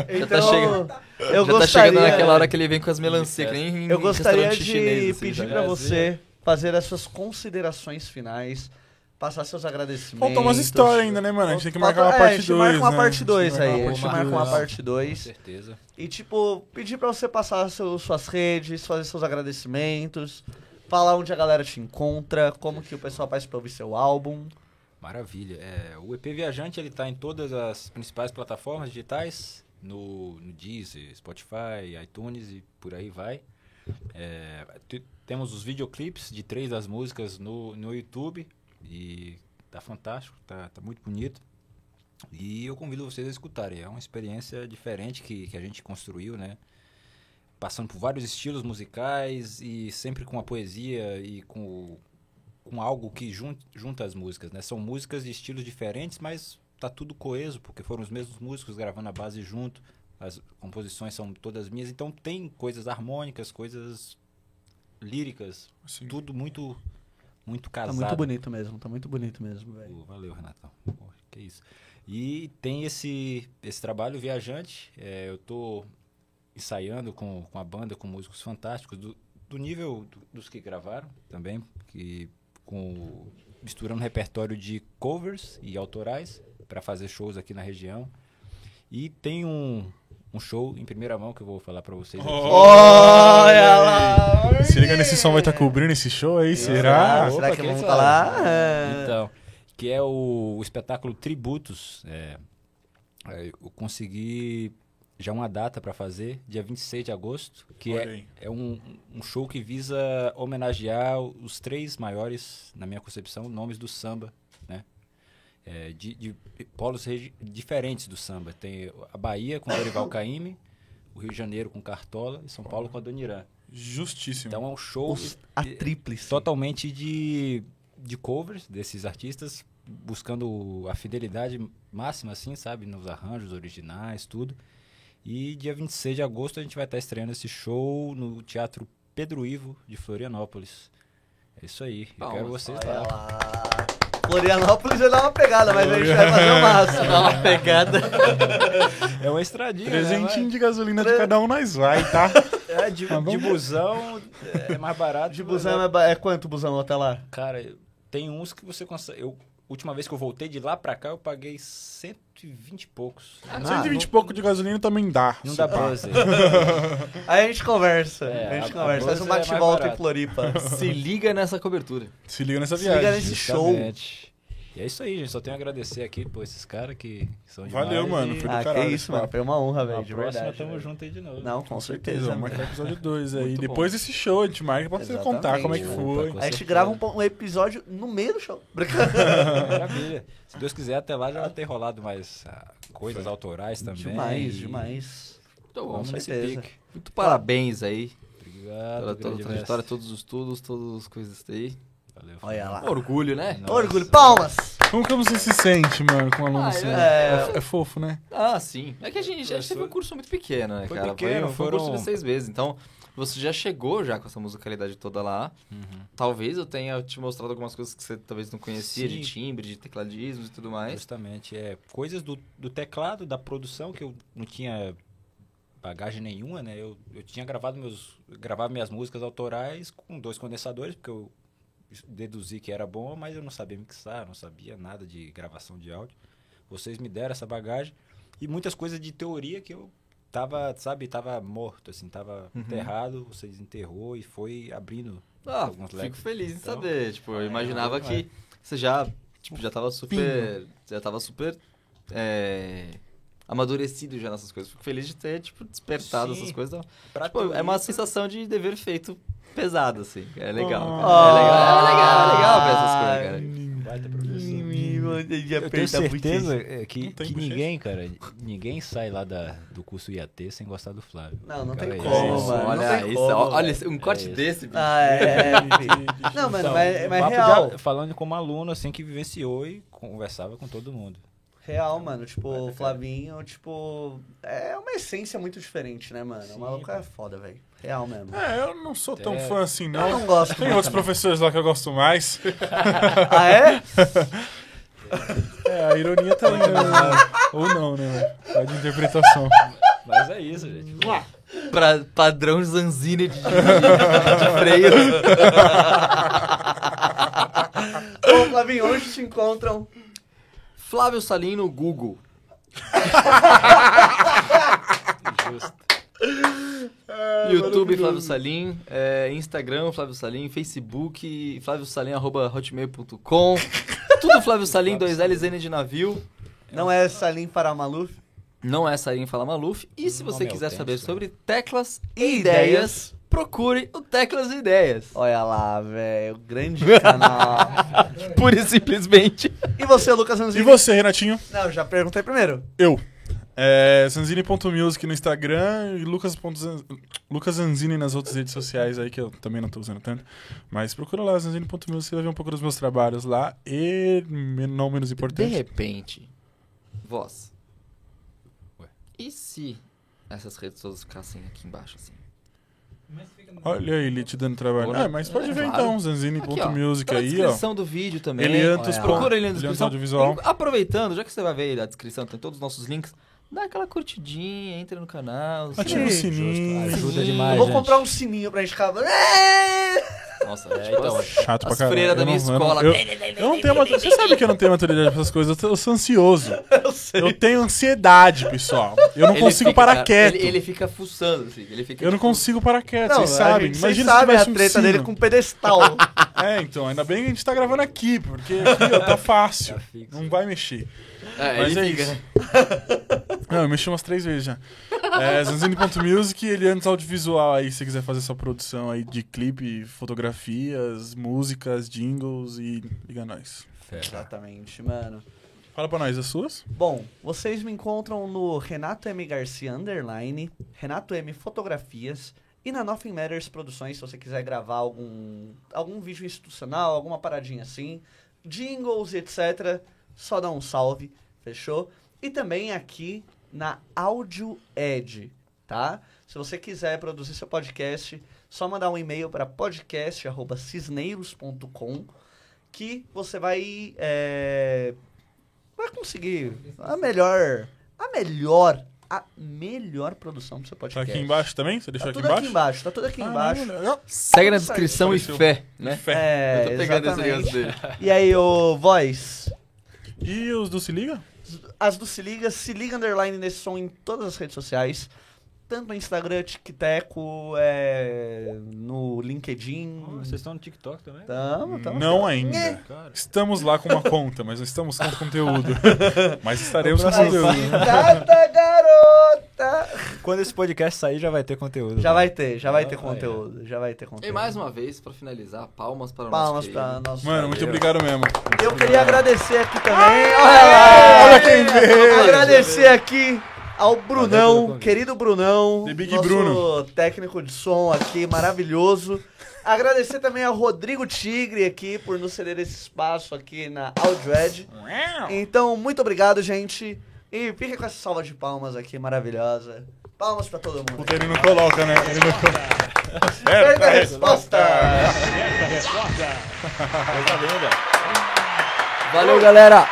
S4: Então,
S3: tá chegando-
S4: eu
S3: Já tá
S4: gostaria,
S3: chegando naquela hora que ele vem com as melancias, que nem em
S4: Eu gostaria de
S3: chinês, assim,
S4: pedir pra você fazer as suas considerações finais, passar seus agradecimentos.
S2: Faltou umas histórias ainda, né, mano? A gente tem que marcar uma
S4: é,
S2: parte
S4: a gente
S2: 2.
S4: marca uma
S2: né?
S4: parte 2
S2: marcar
S4: aí. A
S2: parte
S4: gente marca uma
S2: dois.
S4: parte
S5: Com
S4: 2.
S5: certeza.
S4: E, tipo, pedir pra você passar seu- suas redes, fazer seus agradecimentos, falar onde a galera te encontra, como que o pessoal faz pra ouvir seu álbum.
S5: Maravilha. É, o EP Viajante ele tá em todas as principais plataformas digitais, no, no Deezer, Spotify, iTunes e por aí vai. É, te- temos os videoclipes de três das músicas no, no YouTube e tá fantástico, tá, tá muito bonito. E eu convido vocês a escutarem. É uma experiência diferente que, que a gente construiu, né? Passando por vários estilos musicais e sempre com a poesia e com, com algo que jun- junta as músicas, né? São músicas de estilos diferentes, mas tá tudo coeso, porque foram os mesmos músicos gravando a base junto. As composições são todas minhas, então tem coisas harmônicas, coisas líricas,
S2: Sim.
S5: tudo muito muito
S4: Tá
S5: casado.
S4: muito bonito mesmo, tá muito bonito mesmo, velho.
S5: Valeu, Renatão. Pô, que isso. E tem esse, esse trabalho viajante. é, eu tô ensaiando com, com a banda, com músicos fantásticos, do, do nível do- dos que gravaram também, que com misturando repertório de covers e autorais para fazer shows aqui na região. E tem um, um show em primeira mão que eu vou falar para vocês. aqui.
S4: Olha lá!
S2: Se liga nesse som, vai estar cobrindo esse show aí, será?
S4: Será
S5: Opa,
S4: que vamos falar? É.
S5: Então, que é o, o espetáculo Tributos. É, é, eu consegui já uma data para fazer, dia 26 de agosto, que
S2: Olha
S5: é, é um, um show que visa homenagear os três maiores, na minha concepção, nomes do samba, né? É, de, de polos diferentes do samba. Tem a Bahia com Dorival Caymmi, o Rio de Janeiro com Cartola e São Paulo com Adoniran.
S2: Justíssimo.
S5: Então é um show
S4: Os, a tríplice.
S5: totalmente de, de covers desses artistas, buscando a fidelidade máxima, assim, sabe? Nos arranjos originais, tudo. E dia 26 de agosto a gente vai estar estreando esse show no Teatro Pedro Ivo de Florianópolis. É isso aí. Eu
S3: Palmas.
S5: quero vocês lá.
S4: lá. Florianópolis vai dar uma pegada, mas a gente vai fazer o máximo.
S3: Dá uma pegada.
S5: É uma estradinha, né?
S2: Presentinho de gasolina de cada um nós vai, tá?
S5: É, de,
S2: Tá bom?
S5: de busão é mais barato.
S4: De busão é, mais ba- é quanto o busão até lá?
S5: Cara, tem uns que você consegue... Eu, última vez que eu voltei de lá pra cá, eu paguei 120 e poucos.
S3: Ah,
S2: 120 e pouco de gasolina também dá.
S5: Não dá pra você.
S4: Aí a gente conversa.
S5: É,
S4: a gente
S5: a-
S4: conversa. Faz um
S5: bolsa é
S4: bate-volta em. Floripa.
S3: Se liga nessa cobertura.
S2: Se liga nessa
S4: Se liga
S2: viagem.
S4: nesse show.
S5: E é isso aí, gente. Só tenho a agradecer aqui por esses caras que são demais.
S2: Valeu, mano. Foi do
S4: Ah, que
S2: caralho
S4: isso,
S2: esse
S4: mano. Foi uma honra, velho. De
S5: próxima
S4: verdade.
S5: tamo
S4: velho.
S5: junto aí de novo.
S4: Não, com certeza.
S2: Vamos marcar o episódio 2 aí.
S3: Muito
S2: Depois desse show, a gente marca pra você contar como é que
S4: Opa,
S2: foi.
S5: com
S4: A gente grava um, um episódio no meio do show.
S5: Maravilha. Se Deus quiser, até lá já vai ter rolado mais ah, coisas autorais também.
S4: demais, demais.
S3: Muito bom.
S5: Nesse
S4: certeza.
S3: Muito parabéns aí
S5: Obrigado.
S3: pela toda a trajetória, todos os estudos, todas as coisas aí.
S5: Valeu.
S4: Olha lá.
S3: Orgulho, né?
S5: Nossa.
S4: Orgulho. Palmas!
S2: Como que você se sente, mano, com um aluno
S3: Ah,
S2: assim?
S4: é-
S2: É... é fofo, né?
S3: Ah, sim. É que a gente, a gente teve um curso muito pequeno, né,
S5: Foi
S3: cara?
S5: pequeno,
S3: foi, foi um curso
S5: foram-
S3: de seis meses. Então, você já chegou já com essa musicalidade toda lá.
S5: Uhum.
S3: Talvez eu tenha te mostrado algumas coisas que você talvez não conhecia,
S5: Sim.
S3: de timbre, de tecladismo e tudo mais.
S5: Justamente. É, coisas do, do teclado, da produção, que eu não tinha bagagem nenhuma, né? Eu, eu tinha gravado meus gravava minhas músicas autorais com dois condensadores, porque eu deduzi que era bom, mas eu não sabia mixar, não sabia nada de gravação de áudio. Vocês me deram essa bagagem e muitas coisas de teoria que eu tava, sabe, tava morto, assim, tava
S3: Uhum.
S5: enterrado, vocês enterrou e foi abrindo
S3: Ah,
S5: alguns
S3: fico
S5: leques.
S3: feliz em
S5: Então,
S3: saber. Tipo, eu
S5: é,
S3: imaginava
S5: é.
S3: que você já, tipo, já tava super. Já tava super. é, amadurecido já nessas coisas. Fico feliz de ter, tipo, despertado
S5: Sim.
S3: essas coisas. Então,
S5: Pra
S3: tipo, é uma sensação de dever feito pesado, assim. É legal.
S2: Oh.
S3: É legal, é legal, é legal ver essas coisas, cara.
S5: baita professor.
S4: Eu
S5: tenho certeza é, que, que ninguém, cara, ninguém sai lá da, do curso IAT sem gostar do Flávio.
S4: Não, não
S5: Cara,
S4: tem
S5: é
S4: como,
S5: isso.
S4: mano.
S3: Olha
S4: não tem
S3: isso,
S4: como,
S3: olha um corte
S5: isso.
S3: desse, bicho.
S4: Ah, é. não, mano,
S5: Então,
S4: mas, mas real.
S5: de- falando como aluno, assim, que vivenciou e conversava com todo mundo.
S4: Real, mano. Tipo, o. Flavinho, tipo, é uma essência muito diferente, né, mano? O maluco é foda, velho. Real mesmo.
S2: É, eu não sou tão
S5: É.
S2: fã assim,
S4: Eu
S2: não.
S4: não gosto
S2: Tem outros
S4: também.
S2: professores lá que eu gosto mais.
S4: Ah, é?
S2: É, a ironia tá aí, né? Ou não, né? Vai de interpretação.
S5: Mas é isso, gente.
S3: Pra, padrão Zanzini de, de, de freio.
S4: Bom, Flavinho, onde te encontram?
S3: Flávio Salim no Google.
S5: Justo.
S3: YouTube Flávio Salim, é, Instagram Flávio Salim, Facebook Flávio Salim arroba hotmail.com. Tudo Flávio Salim, dois L's N de navio.
S4: Não é Salim Paramaluf?
S3: Não é Salim Fala Maluf. E se você
S5: é
S3: quiser saber
S5: né?
S3: sobre teclas e
S4: E
S3: ideias, procure o Teclas e Ideias.
S4: Olha lá, velho. Grande canal.
S3: Pura e simplesmente.
S4: e você, Lucas
S2: E
S4: Anzini?
S2: você, Renatinho?
S4: Não, eu já perguntei primeiro.
S2: Eu. É, Zanzini.music no Instagram e Lucas, Lucas Zanzini nas outras redes sociais aí, que eu também não tô usando tanto. Mas procura lá, Zanzini.music, você vai ver um pouco dos meus trabalhos lá. E, não menos
S3: De
S2: importante,
S3: repente, voz.
S5: Ué.
S3: E se essas redes todas ficassem aqui embaixo, assim?
S2: Olha aí, ele te dando trabalho. Ah, mas pode
S3: É,
S2: ver
S3: claro.
S2: então, Zanzini.music
S3: na
S2: aí, ó.
S3: descrição do vídeo também.
S2: Eliantos,
S4: lá.
S3: Procura ele na
S2: Eliantos
S3: descrição.
S2: Audiovisual.
S3: E aproveitando, já que você vai ver aí na descrição, tem todos os nossos links, dá aquela curtidinha, entra no canal.
S2: Ativa o sininho.
S5: Justo. Ajuda demais,
S4: eu vou
S5: gente.
S4: comprar um sininho pra gente ficar... É!
S3: Nossa,
S5: É,
S3: tipo,
S5: então,
S3: as-
S2: Chato pra
S3: As
S2: caralho.
S3: freiras da minha
S2: eu não-
S3: escola.
S2: Eu, eu não tenho maturidade. Você sabe que eu não tenho maturidade pra essas coisas. Eu, sou ansioso.
S4: Eu sei.
S2: Eu tenho ansiedade, pessoal. Eu não
S3: Ele
S2: consigo
S3: fica,
S2: parar
S3: cara,
S2: quieto.
S3: Ele, ele fica fuçando, assim. Ele fica,
S2: Eu não
S3: tipo,
S2: consigo parar quieto, vocês sabem. Imagina se
S4: a
S2: um
S4: treta
S2: sino.
S4: dele com o pedestal.
S2: É, então, ainda bem que a gente tá gravando aqui, porque aqui, ó, tá fácil.
S5: Tá.
S2: Não vai mexer.
S3: É,
S2: Mas é
S3: fica,
S2: isso. Não, eu mexi umas três vezes já. É, Zanzini.music e Eliantes Audiovisual aí, se você quiser fazer sua produção aí de clipe, fotografias, músicas, jingles e liga nós.
S5: Fera.
S4: Exatamente, mano.
S2: Fala pra nós as suas.
S4: Bom, vocês me encontram no Renato M. Garcia Underline, Renato M. Fotografias e na Nothing Matters Produções, se você quiser gravar algum, algum vídeo institucional, alguma paradinha assim, jingles, etc., só dá um salve, fechou? E também aqui na Audio Ed, tá? Se você quiser produzir seu podcast, só mandar um e-mail para podcast.cisneiros.com que você vai é, vai conseguir a melhor, a melhor, a melhor produção do seu
S2: Tá
S4: podcast.
S2: aqui embaixo também? Você
S4: Tá
S2: deixou
S4: tudo
S2: aqui
S4: aqui
S2: embaixo?
S4: embaixo, tá tudo aqui embaixo.
S2: Ah, legal.
S3: Segue na descrição e fé, né?
S2: Fé.
S4: É,
S3: Eu tô pegando esse
S4: exatamente.
S3: negócio dele.
S4: E aí, ô voz,
S2: E os do Se Liga?
S4: As do Se Liga, Se Liga Underline nesse som em todas as redes sociais. Tanto no Instagram, TikTok, é, no LinkedIn.
S5: Oh, vocês estão no TikTok também?
S4: Tamo, tamo.
S2: Não ainda.
S5: Cara,
S2: Estamos lá com uma conta, mas não estamos com conteúdo. mas estaremos com conteúdo.
S4: Cuidada,
S5: quando esse podcast sair, já vai ter conteúdo.
S4: Já
S5: né?
S4: vai ter, já vai ter
S5: Ah,
S4: conteúdo, já vai ter conteúdo.
S3: E mais uma vez, pra finalizar, palmas para o
S4: Palmas
S3: nosso
S4: pra
S3: querido.
S4: nós.
S2: Mano, muito obrigado mesmo.
S4: Eu queria agradecer aqui também. Olha
S2: quem veio!
S4: Agradecer aqui ao Brunão, querido Brunão.
S2: The Big
S4: nosso
S2: Bruno.
S4: técnico de som aqui, maravilhoso. Agradecer também ao Rodrigo Tigre aqui por nos ceder esse espaço aqui na Audred. Então, muito obrigado, gente. E fica com essa salva de palmas aqui maravilhosa. Palmas pra todo mundo.
S2: Porque ele não coloca, né? Ele não coloca.
S4: Certa resposta!
S5: Coisa linda.
S3: Valeu, galera!